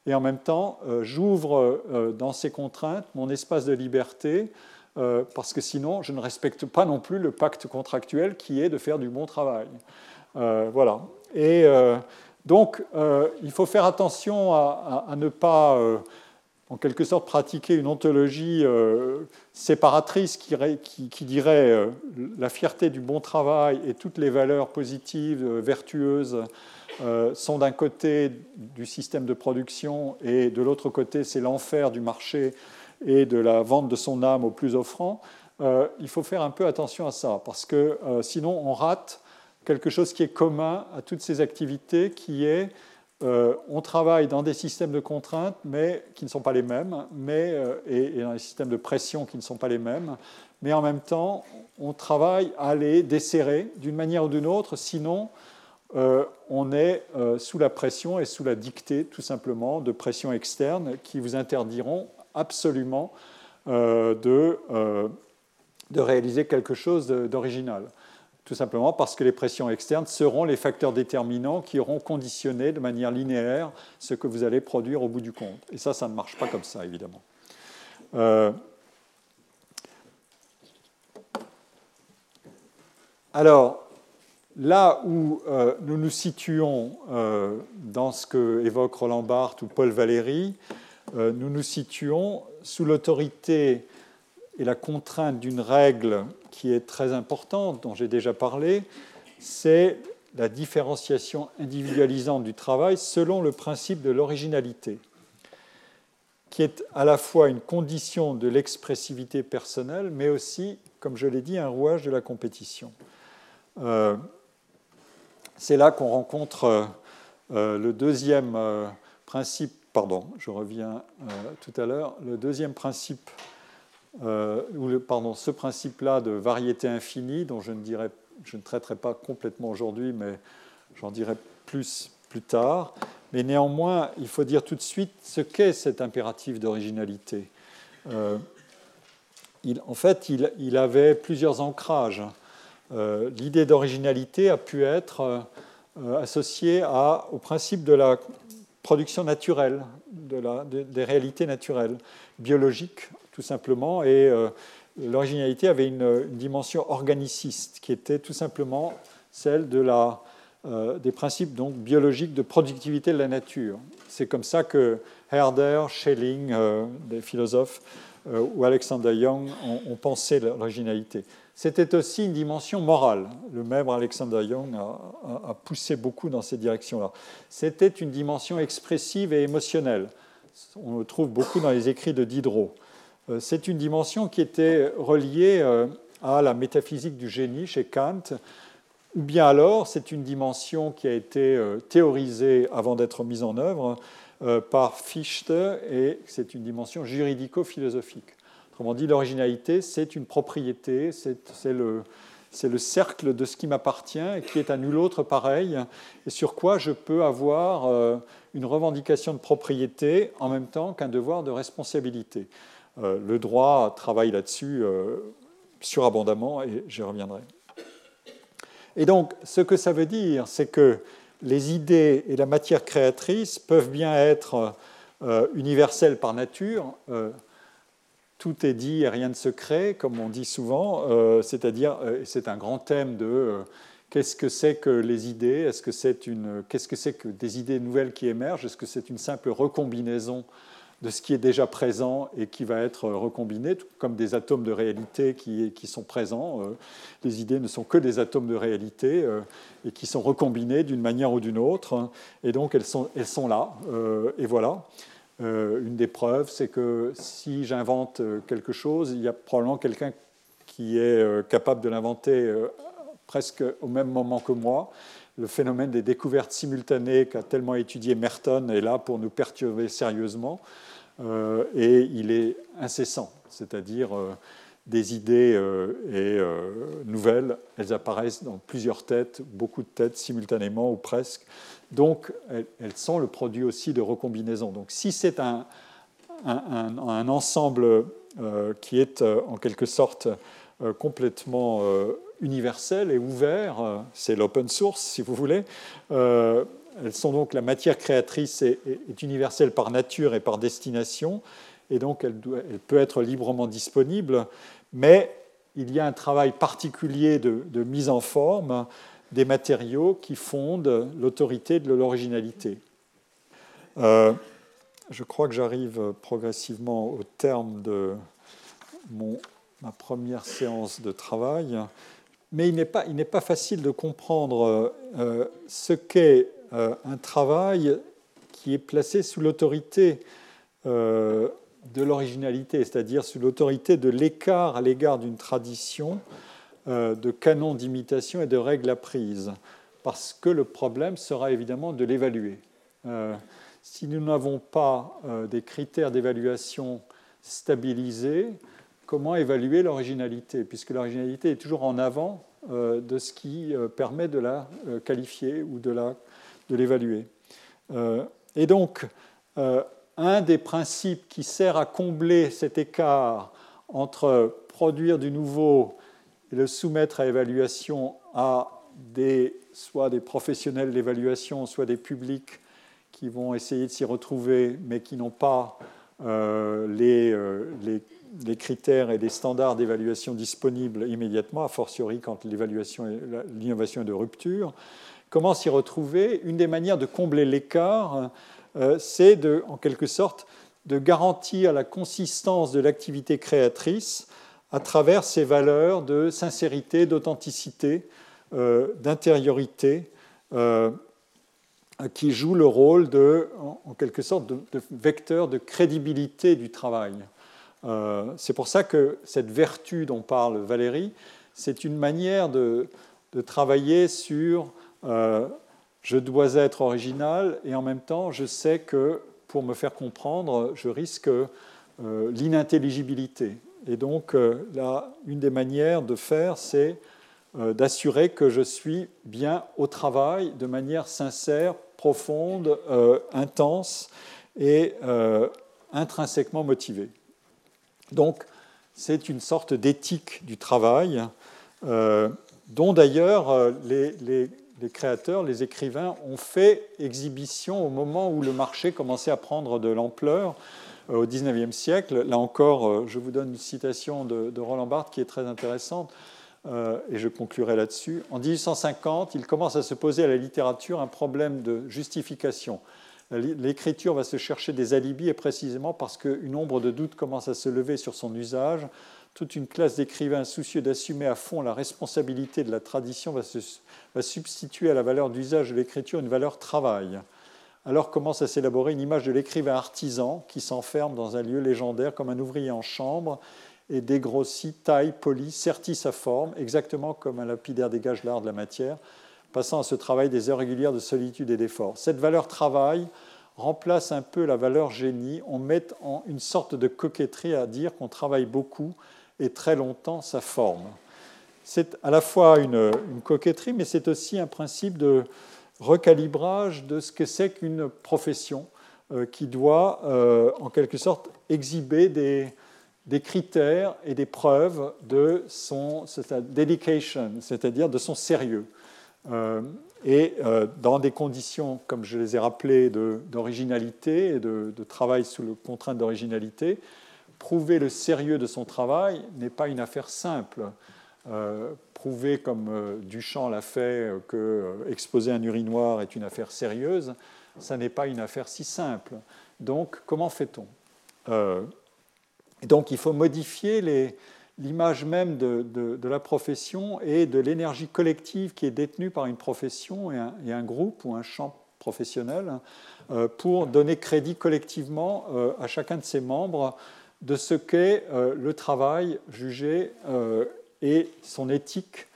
Et en même temps, j'ouvre dans ces contraintes mon espace de liberté euh, parce que sinon, je ne respecte pas non plus le pacte contractuel qui est de faire du bon travail. Euh, voilà. Et euh, donc, il faut faire attention à, ne pas, en quelque sorte, pratiquer une ontologie séparatrice qui, qui dirait la fierté du bon travail et toutes les valeurs positives, vertueuses, sont d'un côté du système de production et de l'autre côté, c'est l'enfer du marché et de la vente de son âme au plus offrant, euh, il faut faire un peu attention à ça, parce que euh, sinon on rate quelque chose qui est commun à toutes ces activités, qui est euh, on travaille dans des systèmes de contraintes, mais qui ne sont pas les mêmes, mais, et, dans des systèmes de pression qui ne sont pas les mêmes, mais en même temps, on travaille à les desserrer d'une manière ou d'une autre, sinon on est sous la pression et sous la dictée, tout simplement, de pressions externes qui vous interdiront absolument euh, de, euh, de réaliser quelque chose d'original. Tout simplement parce que les pressions externes seront les facteurs déterminants qui auront conditionné de manière linéaire ce que vous allez produire au bout du compte. Et ça, ça ne marche pas comme ça, évidemment. Euh, alors, là où nous nous situons dans ce que évoque Roland Barthes ou Paul Valéry, nous nous situons sous l'autorité et la contrainte d'une règle qui est très importante, dont j'ai déjà parlé, c'est la différenciation individualisante du travail selon le principe de l'originalité, qui est à la fois une condition de l'expressivité personnelle, mais aussi, comme je l'ai dit, un rouage de la compétition. Euh, c'est là qu'on rencontre le deuxième principe, pardon, je reviens tout à l'heure, le deuxième principe, ou le, pardon, ce principe-là de variété infinie, dont je ne, dirai, je ne traiterai pas complètement aujourd'hui, mais j'en dirai plus plus tard. Mais néanmoins, il faut dire tout de suite ce qu'est cet impératif d'originalité. Euh, en fait, il, avait plusieurs ancrages. Euh, l'idée d'originalité a pu être euh, associée au principe de la production naturelle, des réalités naturelles, biologiques tout simplement, et l'originalité avait une, dimension organiciste qui était tout simplement celle de la euh, des principes donc, biologiques de productivité de la nature. C'est comme ça que Herder, Schelling, euh, des philosophes, euh, ou Alexander Young ont, pensé l'originalité. C'était aussi une dimension morale. Le même Alexander Young a, poussé beaucoup dans cette direction-là. C'était une dimension expressive et émotionnelle. On le trouve beaucoup dans les écrits de Diderot. C'est une dimension qui était reliée à la métaphysique du génie chez Kant, ou bien alors c'est une dimension qui a été euh, théorisée avant d'être mise en œuvre euh, par Fichte et c'est une dimension juridico-philosophique. Autrement dit, l'originalité, c'est une propriété, c'est le, le, cercle de ce qui m'appartient et qui est à nul autre pareil, et sur quoi je peux avoir euh, une revendication de propriété en même temps qu'un devoir de responsabilité. Le droit travaille là-dessus surabondamment et j'y reviendrai. Et donc, ce que ça veut dire, c'est que les idées et la matière créatrice peuvent bien être euh, universelles par nature. Euh, tout est dit et rien ne se crée, comme on dit souvent, euh, c'est-à-dire, c'est un grand thème de qu'est-ce que c'est que les idées? Est-ce que c'est une, qu'est-ce que c'est que des idées nouvelles qui émergent? Est-ce que c'est une simple recombinaison de ce qui est déjà présent et qui va être recombiné, comme des atomes de réalité qui, qui sont présents. Euh, les idées ne sont que des atomes de réalité euh, et qui sont recombinés d'une manière ou d'une autre. Et donc elles sont, elles sont là. Euh, et voilà. Une des preuves, c'est que si j'invente quelque chose, il y a probablement quelqu'un qui est capable de l'inventer presque au même moment que moi le phénomène des découvertes simultanées qu'a tellement étudié Merton est là pour nous perturber sérieusement. Euh, et il est incessant, c'est-à-dire euh, des idées euh, et nouvelles, elles apparaissent dans plusieurs têtes, beaucoup de têtes simultanément ou presque. Donc elles, sont le produit aussi de recombinaisons. Donc si c'est un, un, ensemble qui est en quelque sorte complètement universel et ouvert, c'est l'open source si vous voulez, elles sont donc la matière créatrice est, universelle par nature et par destination, et donc elle, peut être librement disponible, mais il y a un travail particulier de, mise en forme des matériaux qui fondent l'autorité de l'originalité. Euh, je crois que j'arrive progressivement au terme de ma première séance de travail, mais il n'est pas, facile de comprendre euh, ce qu'est euh, un travail qui est placé sous l'autorité de l'originalité, c'est-à-dire sous l'autorité de l'écart à l'égard d'une tradition, de canon d'imitation et de règles apprises, parce que le problème sera évidemment de l'évaluer. si nous n'avons pas des critères d'évaluation stabilisés, comment évaluer l'originalité Puisque l'originalité est toujours en avant de ce qui permet de la qualifier ou de de l'évaluer. Euh, et donc, euh, un des principes qui sert à combler cet écart entre produire du nouveau et le soumettre à évaluation à soit des professionnels d'évaluation, soit des publics qui vont essayer de s'y retrouver, mais qui n'ont pas euh, les, les, les, critères et les standards d'évaluation disponibles immédiatement, a fortiori quand l'innovation est de rupture, Comment s'y retrouver? Une des manières de combler l'écart, euh, c'est en quelque sorte de garantir la consistance de l'activité créatrice à travers ces valeurs de sincérité, d'authenticité, euh, d'intériorité, euh, qui jouent le rôle de, en, quelque sorte, de, vecteur de crédibilité du travail. c'est pour ça que cette vertu dont parle Valérie, c'est une manière de travailler sur je dois être original et en même temps, je sais que pour me faire comprendre, je risque l'inintelligibilité. Et donc, là, une des manières de faire, c'est d'assurer que je suis bien au travail de manière sincère, profonde, intense et intrinsèquement motivé. Donc, c'est une sorte d'éthique du travail, euh, dont d'ailleurs euh, les, créateurs, les écrivains ont fait exhibition au moment où le marché commençait à prendre de l'ampleur euh, au XIXe siècle. Là encore, je vous donne une citation de, Roland Barthes qui est très intéressante, et je conclurai là-dessus. En 1850, il commence à se poser à la littérature un problème de justification. L'écriture va se chercher des alibis et précisément parce qu'une ombre de doute commence à se lever sur son usage, toute une classe d'écrivains soucieux d'assumer à fond la responsabilité de la tradition va, va substituer à la valeur d'usage de l'écriture une valeur travail. Alors commence à s'élaborer une image de l'écrivain artisan qui s'enferme dans un lieu légendaire comme un ouvrier en chambre et dégrossit, taille, polie, sertit sa forme, exactement comme un lapidaire dégage l'art de la matière, passant à ce travail des heures régulières de solitude et d'effort. Cette valeur travail remplace un peu la valeur génie. On met en une sorte de coquetterie à dire qu'on travaille beaucoup et très longtemps sa forme. C'est à la fois une, coquetterie, mais c'est aussi un principe de recalibrage de ce que c'est qu'une profession euh, qui doit, euh, en quelque sorte, exhiber des, critères et des preuves de son dedication, c'est-à-dire de son sérieux. Euh, et dans des conditions, comme je les ai rappelées, d'originalité et de, travail sous le contrainte d'originalité, prouver le sérieux de son travail n'est pas une affaire simple. Euh, prouver, comme Duchamp l'a fait, que exposer un urinoir est une affaire sérieuse, ça n'est pas une affaire si simple. Donc, comment fait-on? Donc, il faut modifier l'image même de, la profession et de l'énergie collective qui est détenue par une profession et un, groupe ou un champ professionnel euh, pour donner crédit collectivement euh, à chacun de ses membres de ce qu'est euh, le travail jugé et son éthique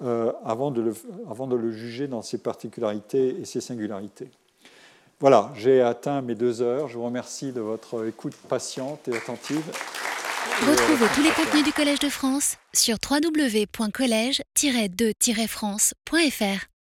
avant de, le, avant de le juger dans ses particularités et ses singularités. Voilà, j'ai atteint mes deux heures. Je vous remercie de votre écoute patiente et attentive. Retrouvez tous les contenus du Collège de France sur www.colège-2-france.fr.